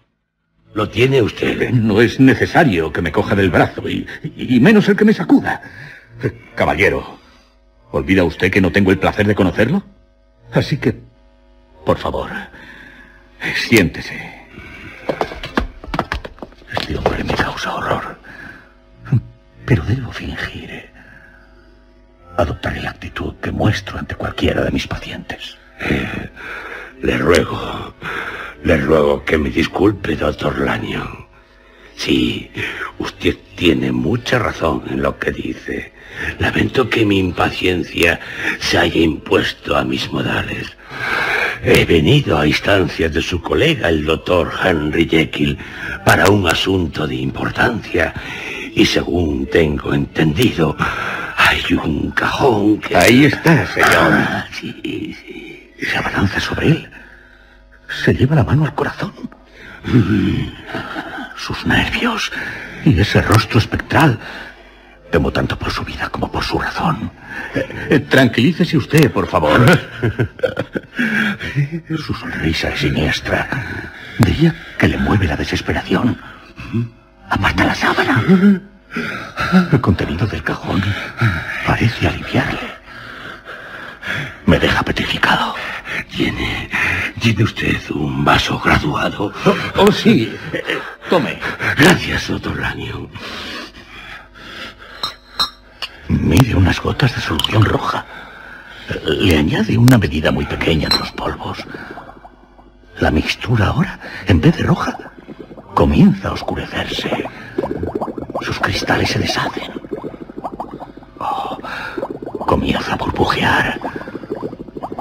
¿Lo tiene usted? No es necesario que me coja del brazo y, y menos el que me sacuda. Caballero, ¿olvida usted que no tengo el placer de conocerlo? Así que, por favor, siéntese. Este hombre me causa horror. Pero debo fingir. Adoptaré la actitud que muestro ante cualquiera de mis pacientes. Eh, le ruego, le ruego que me disculpe, doctor Lanyon. Sí, usted tiene mucha razón en lo que dice. Lamento que mi impaciencia se haya impuesto a mis modales. He venido a instancias de su colega, el doctor Henry Jekyll, para un asunto de importancia. Y según tengo entendido, hay un cajón que... Ahí está, señor. Ah, sí, sí. Se abalanza sobre él. Se lleva la mano al corazón. Sus nervios y ese rostro espectral. Temo tanto por su vida como por su razón. Eh, eh, tranquilícese usted, por favor. su sonrisa es siniestra. Diría que le mueve la desesperación. Aparta la sábana. El contenido del cajón parece aliviarle. Me deja petrificado. Tiene. Tiene usted un vaso graduado. Oh, oh, sí. Eh, tome. Gracias, doctor Lanyon. Mire unas gotas de solución roja. Le añade una medida muy pequeña de los polvos. La mixtura ahora, en vez de roja, comienza a oscurecerse. Sus cristales se deshacen. Oh, comienza a burbujear.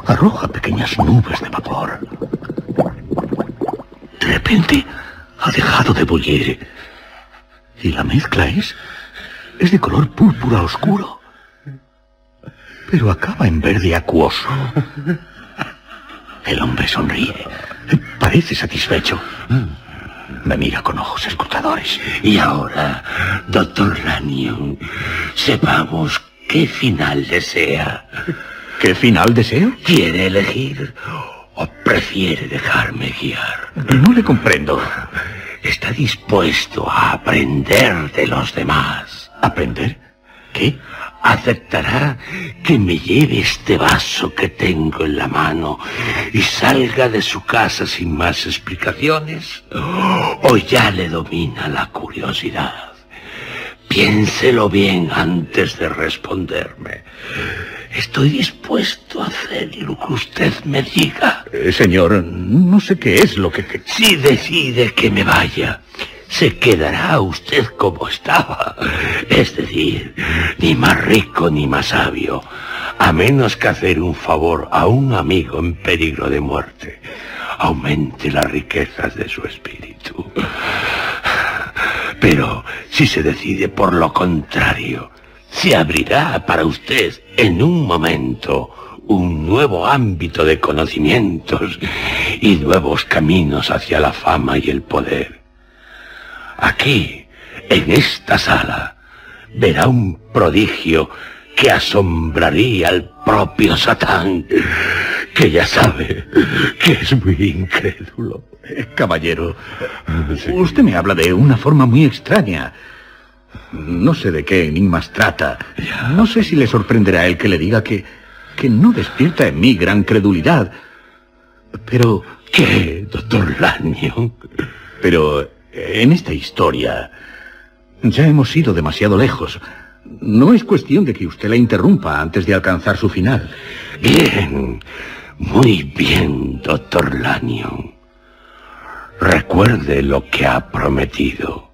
Arroja pequeñas nubes de vapor. De repente ha dejado de bullir. Y la mezcla es... es de color púrpura oscuro. Pero acaba en verde acuoso. El hombre sonríe. Parece satisfecho. Me mira con ojos escrutadores. Y ahora, doctor Lanyon, sepamos qué final desea. ¿Qué final deseo? ¿Quiere elegir o prefiere dejarme guiar? No le comprendo. Está dispuesto a aprender de los demás. ¿Aprender? ¿Qué? ¿Aceptará que me lleve este vaso que tengo en la mano y salga de su casa sin más explicaciones? ¿O ya le domina la curiosidad? Piénselo bien antes de responderme. Estoy dispuesto a hacer lo que usted me diga. Eh, señor, no sé qué es lo que... Si decide que me vaya, se quedará usted como estaba. Es decir, ni más rico ni más sabio, a menos que hacer un favor a un amigo en peligro de muerte aumente las riquezas de su espíritu. Pero si se decide por lo contrario, se abrirá para usted en un momento un nuevo ámbito de conocimientos y nuevos caminos hacia la fama y el poder. Aquí, en esta sala, verá un prodigio que asombraría al propio Satán, que ya sabe que es muy incrédulo. Caballero, usted me habla de una forma muy extraña. No sé de qué enigmas trata. No sé si le sorprenderá el que le diga que, que no despierta en mí gran credulidad. Pero... ¿Qué, doctor Lanyon? Pero en esta historia ya hemos ido demasiado lejos. No es cuestión de que usted la interrumpa antes de alcanzar su final. Bien, muy bien, doctor Lanyon. Recuerde lo que ha prometido.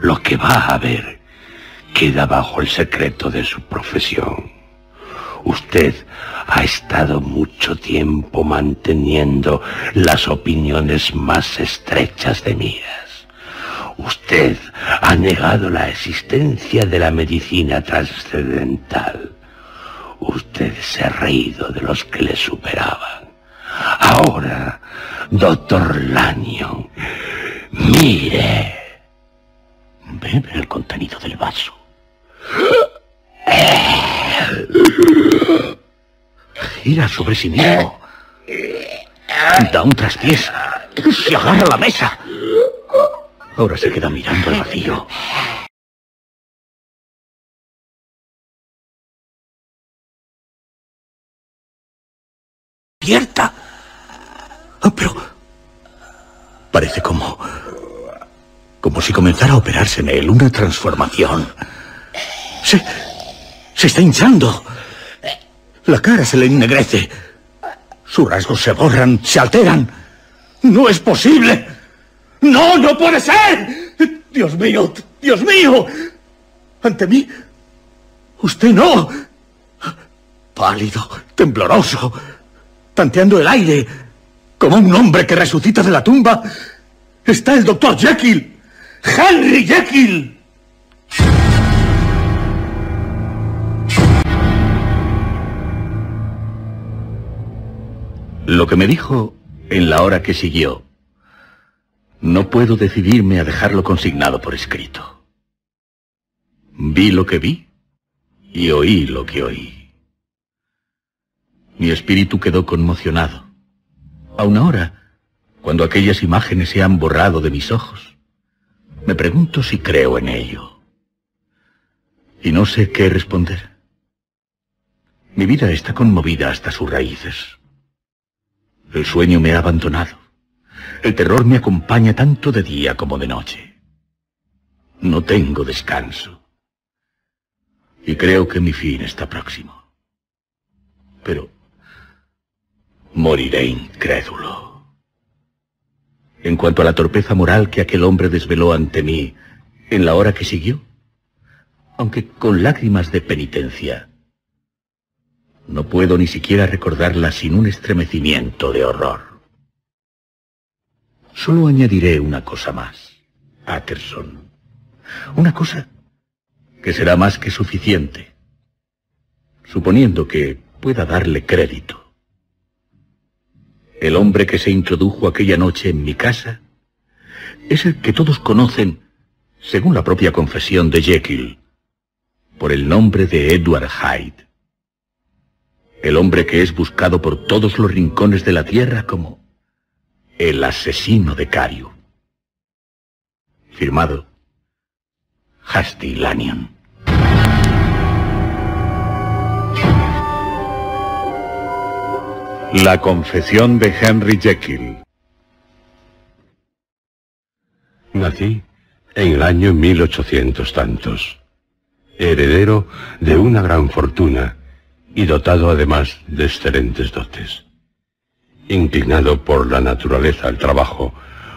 Lo que va a ver queda bajo el secreto de su profesión. Usted ha estado mucho tiempo manteniendo las opiniones más estrechas de mías. Usted ha negado la existencia de la medicina trascendental. Usted se ha reído de los que le superaban. Ahora, doctor Lanyon, mire. Bebe el contenido del vaso. Gira sobre sí mismo. Da un traspiés. Se agarra a la mesa. Ahora se queda mirando al vacío. ¡Cierta! Oh, pero... Parece como... Como si comenzara a operarse en él una transformación. Se... Se está hinchando. La cara se le ennegrece. Sus rasgos se borran, se alteran. ¡No es posible! ¡No, no puede ser! Dios mío, Dios mío. Ante mí, usted no. Pálido, tembloroso, tanteando el aire, como un hombre que resucita de la tumba, está el doctor Jekyll. Henry Jekyll. Lo que me dijo en la hora que siguió, no puedo decidirme a dejarlo consignado por escrito. Vi lo que vi y oí lo que oí. Mi espíritu quedó conmocionado. Aún ahora, cuando aquellas imágenes se han borrado de mis ojos, me pregunto si creo en ello. Y no sé qué responder. Mi vida está conmovida hasta sus raíces. El sueño me ha abandonado. El terror me acompaña tanto de día como de noche. No tengo descanso. Y creo que mi fin está próximo. Pero moriré incrédulo. En cuanto a la torpeza moral que aquel hombre desveló ante mí en la hora que siguió, aunque con lágrimas de penitencia, no puedo ni siquiera recordarla sin un estremecimiento de horror. Solo añadiré una cosa más, Atterson. Una cosa que será más que suficiente, suponiendo que pueda darle crédito. El hombre que se introdujo aquella noche en mi casa es el que todos conocen, según la propia confesión de Jekyll, por el nombre de Edward Hyde. El hombre que es buscado por todos los rincones de la tierra como el asesino de Cario. Firmado Hasty Lanyon. La confesión de Henry Jekyll. Nací en el año 1800 tantos, heredero de una gran fortuna y dotado además de excelentes dotes. Inclinado por la naturaleza al trabajo,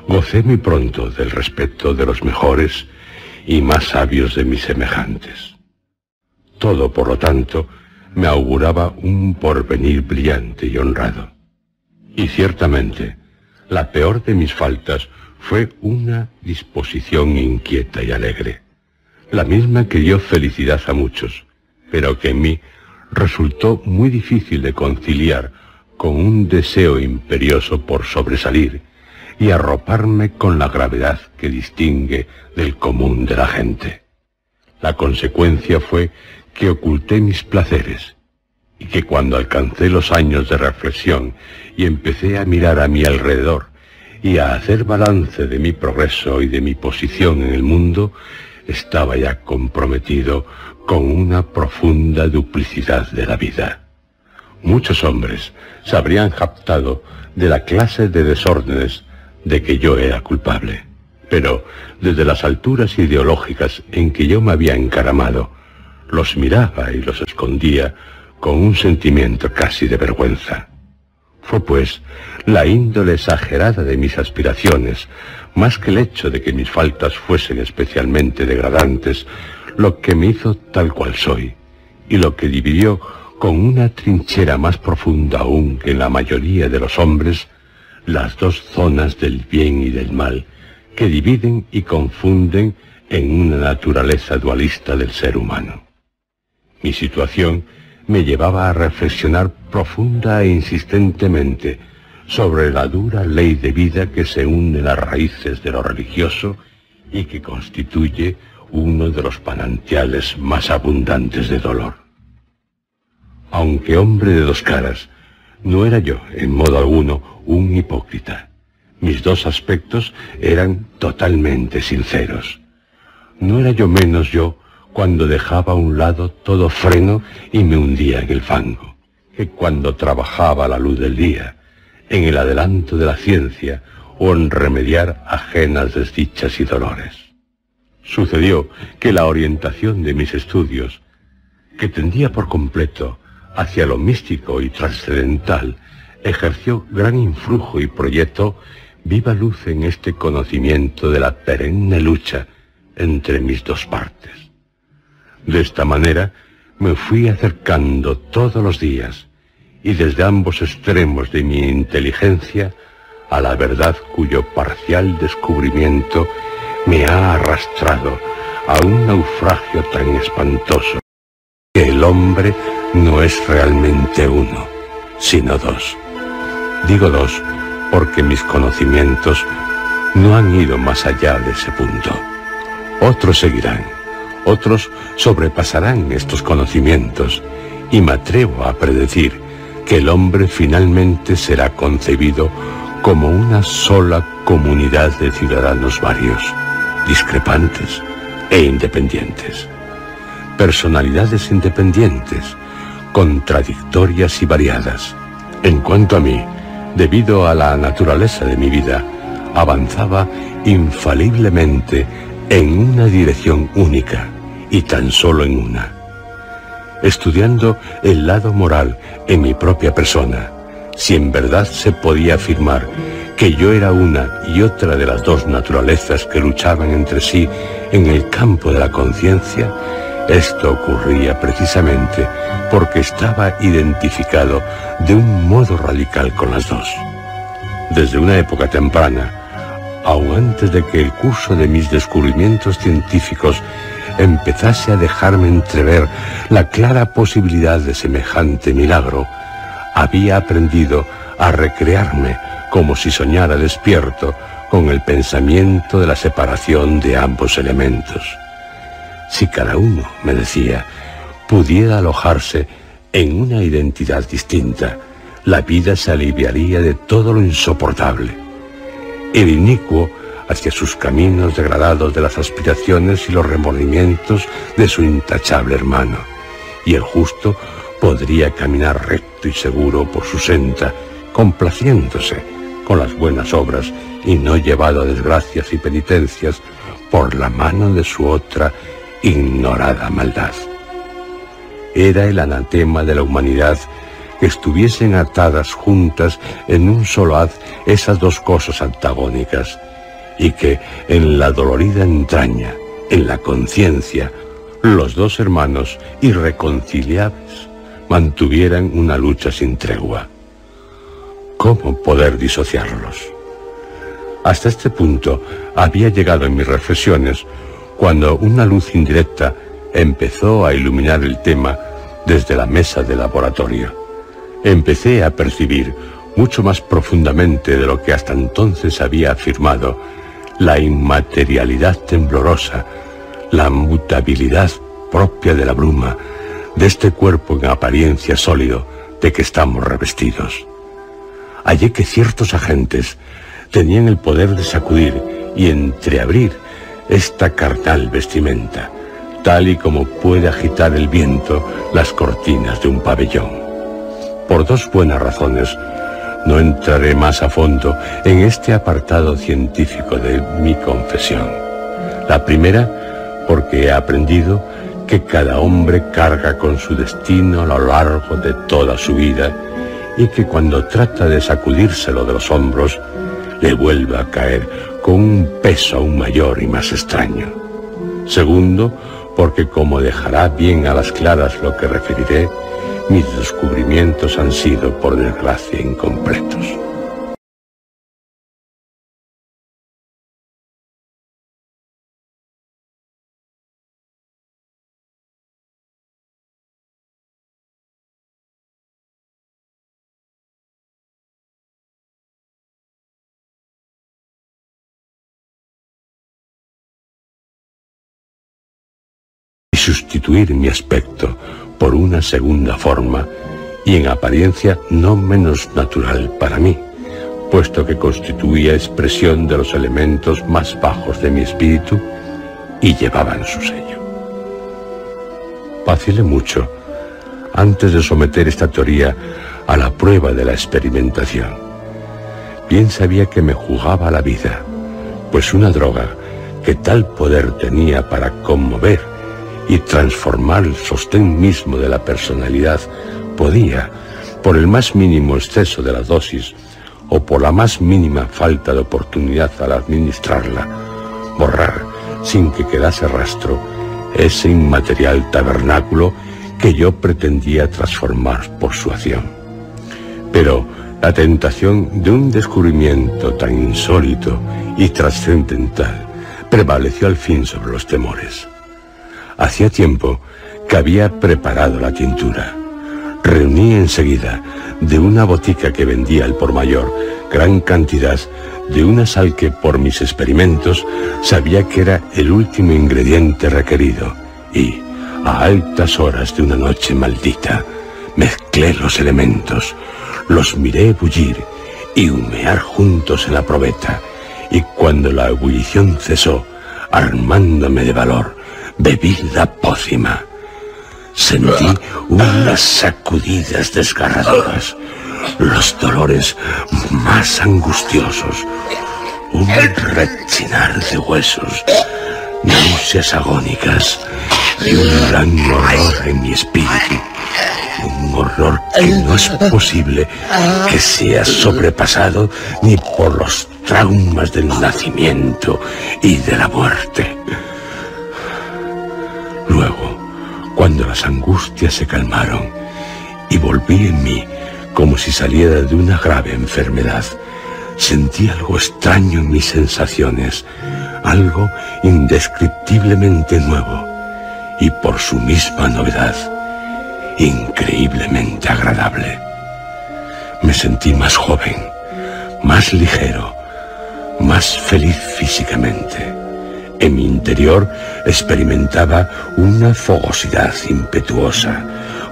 gocé muy pronto del respeto de los mejores y más sabios de mis semejantes. Todo, por lo tanto, me auguraba un porvenir brillante y honrado. Y ciertamente, la peor de mis faltas fue una disposición inquieta y alegre, la misma que dio felicidad a muchos, pero que en mí resultó muy difícil de conciliar con un deseo imperioso por sobresalir y arroparme con la gravedad que distingue del común de la gente. La consecuencia fue que oculté mis placeres y que cuando alcancé los años de reflexión y empecé a mirar a mi alrededor y a hacer balance de mi progreso y de mi posición en el mundo, estaba ya comprometido con una profunda duplicidad de la vida. Muchos hombres se habrían jactado de la clase de desórdenes de que yo era culpable, pero desde las alturas ideológicas en que yo me había encaramado, los miraba y los escondía con un sentimiento casi de vergüenza. Fue pues la índole exagerada de mis aspiraciones, más que el hecho de que mis faltas fuesen especialmente degradantes, lo que me hizo tal cual soy, y lo que dividió con una trinchera más profunda aún que en la mayoría de los hombres, las dos zonas del bien y del mal, que dividen y confunden en una naturaleza dualista del ser humano. Mi situación me llevaba a reflexionar profunda e insistentemente sobre la dura ley de vida que se une las raíces de lo religioso y que constituye uno de los panantiales más abundantes de dolor. Aunque hombre de dos caras, no era yo, en modo alguno, un hipócrita. Mis dos aspectos eran totalmente sinceros. No era yo menos yo cuando dejaba a un lado todo freno y me hundía en el fango, que cuando trabajaba a la luz del día, en el adelanto de la ciencia o en remediar ajenas desdichas y dolores. Sucedió que la orientación de mis estudios, que tendía por completo hacia lo místico y trascendental, ejerció gran influjo y proyecto viva luz en este conocimiento de la perenne lucha entre mis dos partes. De esta manera me fui acercando todos los días y desde ambos extremos de mi inteligencia a la verdad cuyo parcial descubrimiento me ha arrastrado a un naufragio tan espantoso que el hombre no es realmente uno, sino dos. Digo dos porque mis conocimientos no han ido más allá de ese punto. Otros seguirán, otros sobrepasarán estos conocimientos y me atrevo a predecir que el hombre finalmente será concebido como una sola comunidad de ciudadanos varios discrepantes e independientes. personalidades independientes, contradictorias y variadas. En cuanto a mí, debido a la naturaleza de mi vida, avanzaba infaliblemente en una dirección única y tan solo en una, estudiando el lado moral en mi propia persona, si en verdad se podía afirmar que yo era una y otra de las dos naturalezas que luchaban entre sí en el campo de la conciencia, esto ocurría precisamente porque estaba identificado de un modo radical con las dos. Desde una época temprana, aun antes de que el curso de mis descubrimientos científicos empezase a dejarme entrever la clara posibilidad de semejante milagro, había aprendido a recrearme como si soñara despierto con el pensamiento de la separación de ambos elementos. Si cada uno, me decía, pudiera alojarse en una identidad distinta, la vida se aliviaría de todo lo insoportable. El inicuo hacia sus caminos degradados de las aspiraciones y los remordimientos de su intachable hermano, y el justo podría caminar recto y seguro por su senda, complaciéndose con las buenas obras y no llevado a desgracias y penitencias por la mano de su otra ignorada maldad. Era el anatema de la humanidad estuviesen atadas juntas en un solo haz esas dos cosas antagónicas, y que en la dolorida entraña, en la conciencia, los dos hermanos irreconciliables mantuvieran una lucha sin tregua. ¿Cómo poder disociarlos? Hasta este punto había llegado en mis reflexiones cuando una luz indirecta empezó a iluminar el tema desde la mesa de laboratorio. Empecé a percibir mucho más profundamente de lo que hasta entonces había afirmado la inmaterialidad temblorosa, la mutabilidad propia de la bruma, de este cuerpo en apariencia sólido de que estamos revestidos. Hallé que ciertos agentes tenían el poder de sacudir y entreabrir esta carnal vestimenta, tal y como puede agitar el viento las cortinas de un pabellón. Por dos buenas razones, no entraré más a fondo en este apartado científico de mi confesión. La primera, porque he aprendido que cada hombre carga con su destino a lo largo de toda su vida y que cuando trata de sacudírselo de los hombros, le vuelve a caer con un peso aún mayor y más extraño. Segundo, porque como dejará bien a las claras lo que referiré, mis descubrimientos han sido, por desgracia, incompletos. Mi aspecto por una segunda forma y en apariencia no menos natural para mí, puesto que constituía expresión de los elementos más bajos de mi espíritu y llevaban su sello. Vacilé mucho antes de someter esta teoría a la prueba de la experimentación. Bien sabía que me jugaba la vida, pues una droga que tal poder tenía para conmover y transformar el sostén mismo de la personalidad podía, por el más mínimo exceso de la dosis o por la más mínima falta de oportunidad al administrarla, borrar sin que quedase rastro ese inmaterial tabernáculo que yo pretendía transformar por su acción. Pero la tentación de un descubrimiento tan insólito y trascendental prevaleció al fin sobre los temores. Hacía tiempo que había preparado la tintura. Reuní enseguida de una botica que vendía al por mayor gran cantidad de una sal que por mis experimentos sabía que era el último ingrediente requerido y, a altas horas de una noche maldita, mezclé los elementos, los miré bullir y humear juntos en la probeta, y cuando la ebullición cesó, armándome de valor, bebí la pócima Sentí unas sacudidas desgarradoras, los dolores más angustiosos, un rechinar de huesos, náuseas agónicas y un gran horror en mi espíritu. Un horror que no es posible que sea sobrepasado ni por los traumas del nacimiento y de la muerte. Luego, cuando las angustias se calmaron y volví en mí como si saliera de una grave enfermedad, sentí algo extraño en mis sensaciones, algo indescriptiblemente nuevo y por su misma novedad, increíblemente agradable. Me sentí más joven, más ligero, más feliz físicamente. En mi interior experimentaba una fogosidad impetuosa.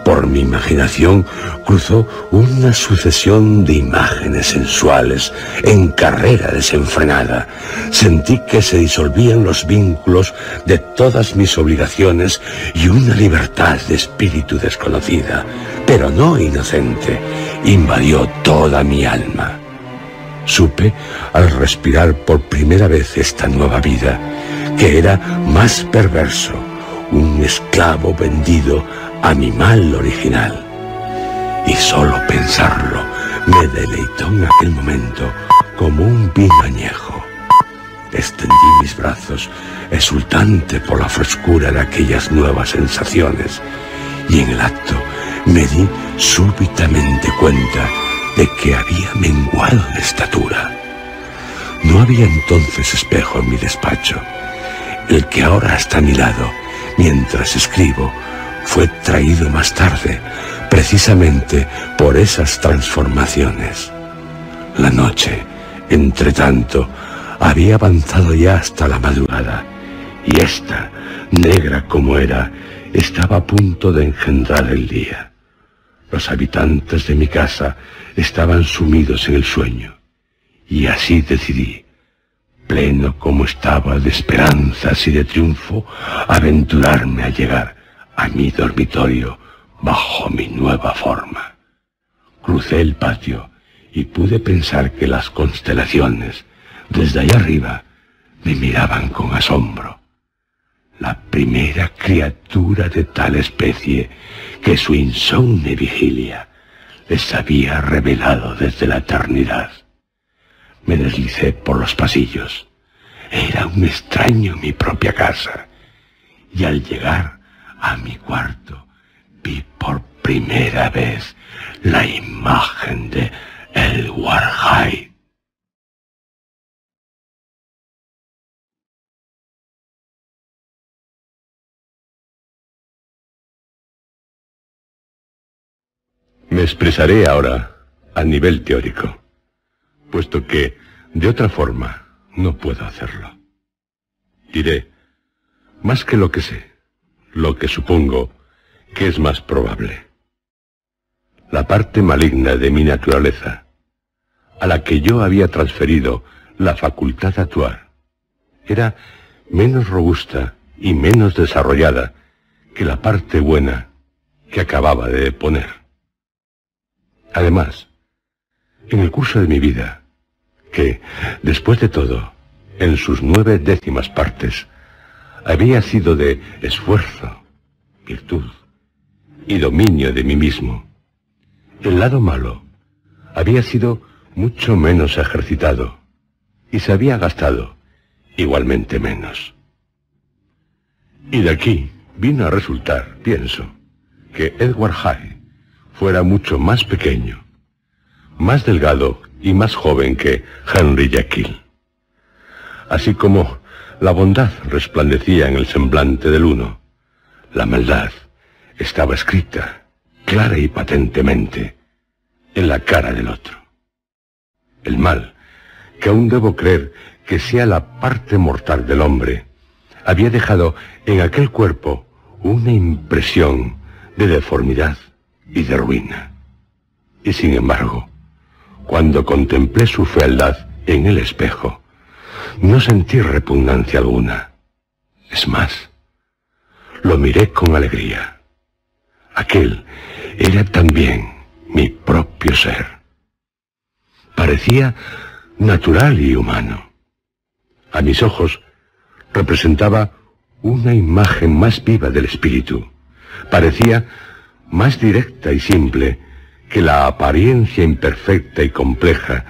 Por mi imaginación cruzó una sucesión de imágenes sensuales en carrera desenfrenada. Sentí que se disolvían los vínculos de todas mis obligaciones y una libertad de espíritu desconocida, pero no inocente, invadió toda mi alma. Supe, al respirar por primera vez esta nueva vida, que era más perverso, un esclavo vendido a mi mal original. Y solo pensarlo me deleitó en aquel momento como un vino añejo. Extendí mis brazos, exultante por la frescura de aquellas nuevas sensaciones, y en el acto me di súbitamente cuenta de que había menguado de estatura. No había entonces espejo en mi despacho. El que ahora está a mi lado, mientras escribo, fue traído más tarde, precisamente por esas transformaciones. La noche, entre tanto, había avanzado ya hasta la madrugada, y esta, negra como era, estaba a punto de engendrar el día. Los habitantes de mi casa estaban sumidos en el sueño, y así decidí, pleno como estaba de esperanzas y de triunfo, aventurarme a llegar a mi dormitorio bajo mi nueva forma. Crucé el patio y pude pensar que las constelaciones, desde allá arriba, me miraban con asombro. La primera criatura de tal especie que su insomne vigilia les había revelado desde la eternidad. Me deslicé por los pasillos. Era un extraño en mi propia casa. Y al llegar a mi cuarto vi por primera vez la imagen de Edward Hyde. Me expresaré ahora a nivel teórico, puesto que de otra forma no puedo hacerlo. Diré, más que lo que sé, lo que supongo que es más probable. La parte maligna de mi naturaleza, a la que yo había transferido la facultad de actuar, era menos robusta y menos desarrollada que la parte buena que acababa de poner. Además, en el curso de mi vida, que, después de todo, en sus nueve décimas partes, había sido de esfuerzo, virtud y dominio de mí mismo, el lado malo había sido mucho menos ejercitado y se había gastado igualmente menos. Y de aquí vino a resultar, pienso, que Edward Hyde fuera mucho más pequeño, más delgado y más joven que Henry Jekyll. Así como la bondad resplandecía en el semblante del uno, la maldad estaba escrita, clara y patentemente, en la cara del otro. El mal, que aún debo creer que sea la parte mortal del hombre, había dejado en aquel cuerpo una impresión de deformidad y de ruina. Y sin embargo, cuando contemplé su fealdad en el espejo, no sentí repugnancia alguna. Es más, lo miré con alegría. Aquel era también mi propio ser. Parecía natural y humano. A mis ojos representaba una imagen más viva del espíritu. Parecía más directa y simple que la apariencia imperfecta y compleja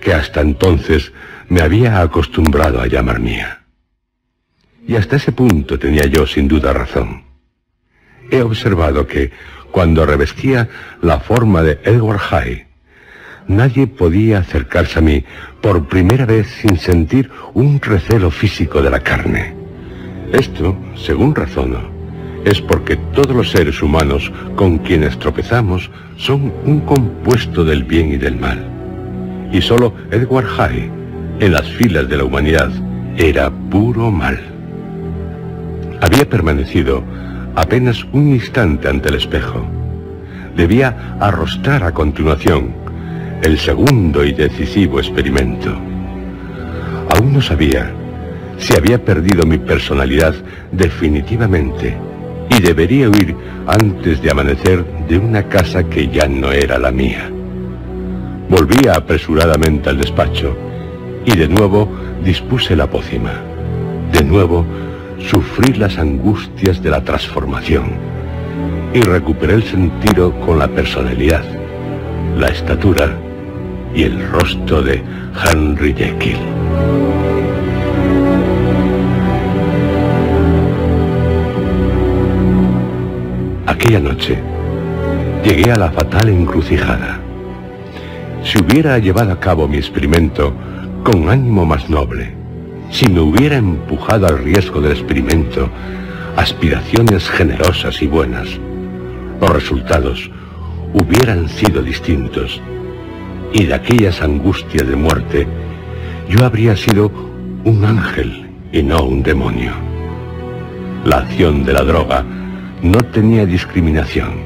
que hasta entonces me había acostumbrado a llamar mía. Y hasta ese punto tenía yo sin duda razón. He observado que, cuando revestía la forma de Edward High, nadie podía acercarse a mí por primera vez sin sentir un recelo físico de la carne. Esto, según razono, es porque todos los seres humanos con quienes tropezamos son un compuesto del bien y del mal. Y solo Edward High, en las filas de la humanidad, era puro mal. Había permanecido apenas un instante ante el espejo. Debía arrostrar a continuación el segundo y decisivo experimento. Aún no sabía si había perdido mi personalidad definitivamente y debería huir antes de amanecer de una casa que ya no era la mía. Volví apresuradamente al despacho y de nuevo dispuse la pócima. De nuevo sufrí las angustias de la transformación y recuperé el sentido con la personalidad, la estatura y el rostro de Henry Jekyll. Aquella noche llegué a la fatal encrucijada. Si hubiera llevado a cabo mi experimento con ánimo más noble, si me hubiera empujado al riesgo del experimento aspiraciones generosas y buenas, los resultados hubieran sido distintos y de aquellas angustias de muerte yo habría sido un ángel y no un demonio. La acción de la droga no tenía discriminación.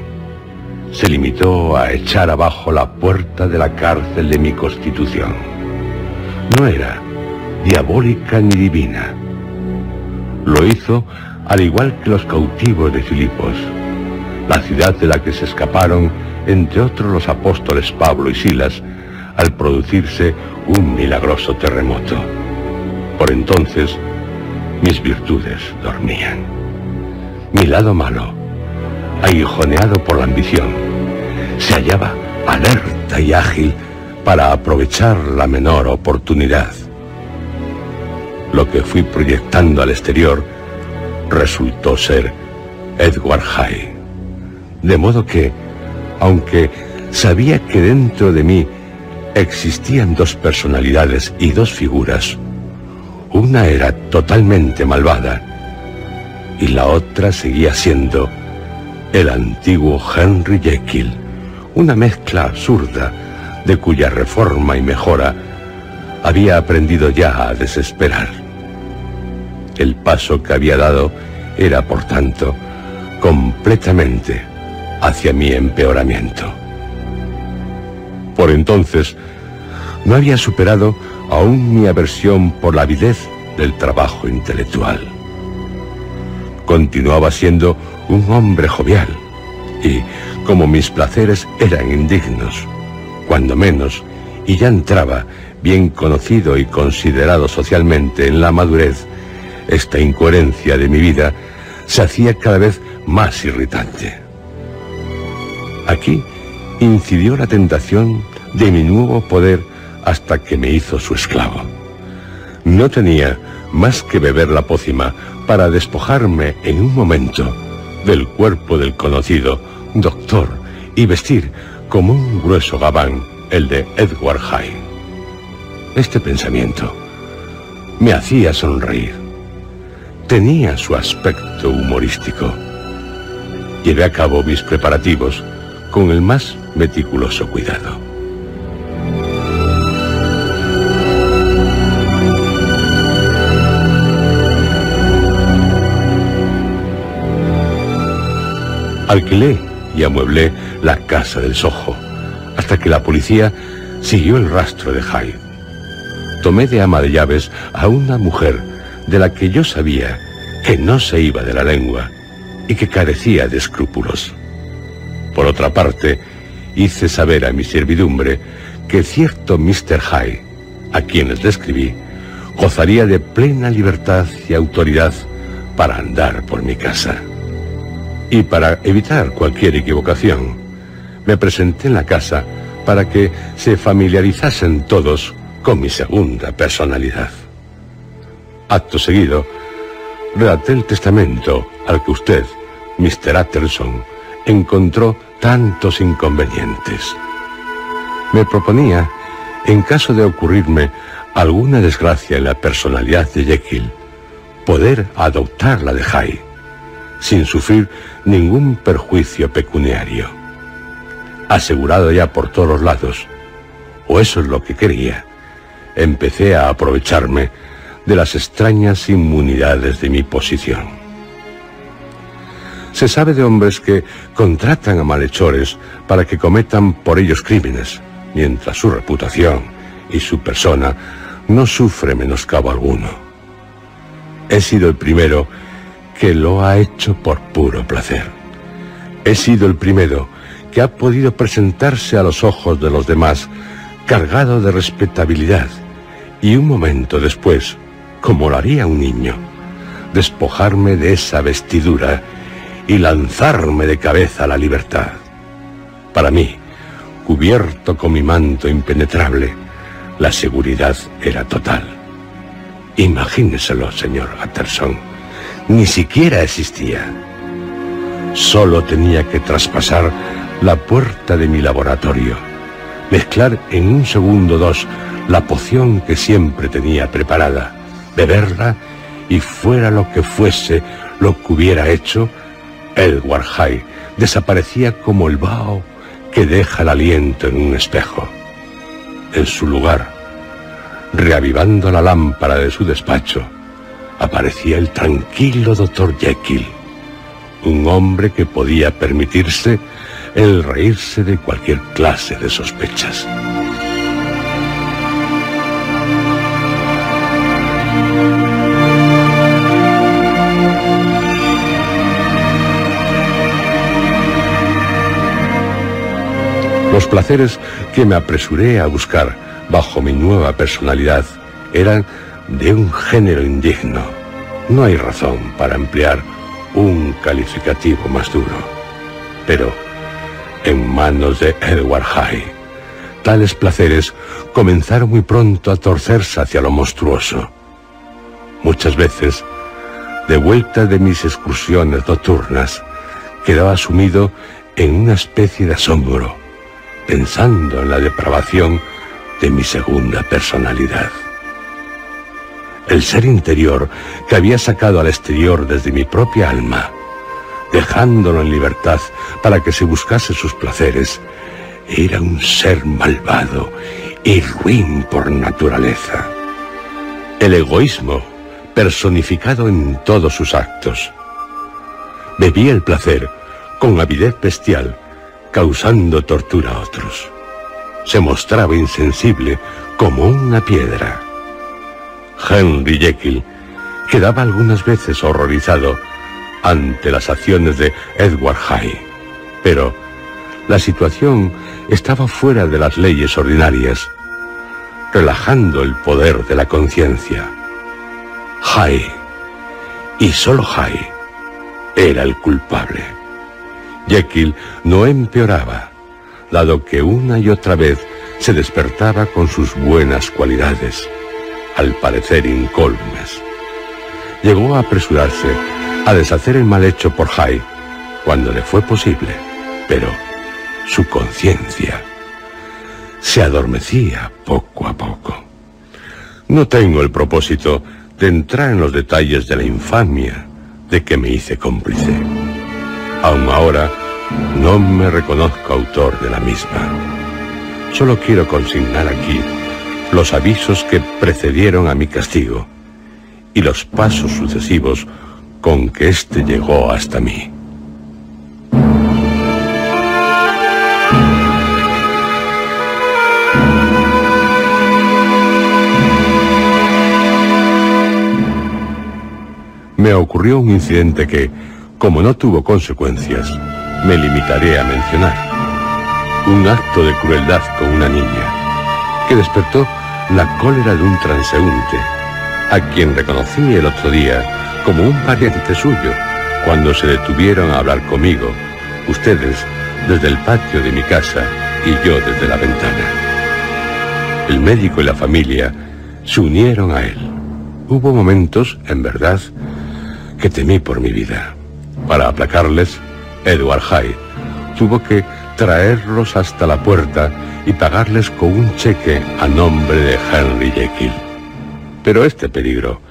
Se limitó a echar abajo la puerta de la cárcel de mi constitución. No era diabólica ni divina. Lo hizo al igual que los cautivos de Filipos, la ciudad de la que se escaparon, entre otros los apóstoles Pablo y Silas, al producirse un milagroso terremoto. Por entonces, mis virtudes dormían. Mi lado malo, aguijoneado por la ambición, se hallaba alerta y ágil para aprovechar la menor oportunidad. Lo que fui proyectando al exterior resultó ser Edward High. De modo que, aunque sabía que dentro de mí existían dos personalidades y dos figuras, una era totalmente malvada y la otra seguía siendo el antiguo Henry Jekyll, una mezcla absurda de cuya reforma y mejora había aprendido ya a desesperar. El paso que había dado era, por tanto, completamente hacia mi empeoramiento. Por entonces, no había superado aún mi aversión por la avidez del trabajo intelectual. Continuaba siendo un hombre jovial y, como mis placeres eran indignos, cuando menos, y ya entraba, bien conocido y considerado socialmente en la madurez, esta incoherencia de mi vida se hacía cada vez más irritante. Aquí incidió la tentación de mi nuevo poder hasta que me hizo su esclavo. No tenía más que beber la pócima para despojarme en un momento del cuerpo del conocido doctor y vestir como un grueso gabán el de Edward Hyde. Este pensamiento me hacía sonreír. Tenía su aspecto humorístico. Llevé a cabo mis preparativos con el más meticuloso cuidado. Alquilé y amueblé la casa del Soho, hasta que la policía siguió el rastro de Hyde. Tomé de ama de llaves a una mujer de la que yo sabía que no se iba de la lengua y que carecía de escrúpulos. por otra parte, hice saber a mi servidumbre que cierto Mr. Hyde, a quienes describí, gozaría de plena libertad y autoridad para andar por mi casa. Y para evitar cualquier equivocación, me presenté en la casa para que se familiarizasen todos con mi segunda personalidad. Acto seguido, redacté el testamento al que usted, Mr. Atterson, encontró tantos inconvenientes. Me proponía, en caso de ocurrirme alguna desgracia en la personalidad de Jekyll, poder adoptar la de Hyde, sin sufrir ningún perjuicio pecuniario. Asegurado ya por todos lados, o eso es lo que quería, empecé a aprovecharme de las extrañas inmunidades de mi posición. Se sabe de hombres que contratan a malhechores para que cometan por ellos crímenes, mientras su reputación y su persona no sufre menoscabo alguno. He sido el primero que lo ha hecho por puro placer. He sido el primero que ha podido presentarse a los ojos de los demás cargado de respetabilidad y un momento después, como lo haría un niño, despojarme de esa vestidura y lanzarme de cabeza a la libertad. Para mí, cubierto con mi manto impenetrable, la seguridad era total. Imagíneselo, señor Utterson. Ni siquiera existía. Solo tenía que traspasar la puerta de mi laboratorio, mezclar en un segundo dos la poción que siempre tenía preparada, beberla y fuera lo que fuese lo que hubiera hecho, Edward Hyde desaparecía como el vaho que deja el aliento en un espejo. En su lugar, reavivando la lámpara de su despacho, aparecía el tranquilo doctor Jekyll, un hombre que podía permitirse el reírse de cualquier clase de sospechas. Los placeres que me apresuré a buscar bajo mi nueva personalidad eran de un género indigno. No hay razón para emplear un calificativo más duro. Pero en manos de Edward Hyde, tales placeres comenzaron muy pronto a torcerse hacia lo monstruoso. Muchas veces, de vuelta de mis excursiones nocturnas, quedaba sumido en una especie de asombro pensando en la depravación de mi segunda personalidad. El ser interior que había sacado al exterior desde mi propia alma, dejándolo en libertad para que se buscase sus placeres, era un ser malvado y ruin por naturaleza. El egoísmo personificado en todos sus actos. Bebía el placer con avidez bestial causando tortura a otros. Se mostraba insensible como una piedra. Henry Jekyll quedaba algunas veces horrorizado ante las acciones de Edward Hyde, pero la situación estaba fuera de las leyes ordinarias, relajando el poder de la conciencia. Hyde, y solo Hyde, era el culpable. Jekyll no empeoraba, dado que una y otra vez se despertaba con sus buenas cualidades, al parecer incólumes. Llegó a apresurarse a deshacer el mal hecho por Hyde cuando le fue posible, pero su conciencia se adormecía poco a poco. No tengo el propósito de entrar en los detalles de la infamia de que me hice cómplice. Aún ahora no me reconozco autor de la misma. Solo quiero consignar aquí los avisos que precedieron a mi castigo y los pasos sucesivos con que éste llegó hasta mí. Me ocurrió un incidente que, como no tuvo consecuencias, me limitaré a mencionar. Un acto de crueldad con una niña, que despertó la cólera de un transeúnte, a quien reconocí el otro día como un pariente suyo, cuando se detuvieron a hablar conmigo, ustedes desde el patio de mi casa y yo desde la ventana. El médico y la familia se unieron a él. Hubo momentos, en verdad, que temí por mi vida. Para aplacarles, Edward Hyde tuvo que traerlos hasta la puerta y pagarles con un cheque a nombre de Henry Jekyll. Pero este peligro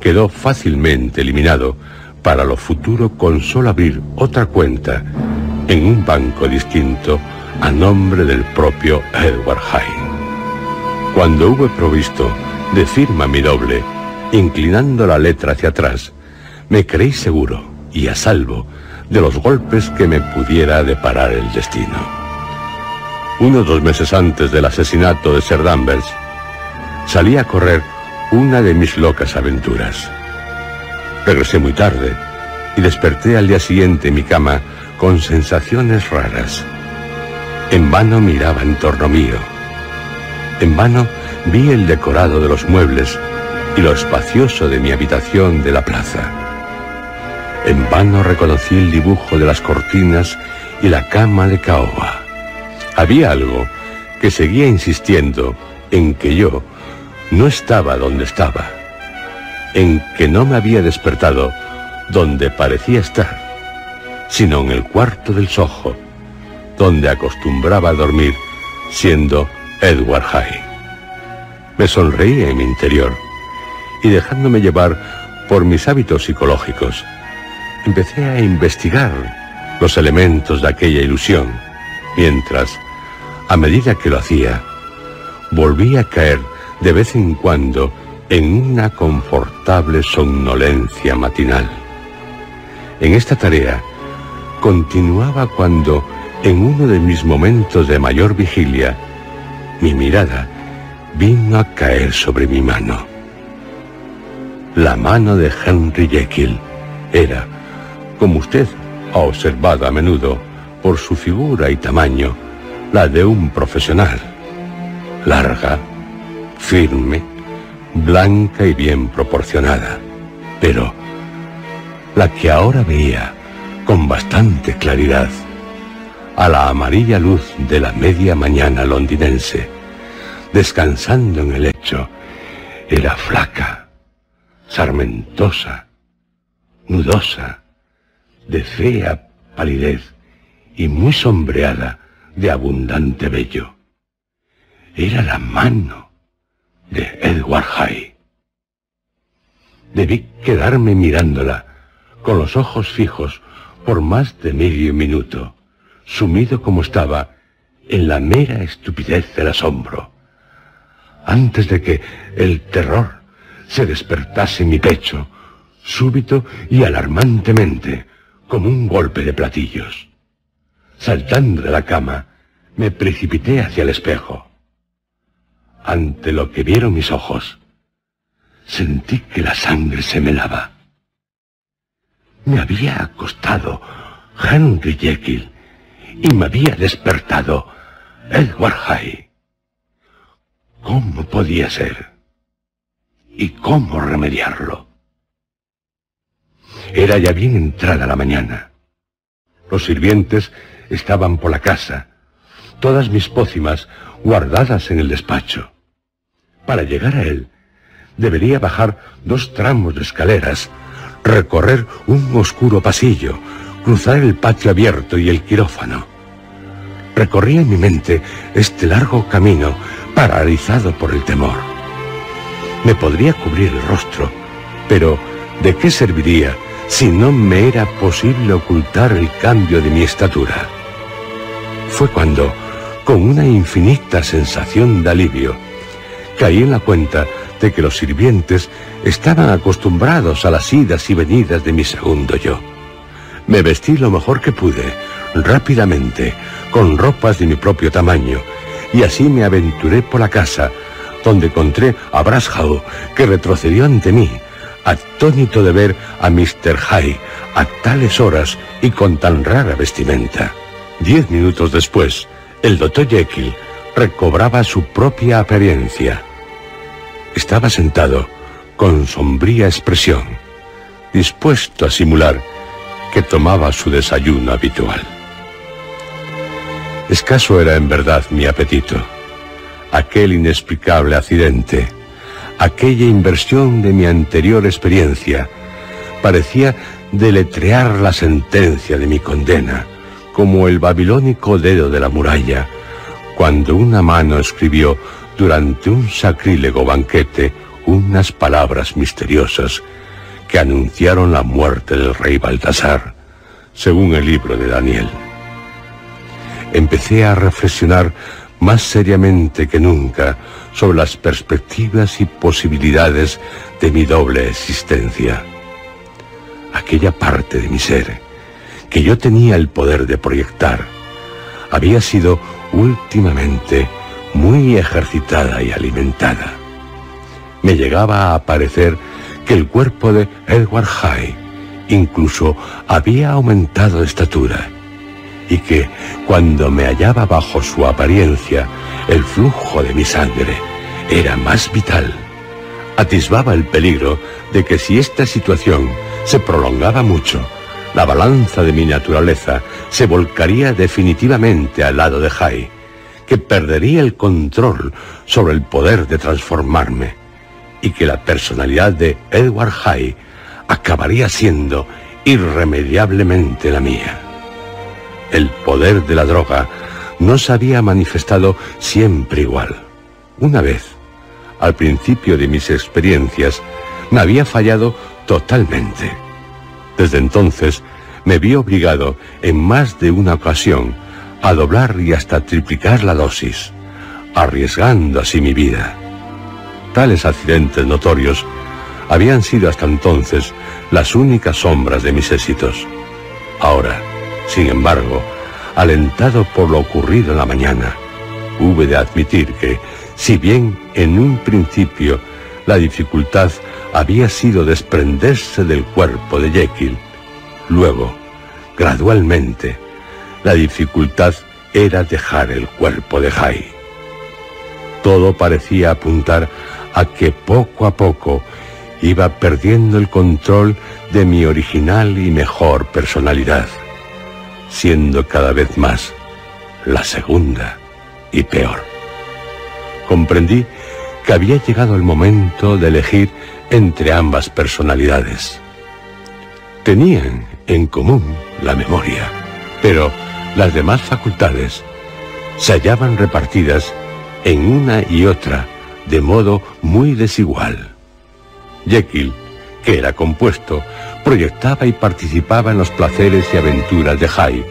quedó fácilmente eliminado para lo futuro con solo abrir otra cuenta en un banco distinto a nombre del propio Edward Hyde. Cuando hube provisto de firma mi doble, inclinando la letra hacia atrás, me creí seguro y a salvo de los golpes que me pudiera deparar el destino. Unos dos meses antes del asesinato de Sir Danvers, salí a correr una de mis locas aventuras. Regresé muy tarde y desperté al día siguiente en mi cama con sensaciones raras. En vano miraba en torno mío. En vano vi el decorado de los muebles y lo espacioso de mi habitación de la plaza. En vano reconocí el dibujo de las cortinas y la cama de caoba. Había algo que seguía insistiendo en que yo no estaba donde estaba, en que no me había despertado donde parecía estar, sino en el cuarto del Soho, donde acostumbraba a dormir siendo Edward High. Me sonreí en mi interior y dejándome llevar por mis hábitos psicológicos, empecé a investigar los elementos de aquella ilusión, mientras, a medida que lo hacía, volví a caer de vez en cuando en una confortable somnolencia matinal. En esta tarea continuaba cuando, en uno de mis momentos de mayor vigilia, mi mirada vino a caer sobre mi mano. La mano de Henry Jekyll era, como usted ha observado a menudo, por su figura y tamaño, la de un profesional. Larga, firme, blanca y bien proporcionada. Pero la que ahora veía con bastante claridad a la amarilla luz de la media mañana londinense, descansando en el lecho, era flaca, sarmentosa, nudosa, de fea palidez y muy sombreada de abundante vello. Era la mano de Edward High. Debí quedarme mirándola con los ojos fijos por más de medio minuto, sumido como estaba en la mera estupidez del asombro, antes de que el terror se despertase en mi pecho, súbito y alarmantemente, como un golpe de platillos. Saltando de la cama, me precipité hacia el espejo. Ante lo que vieron mis ojos, sentí que la sangre se me lava. Me había acostado Henry Jekyll y me había despertado Edward High. ¿Cómo podía ser? ¿Y cómo remediarlo? Era ya bien entrada la mañana. Los sirvientes estaban por la casa, todas mis pócimas guardadas en el despacho. Para llegar a él, debería bajar dos tramos de escaleras, recorrer un oscuro pasillo, cruzar el patio abierto y el quirófano. Recorría en mi mente este largo camino paralizado por el temor. Me podría cubrir el rostro, pero ¿de qué serviría si no me era posible ocultar el cambio de mi estatura? Fue cuando, con una infinita sensación de alivio, caí en la cuenta de que los sirvientes estaban acostumbrados a las idas y venidas de mi segundo yo. Me vestí lo mejor que pude, rápidamente, con ropas de mi propio tamaño, y así me aventuré por la casa, donde encontré a Brashaw, que retrocedió ante mí, atónito de ver a Mr. High a tales horas y con tan rara vestimenta. Diez minutos después, el doctor Jekyll recobraba su propia apariencia. Estaba sentado, con sombría expresión, dispuesto a simular que tomaba su desayuno habitual. Escaso era en verdad mi apetito. Aquel inexplicable accidente, aquella inversión de mi anterior experiencia, parecía deletrear la sentencia de mi condena, como el babilónico dedo de la muralla, cuando una mano escribió durante un sacrílego banquete unas palabras misteriosas que anunciaron la muerte del rey Baltasar, según el libro de Daniel. Empecé a reflexionar más seriamente que nunca sobre las perspectivas y posibilidades de mi doble existencia. Aquella parte de mi ser que yo tenía el poder de proyectar había sido últimamente muy ejercitada y alimentada. Me llegaba a parecer que el cuerpo de Edward High incluso había aumentado de estatura y que, cuando me hallaba bajo su apariencia, el flujo de mi sangre era más vital. Atisbaba el peligro de que si esta situación se prolongaba mucho, la balanza de mi naturaleza se volcaría definitivamente al lado de Jai, que perdería el control sobre el poder de transformarme y que la personalidad de Edward Jai acabaría siendo irremediablemente la mía. El poder de la droga no se había manifestado siempre igual. Una vez, al principio de mis experiencias, me había fallado totalmente. Desde entonces me vi obligado en más de una ocasión a doblar y hasta triplicar la dosis, arriesgando así mi vida. Tales accidentes notorios habían sido hasta entonces las únicas sombras de mis éxitos. Ahora, sin embargo, alentado por lo ocurrido en la mañana, hube de admitir que, si bien en un principio la dificultad había sido desprenderse del cuerpo de Jekyll, luego, gradualmente, la dificultad era dejar el cuerpo de Hyde. Todo parecía apuntar a que poco a poco iba perdiendo el control de mi original y mejor personalidad siendo cada vez más la segunda y peor. Comprendí que había llegado el momento de elegir entre ambas personalidades. Tenían en común la memoria, pero las demás facultades se hallaban repartidas en una y otra de modo muy desigual. Jekyll, que era compuesto proyectaba y participaba en los placeres y aventuras de Jai,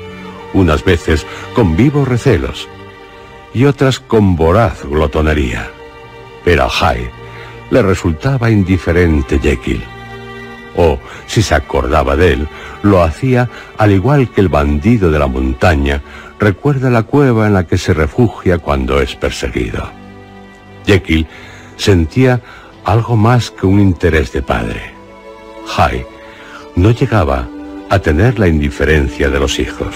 unas veces con vivos recelos y otras con voraz glotonería. Pero a Jai le resultaba indiferente Jekyll. O, si se acordaba de él, lo hacía al igual que el bandido de la montaña recuerda la cueva en la que se refugia cuando es perseguido. Jekyll sentía algo más que un interés de padre. Jai no llegaba a tener la indiferencia de los hijos.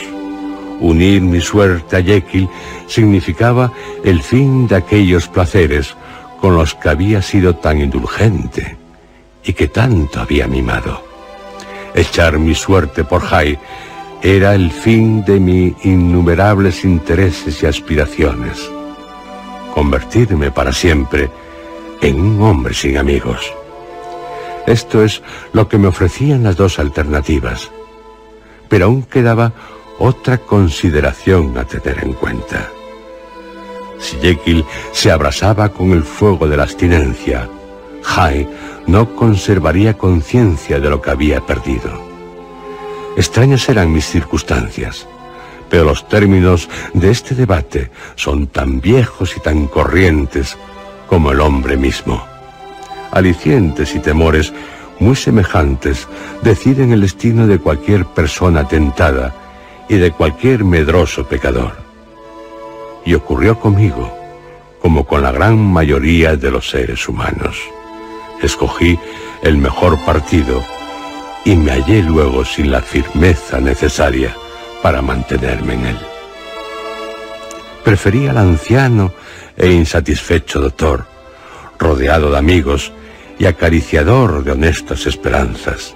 Unir mi suerte a Jekyll significaba el fin de aquellos placeres con los que había sido tan indulgente y que tanto había mimado. Echar mi suerte por Hyde era el fin de mis innumerables intereses y aspiraciones. Convertirme para siempre en un hombre sin amigos. Esto es lo que me ofrecían las dos alternativas. Pero aún quedaba otra consideración a tener en cuenta. Si Jekyll se abrasaba con el fuego de la abstinencia, Hyde no conservaría conciencia de lo que había perdido. Extrañas eran mis circunstancias, pero los términos de este debate son tan viejos y tan corrientes como el hombre mismo alicientes y temores muy semejantes deciden el destino de cualquier persona tentada y de cualquier medroso pecador. Y ocurrió conmigo, como con la gran mayoría de los seres humanos. Escogí el mejor partido y me hallé luego sin la firmeza necesaria para mantenerme en él. Prefería al anciano e insatisfecho doctor, rodeado de amigos y acariciador de honestas esperanzas.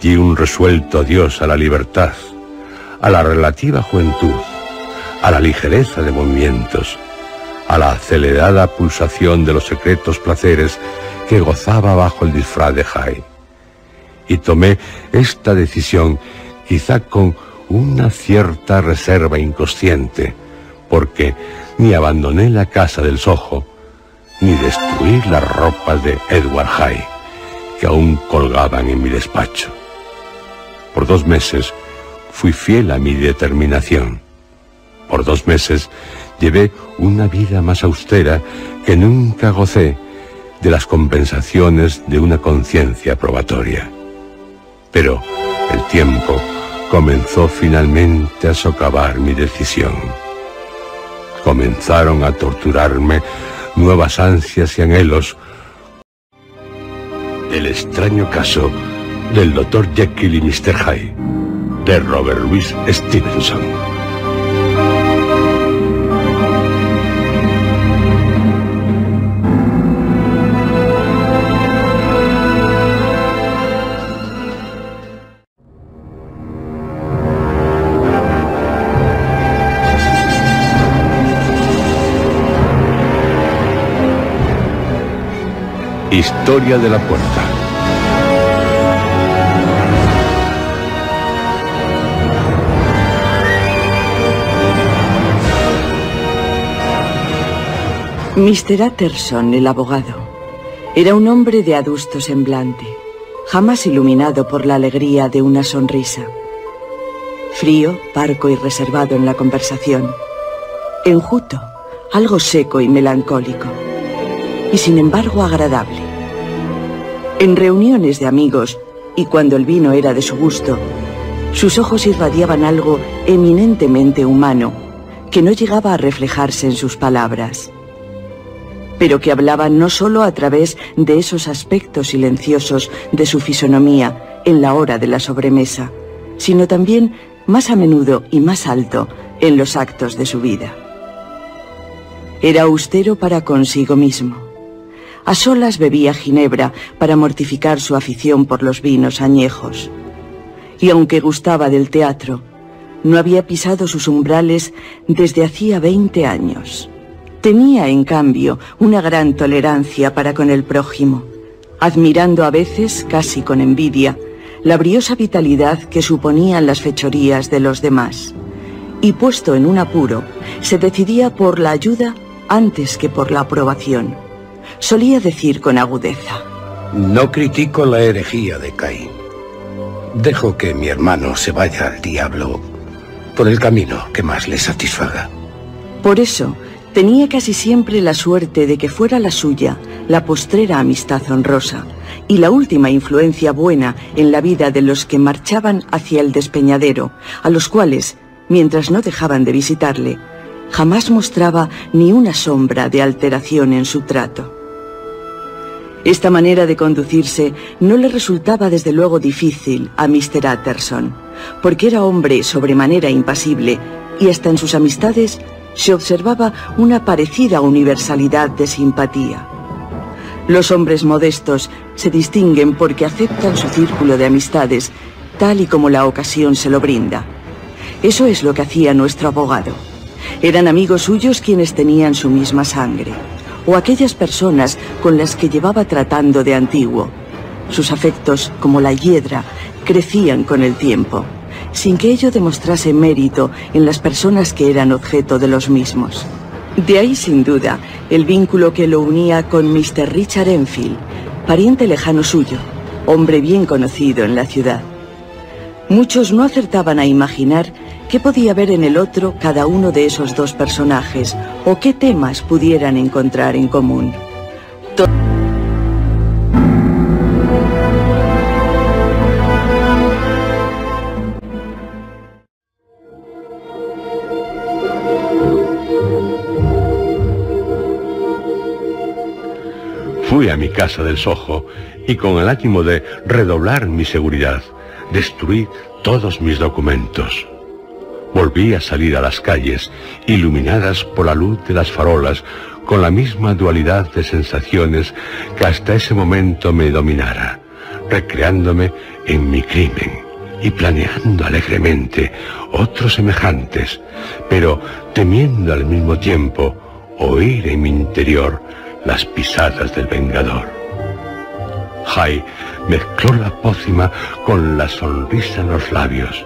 Di un resuelto adiós a la libertad, a la relativa juventud, a la ligereza de movimientos, a la acelerada pulsación de los secretos placeres que gozaba bajo el disfraz de Hyde. Y tomé esta decisión quizá con una cierta reserva inconsciente, porque ni abandoné la casa del Soho, ni destruí las ropas de Edward Hyde, que aún colgaban en mi despacho. Por dos meses fui fiel a mi determinación. Por dos meses llevé una vida más austera que nunca gocé de las compensaciones de una conciencia probatoria. Pero el tiempo comenzó finalmente a socavar mi decisión. Comenzaron a torturarme nuevas ansias y anhelos. El extraño caso del Dr. Jekyll y Mr. Hyde, de Robert Louis Stevenson. Historia de la puerta. Mr. Utterson, el abogado, era un hombre de adusto semblante, jamás iluminado por la alegría de una sonrisa. Frío, parco y reservado en la conversación. Enjuto, algo seco y melancólico. Y sin embargo agradable. En reuniones de amigos, y cuando el vino era de su gusto, sus ojos irradiaban algo eminentemente humano, que no llegaba a reflejarse en sus palabras, pero que hablaba no solo a través de esos aspectos silenciosos de su fisonomía en la hora de la sobremesa, sino también más a menudo y más alto en los actos de su vida. Era austero para consigo mismo a solas bebía ginebra para mortificar su afición por los vinos añejos. Y aunque gustaba del teatro, no había pisado sus umbrales desde hacía 20 años. Tenía, en cambio, una gran tolerancia para con el prójimo, admirando a veces, casi con envidia, la briosa vitalidad que suponían las fechorías de los demás. Y puesto en un apuro, se decidía por la ayuda antes que por la aprobación solía decir con agudeza. No critico la herejía de Caín. Dejo que mi hermano se vaya al diablo por el camino que más le satisfaga. Por eso, tenía casi siempre la suerte de que fuera la suya la postrera amistad honrosa y la última influencia buena en la vida de los que marchaban hacia el despeñadero, a los cuales, mientras no dejaban de visitarle, jamás mostraba ni una sombra de alteración en su trato. Esta manera de conducirse no le resultaba desde luego difícil a Mr. Utterson, porque era hombre sobremanera impasible y hasta en sus amistades se observaba una parecida universalidad de simpatía. Los hombres modestos se distinguen porque aceptan su círculo de amistades tal y como la ocasión se lo brinda. Eso es lo que hacía nuestro abogado. Eran amigos suyos quienes tenían su misma sangre o aquellas personas con las que llevaba tratando de antiguo. Sus afectos, como la hiedra, crecían con el tiempo, sin que ello demostrase mérito en las personas que eran objeto de los mismos. De ahí, sin duda, el vínculo que lo unía con Mr. Richard Enfield, pariente lejano suyo, hombre bien conocido en la ciudad. Muchos no acertaban a imaginar qué podía ver en el otro cada uno de esos dos personajes o qué temas pudieran encontrar en común. Fui a mi casa del Soho y con el ánimo de redoblar mi seguridad, destruí todos mis documentos. Volví a salir a las calles, iluminadas por la luz de las farolas, con la misma dualidad de sensaciones que hasta ese momento me dominara, recreándome en mi crimen y planeando alegremente otros semejantes, pero temiendo al mismo tiempo oír en mi interior las pisadas del vengador. Jai mezcló la pócima con la sonrisa en los labios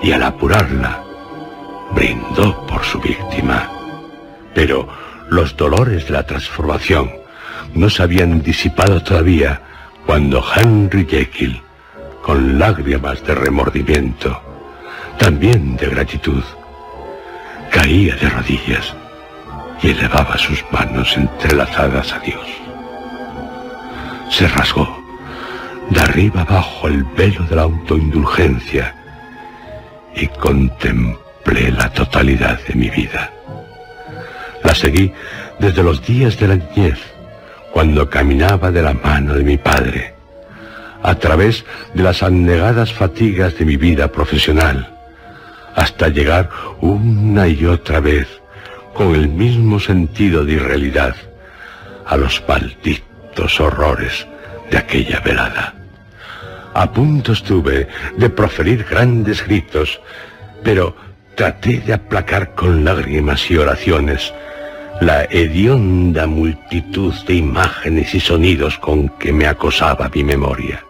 y al apurarla brindó por su víctima. Pero los dolores de la transformación no se habían disipado todavía cuando Henry Jekyll, con lágrimas de remordimiento, también de gratitud, caía de rodillas y elevaba sus manos entrelazadas a Dios. Se rasgó de arriba abajo el velo de la autoindulgencia y la totalidad de mi vida. La seguí desde los días de la niñez, cuando caminaba de la mano de mi padre, a través de las anegadas fatigas de mi vida profesional, hasta llegar una y otra vez, con el mismo sentido de irrealidad, a los malditos horrores de aquella velada. A punto estuve de proferir grandes gritos, pero traté de aplacar con lágrimas y oraciones la hedionda multitud de imágenes y sonidos con que me acosaba mi memoria.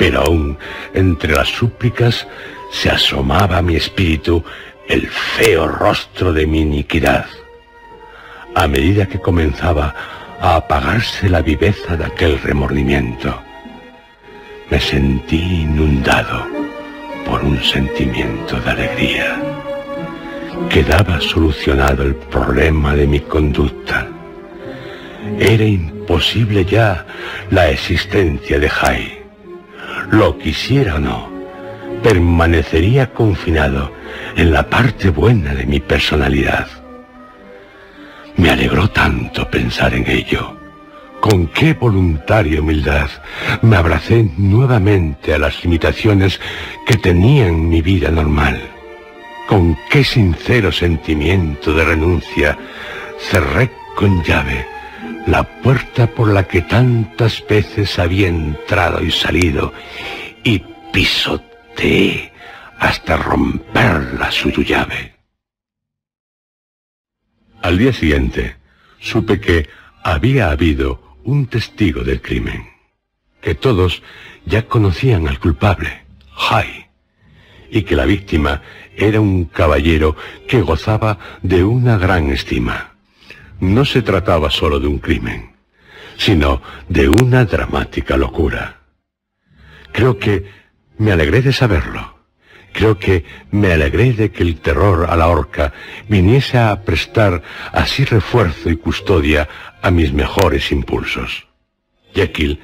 Pero aún entre las súplicas se asomaba a mi espíritu el feo rostro de mi iniquidad. A medida que comenzaba a apagarse la viveza de aquel remordimiento, me sentí inundado un sentimiento de alegría. Quedaba solucionado el problema de mi conducta. Era imposible ya la existencia de Jai. Lo quisiera o no, permanecería confinado en la parte buena de mi personalidad. Me alegró tanto pensar en ello. Con qué voluntaria humildad me abracé nuevamente a las limitaciones que tenía en mi vida normal con qué sincero sentimiento de renuncia cerré con llave la puerta por la que tantas veces había entrado y salido y pisoteé hasta romperla su llave. Al día siguiente supe que había habido un testigo del crimen, que todos ya conocían al culpable, Jai, y que la víctima era un caballero que gozaba de una gran estima. No se trataba solo de un crimen, sino de una dramática locura. Creo que me alegré de saberlo. Creo que me alegré de que el terror a la horca viniese a prestar así refuerzo y custodia a mis mejores impulsos. Jekyll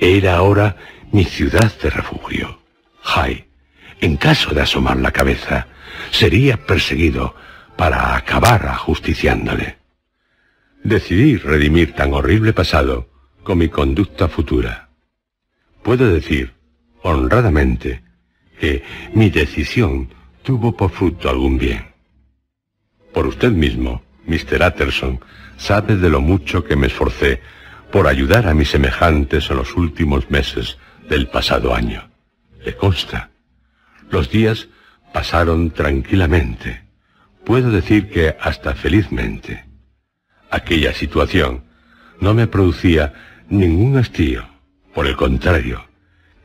era ahora mi ciudad de refugio. High en caso de asomar la cabeza, sería perseguido para acabar ajusticiándole. Decidí redimir tan horrible pasado con mi conducta futura. Puedo decir, honradamente, que mi decisión tuvo por fruto algún bien. Por usted mismo, Mr. Utterson, sabe de lo mucho que me esforcé por ayudar a mis semejantes en los últimos meses del pasado año. Le consta. Los días pasaron tranquilamente. Puedo decir que hasta felizmente. Aquella situación no me producía ningún hastío. Por el contrario,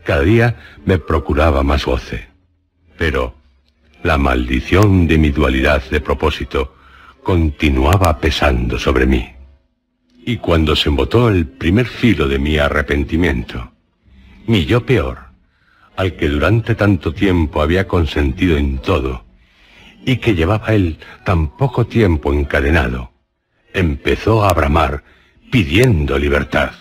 cada día me procuraba más goce. Pero la maldición de mi dualidad de propósito continuaba pesando sobre mí. Y cuando se embotó el primer filo de mi arrepentimiento, mi yo peor, al que durante tanto tiempo había consentido en todo, y que llevaba él tan poco tiempo encadenado, empezó a bramar pidiendo libertad.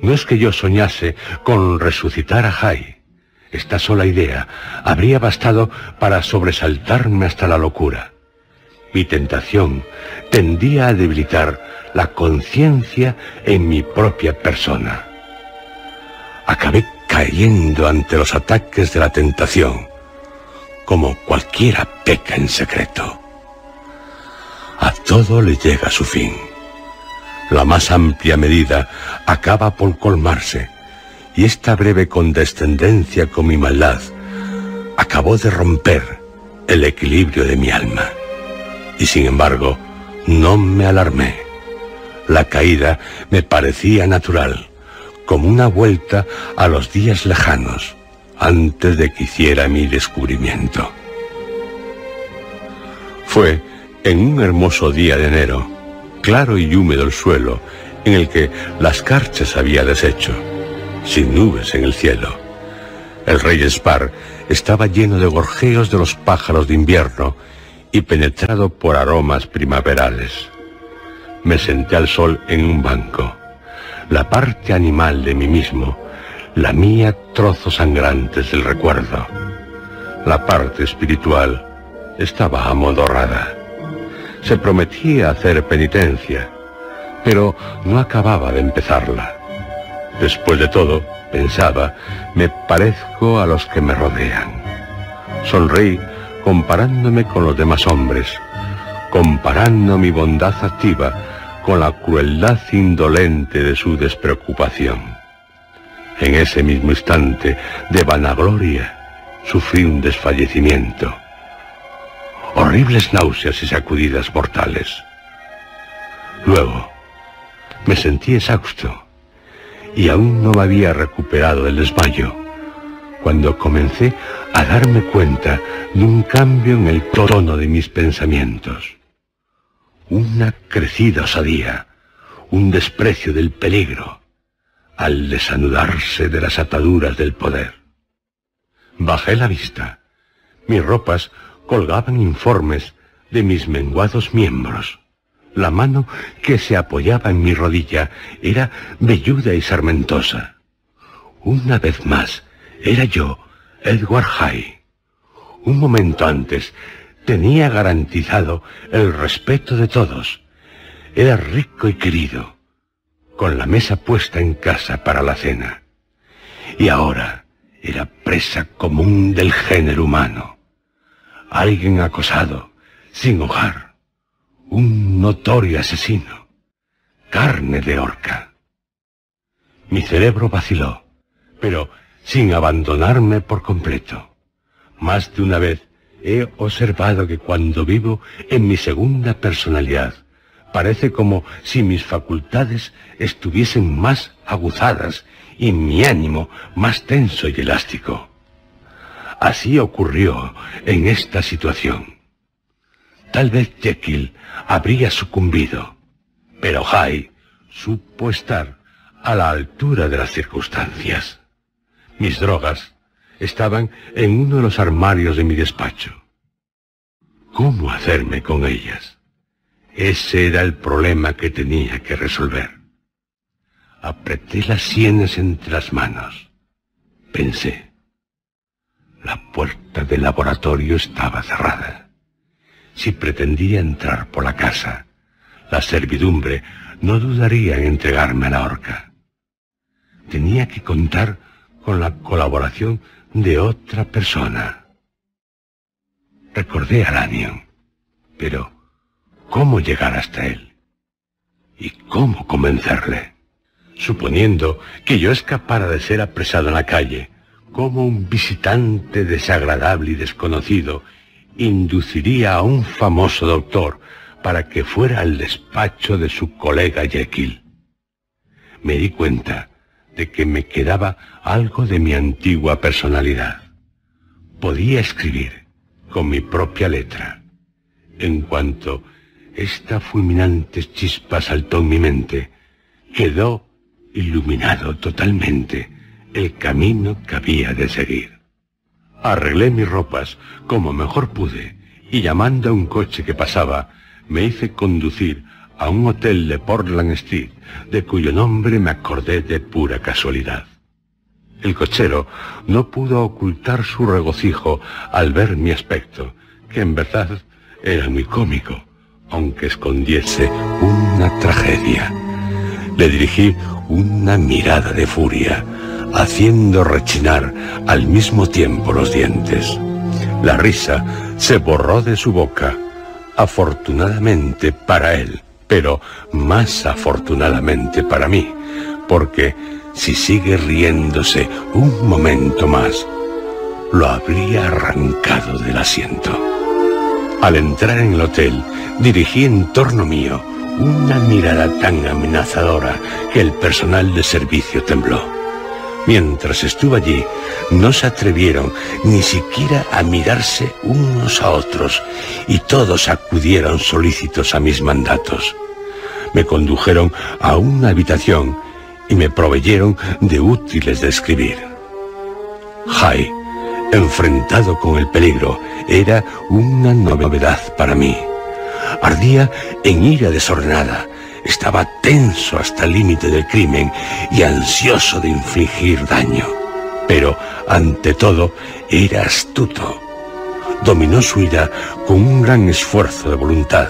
No es que yo soñase con resucitar a Jai. Esta sola idea habría bastado para sobresaltarme hasta la locura. Mi tentación tendía a debilitar la conciencia en mi propia persona. acabé cayendo ante los ataques de la tentación, como cualquiera peca en secreto. A todo le llega su fin. La más amplia medida acaba por colmarse, y esta breve condescendencia con mi maldad acabó de romper el equilibrio de mi alma. Y sin embargo, no me alarmé. La caída me parecía natural como una vuelta a los días lejanos, antes de que hiciera mi descubrimiento. Fue en un hermoso día de enero, claro y húmedo el suelo, en el que las carchas había deshecho, sin nubes en el cielo. El rey Spar estaba lleno de gorjeos de los pájaros de invierno y penetrado por aromas primaverales. Me senté al sol en un banco la parte animal de mí mismo, la mía trozos sangrantes del recuerdo. La parte espiritual estaba amodorrada. Se prometía hacer penitencia, pero no acababa de empezarla. Después de todo, pensaba, me parezco a los que me rodean. Sonreí comparándome con los demás hombres, comparando mi bondad activa con la crueldad indolente de su despreocupación. En ese mismo instante de vanagloria sufrí un desfallecimiento, horribles náuseas y sacudidas mortales. Luego me sentí exhausto y aún no me había recuperado del desmayo cuando comencé a darme cuenta de un cambio en el tono de mis pensamientos una crecida osadía, un desprecio del peligro, al desanudarse de las ataduras del poder. Bajé la vista. Mis ropas colgaban informes de mis menguados miembros. La mano que se apoyaba en mi rodilla era velluda y sarmentosa. Una vez más, era yo, Edward High. Un momento antes tenía garantizado el respeto de todos. Era rico y querido, con la mesa puesta en casa para la cena. Y ahora era presa común del género humano. Alguien acosado, sin hogar. Un notorio asesino. Carne de horca. Mi cerebro vaciló, pero sin abandonarme por completo. Más de una vez He observado que cuando vivo en mi segunda personalidad, parece como si mis facultades estuviesen más aguzadas y mi ánimo más tenso y elástico. Así ocurrió en esta situación. Tal vez Jekyll habría sucumbido, pero Hyde supo estar a la altura de las circunstancias. Mis drogas estaban en uno de los armarios de mi despacho. ¿Cómo hacerme con ellas? Ese era el problema que tenía que resolver. Apreté las sienes entre las manos. Pensé. La puerta del laboratorio estaba cerrada. Si pretendía entrar por la casa, la servidumbre no dudaría en entregarme a la horca. Tenía que contar con la colaboración de otra persona. Recordé a Lanyon, pero ¿cómo llegar hasta él? ¿Y cómo convencerle? Suponiendo que yo escapara de ser apresado en la calle, como un visitante desagradable y desconocido induciría a un famoso doctor para que fuera al despacho de su colega Jekyll. Me di cuenta de que me quedaba algo de mi antigua personalidad. Podía escribir con mi propia letra. En cuanto esta fulminante chispa saltó en mi mente, quedó iluminado totalmente el camino que había de seguir. Arreglé mis ropas como mejor pude y llamando a un coche que pasaba, me hice conducir a un hotel de Portland Street, de cuyo nombre me acordé de pura casualidad. El cochero no pudo ocultar su regocijo al ver mi aspecto, que en verdad era muy cómico, aunque escondiese una tragedia. Le dirigí una mirada de furia, haciendo rechinar al mismo tiempo los dientes. La risa se borró de su boca, afortunadamente para él, pero más afortunadamente para mí, porque si sigue riéndose un momento más, lo habría arrancado del asiento. Al entrar en el hotel, dirigí en torno mío una mirada tan amenazadora que el personal de servicio tembló. Mientras estuve allí, no se atrevieron ni siquiera a mirarse unos a otros y todos acudieron solícitos a mis mandatos. Me condujeron a una habitación y me proveyeron de útiles de escribir. Jai, enfrentado con el peligro, era una novedad para mí. Ardía en ira desordenada. Estaba tenso hasta el límite del crimen y ansioso de infligir daño. Pero, ante todo, era astuto. Dominó su ira con un gran esfuerzo de voluntad.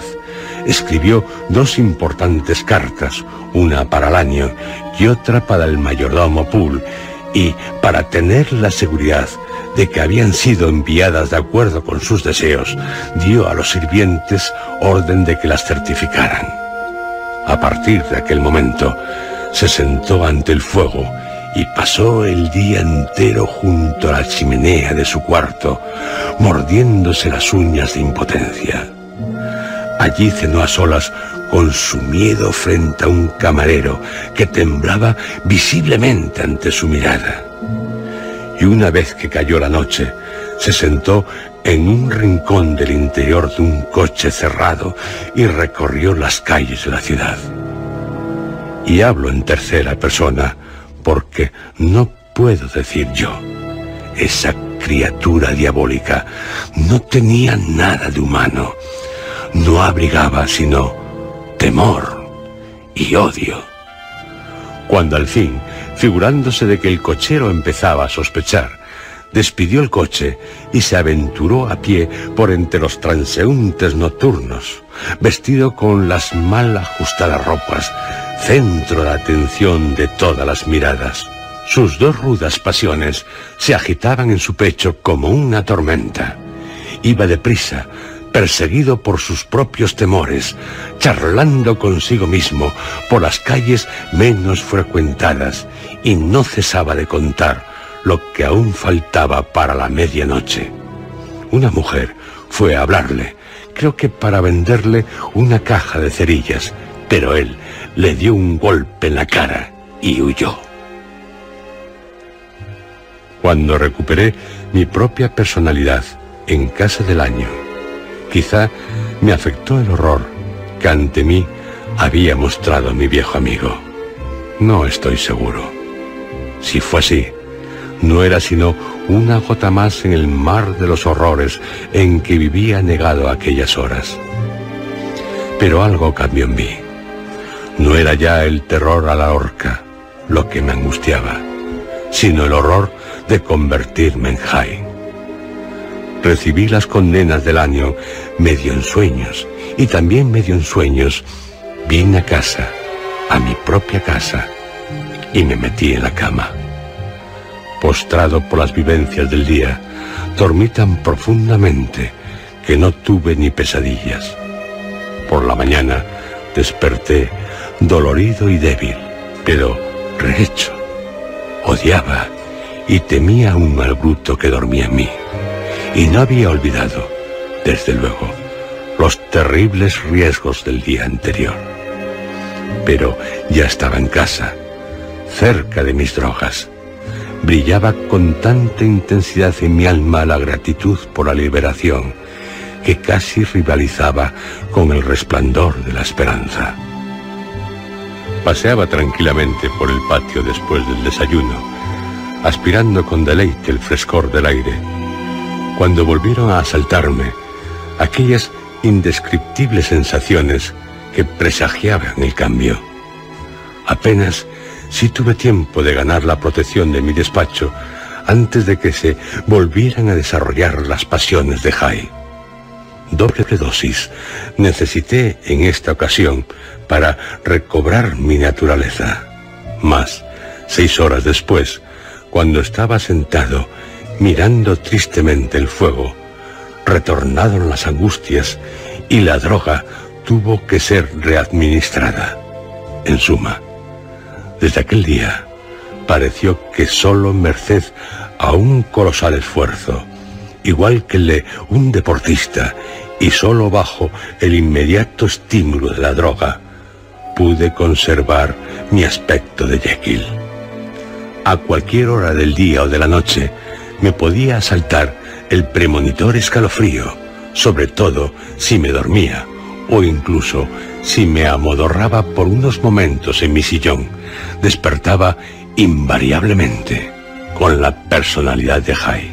Escribió dos importantes cartas, una para año y otra para el mayordomo Poole, y para tener la seguridad de que habían sido enviadas de acuerdo con sus deseos, dio a los sirvientes orden de que las certificaran. A partir de aquel momento, se sentó ante el fuego y pasó el día entero junto a la chimenea de su cuarto, mordiéndose las uñas de impotencia. Allí cenó a solas con su miedo frente a un camarero que temblaba visiblemente ante su mirada y una vez que cayó la noche, se sentó en un rincón del interior de un coche cerrado y recorrió las calles de la ciudad. Y hablo en tercera persona porque no puedo decir yo. Esa criatura diabólica no tenía nada de humano. No abrigaba sino temor y odio. Cuando al fin figurándose de que el cochero empezaba a sospechar. Despidió el coche y se aventuró a pie por entre los transeúntes nocturnos, vestido con las mal ajustadas ropas, centro de atención de todas las miradas. Sus dos rudas pasiones se agitaban en su pecho como una tormenta. Iba deprisa, perseguido por sus propios temores, charlando consigo mismo por las calles menos frecuentadas, y no cesaba de contar lo que aún faltaba para la medianoche. Una mujer fue a hablarle, creo que para venderle una caja de cerillas, pero él le dio un golpe en la cara y huyó. Cuando recuperé mi propia personalidad en casa del año, Quizá me afectó el horror que ante mí había mostrado mi viejo amigo. No estoy seguro. Si fue así, no era sino una gota más en el mar de los horrores en que vivía negado aquellas horas. Pero algo cambió en mí. No era ya el terror a la horca lo que me angustiaba, sino el horror de convertirme en Jai recibí las condenas del año medio en sueños y también medio en sueños vine a casa, a mi propia casa, y me metí en la cama. Postrado por las vivencias del día, dormí tan profundamente que no tuve ni pesadillas. Por la mañana desperté dolorido y débil, pero rehecho. Odiaba y temía un mal bruto que dormía en mí y no había olvidado, desde luego, los terribles riesgos del día anterior. Pero ya estaba en casa, cerca de mis drogas. Brillaba con tanta intensidad en mi alma la gratitud por la liberación que casi rivalizaba con el resplandor de la esperanza. Paseaba tranquilamente por el patio después del desayuno, aspirando con deleite el frescor del aire cuando volvieron a asaltarme aquellas indescriptibles sensaciones que presagiaban el cambio. Apenas si tuve tiempo de ganar la protección de mi despacho antes de que se volvieran a desarrollar las pasiones de Jai. Doble dosis necesité en esta ocasión para recobrar mi naturaleza. Mas, seis horas después, cuando estaba sentado mirando tristemente el fuego, retornaron las angustias y la droga tuvo que ser readministrada. En suma, desde aquel día pareció que solo merced a un colosal esfuerzo, igual que el de un deportista, y solo bajo el inmediato estímulo de la droga, pude conservar mi aspecto de Jekyll. A cualquier hora del día o de la noche me podía asaltar el premonitor escalofrío, sobre todo si me dormía o incluso si me amodorraba por unos momentos en mi sillón, despertaba invariablemente con la personalidad de Jai.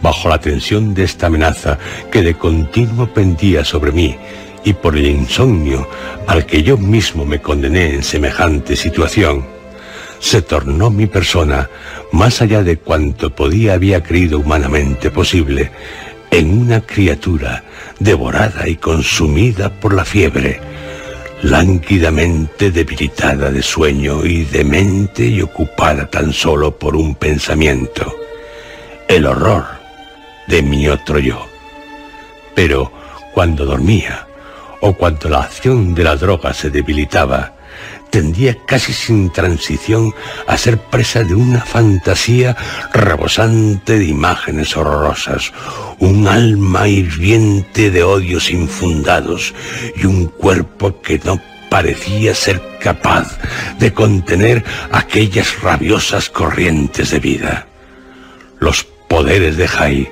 Bajo la tensión de esta amenaza que de continuo pendía sobre mí y por el insomnio al que yo mismo me condené en semejante situación, se tornó mi persona, más allá de cuanto podía había creído humanamente posible, en una criatura devorada y consumida por la fiebre, lánguidamente debilitada de sueño y demente y ocupada tan solo por un pensamiento, el horror de mi otro yo. Pero cuando dormía, o cuando la acción de la droga se debilitaba, tendía casi sin transición a ser presa de una fantasía rebosante de imágenes horrorosas, un alma hirviente de odios infundados y un cuerpo que no parecía ser capaz de contener aquellas rabiosas corrientes de vida. Los poderes de Jai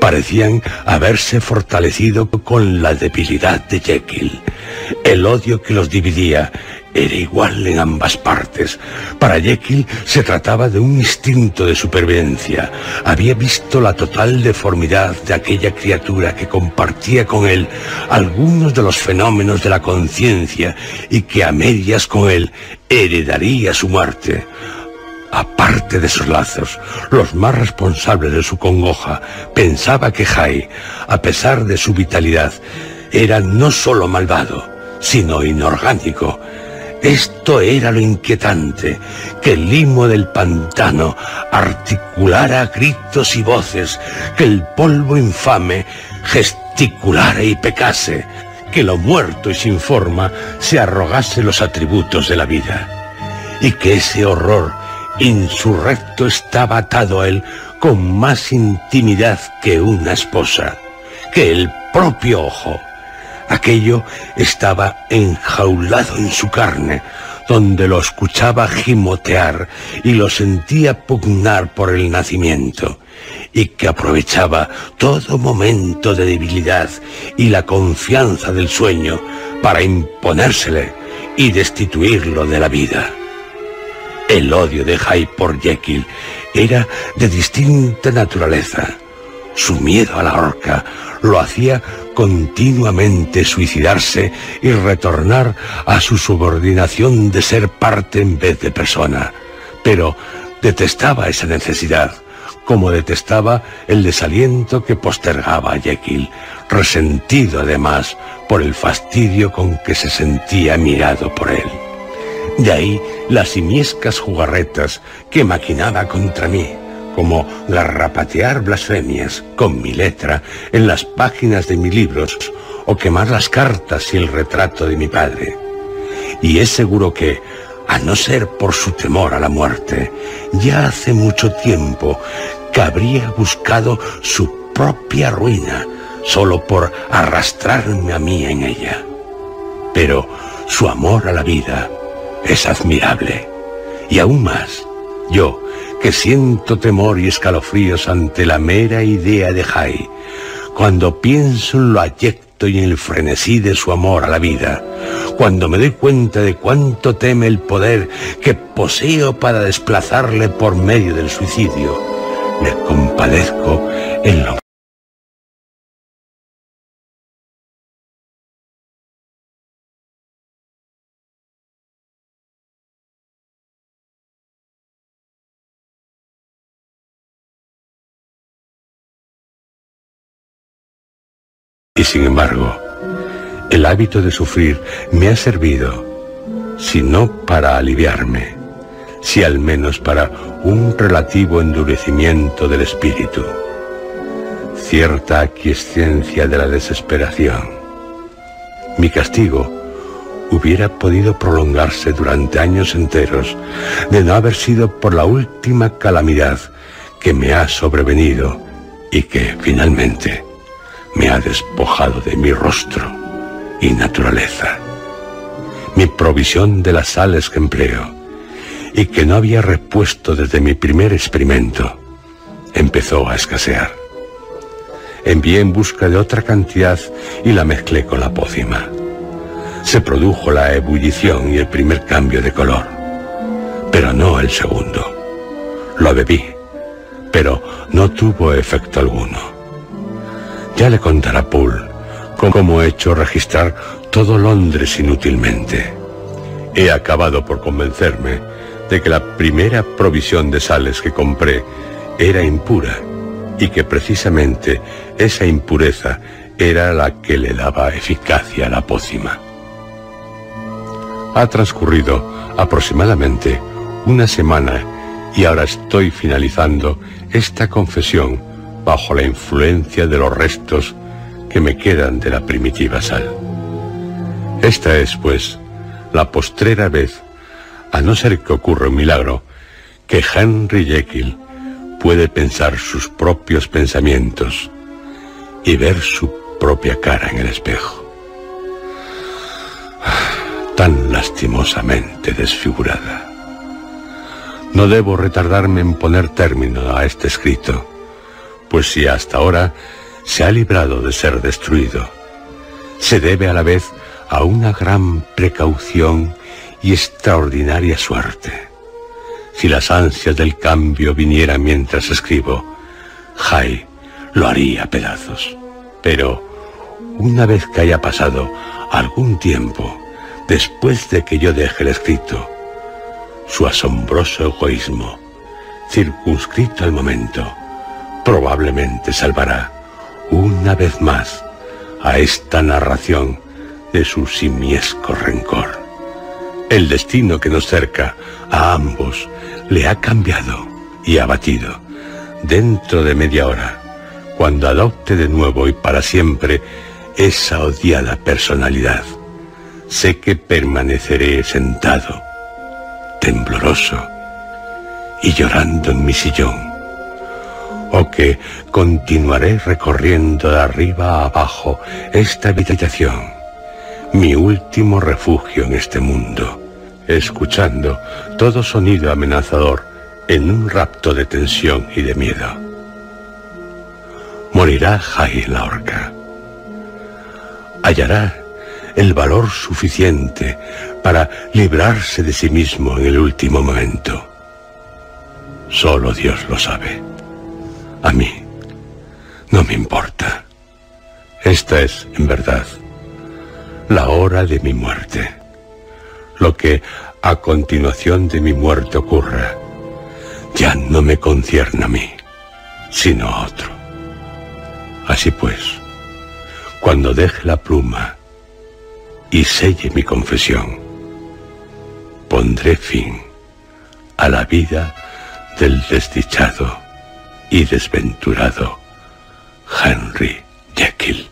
parecían haberse fortalecido con la debilidad de Jekyll. El odio que los dividía era igual en ambas partes. Para Jekyll se trataba de un instinto de supervivencia. Había visto la total deformidad de aquella criatura que compartía con él algunos de los fenómenos de la conciencia y que a medias con él heredaría su muerte. Aparte de sus lazos, los más responsables de su congoja, pensaba que Jai, a pesar de su vitalidad, era no solo malvado, sino inorgánico, esto era lo inquietante, que el limo del pantano articulara gritos y voces, que el polvo infame gesticulara y pecase, que lo muerto y sin forma se arrogase los atributos de la vida, y que ese horror insurrecto estaba atado a él con más intimidad que una esposa, que el propio ojo Aquello estaba enjaulado en su carne, donde lo escuchaba gimotear y lo sentía pugnar por el nacimiento, y que aprovechaba todo momento de debilidad y la confianza del sueño para imponérsele y destituirlo de la vida. El odio de Jai por Jekyll era de distinta naturaleza. Su miedo a la horca lo hacía continuamente suicidarse y retornar a su subordinación de ser parte en vez de persona. Pero detestaba esa necesidad, como detestaba el desaliento que postergaba a Jekyll, resentido además por el fastidio con que se sentía mirado por él. De ahí las simiescas jugarretas que maquinaba contra mí, como garrapatear blasfemias con mi letra en las páginas de mis libros o quemar las cartas y el retrato de mi padre. Y es seguro que, a no ser por su temor a la muerte, ya hace mucho tiempo que habría buscado su propia ruina solo por arrastrarme a mí en ella. Pero su amor a la vida es admirable. Y aún más, yo, que siento temor y escalofríos ante la mera idea de Jai, cuando pienso en lo ayecto y en el frenesí de su amor a la vida, cuando me doy cuenta de cuánto teme el poder que poseo para desplazarle por medio del suicidio, me compadezco en lo Y sin embargo, el hábito de sufrir me ha servido, si no para aliviarme, si al menos para un relativo endurecimiento del espíritu, cierta aquiescencia de la desesperación. Mi castigo hubiera podido prolongarse durante años enteros de no haber sido por la última calamidad que me ha sobrevenido y que finalmente me ha despojado de mi rostro y naturaleza, mi provisión de las sales que empleo y que no había repuesto desde mi primer experimento, empezó a escasear. Envié en busca de otra cantidad y la mezclé con la pócima se produjo la ebullición y el primer cambio de color, pero no el segundo. Lo bebí, pero no tuvo efecto alguno. Ya le contará Poole cómo he hecho registrar todo Londres inútilmente. He acabado por convencerme de que la primera provisión de sales que compré era impura y que precisamente esa impureza era la que le daba eficacia a la pócima. Ha transcurrido aproximadamente una semana y ahora estoy finalizando esta confesión bajo la influencia de los restos que me quedan de la primitiva sal. Esta es, pues, la postrera vez, a no ser que ocurra un milagro, que Henry Jekyll puede pensar sus propios pensamientos y ver su propia cara en el espejo tan lastimosamente desfigurada. No debo retardarme en poner término a este escrito, pues si hasta ahora se ha librado de ser destruido, se debe a la vez a una gran precaución y extraordinaria suerte. Si las ansias del cambio vinieran mientras escribo, Jai lo haría pedazos. Pero una vez que haya pasado algún tiempo, después de que yo deje el escrito, su asombroso egoísmo, circunscrito al momento, probablemente salvará una vez más a esta narración de su simiesco rencor. El destino que nos cerca a ambos le ha cambiado y abatido dentro de media hora, cuando adopte de nuevo y para siempre esa odiada personalidad sé que permaneceré sentado, tembloroso y llorando en mi sillón, o que continuaré recorriendo de arriba a abajo esta habitación, mi último refugio en este mundo, escuchando todo sonido amenazador en un rapto de tensión y de miedo. Morirá Jai la horca. Hallará el valor suficiente para librarse de sí mismo en el último momento. Solo Dios lo sabe. A mí no me importa. Esta es, en verdad, la hora de mi muerte. Lo que a continuación de mi muerte ocurra ya no me concierne a mí, sino a otro. Así pues, cuando deje la pluma y selle mi confesión. Pondré fin a la vida del desdichado y desventurado Henry Jekyll.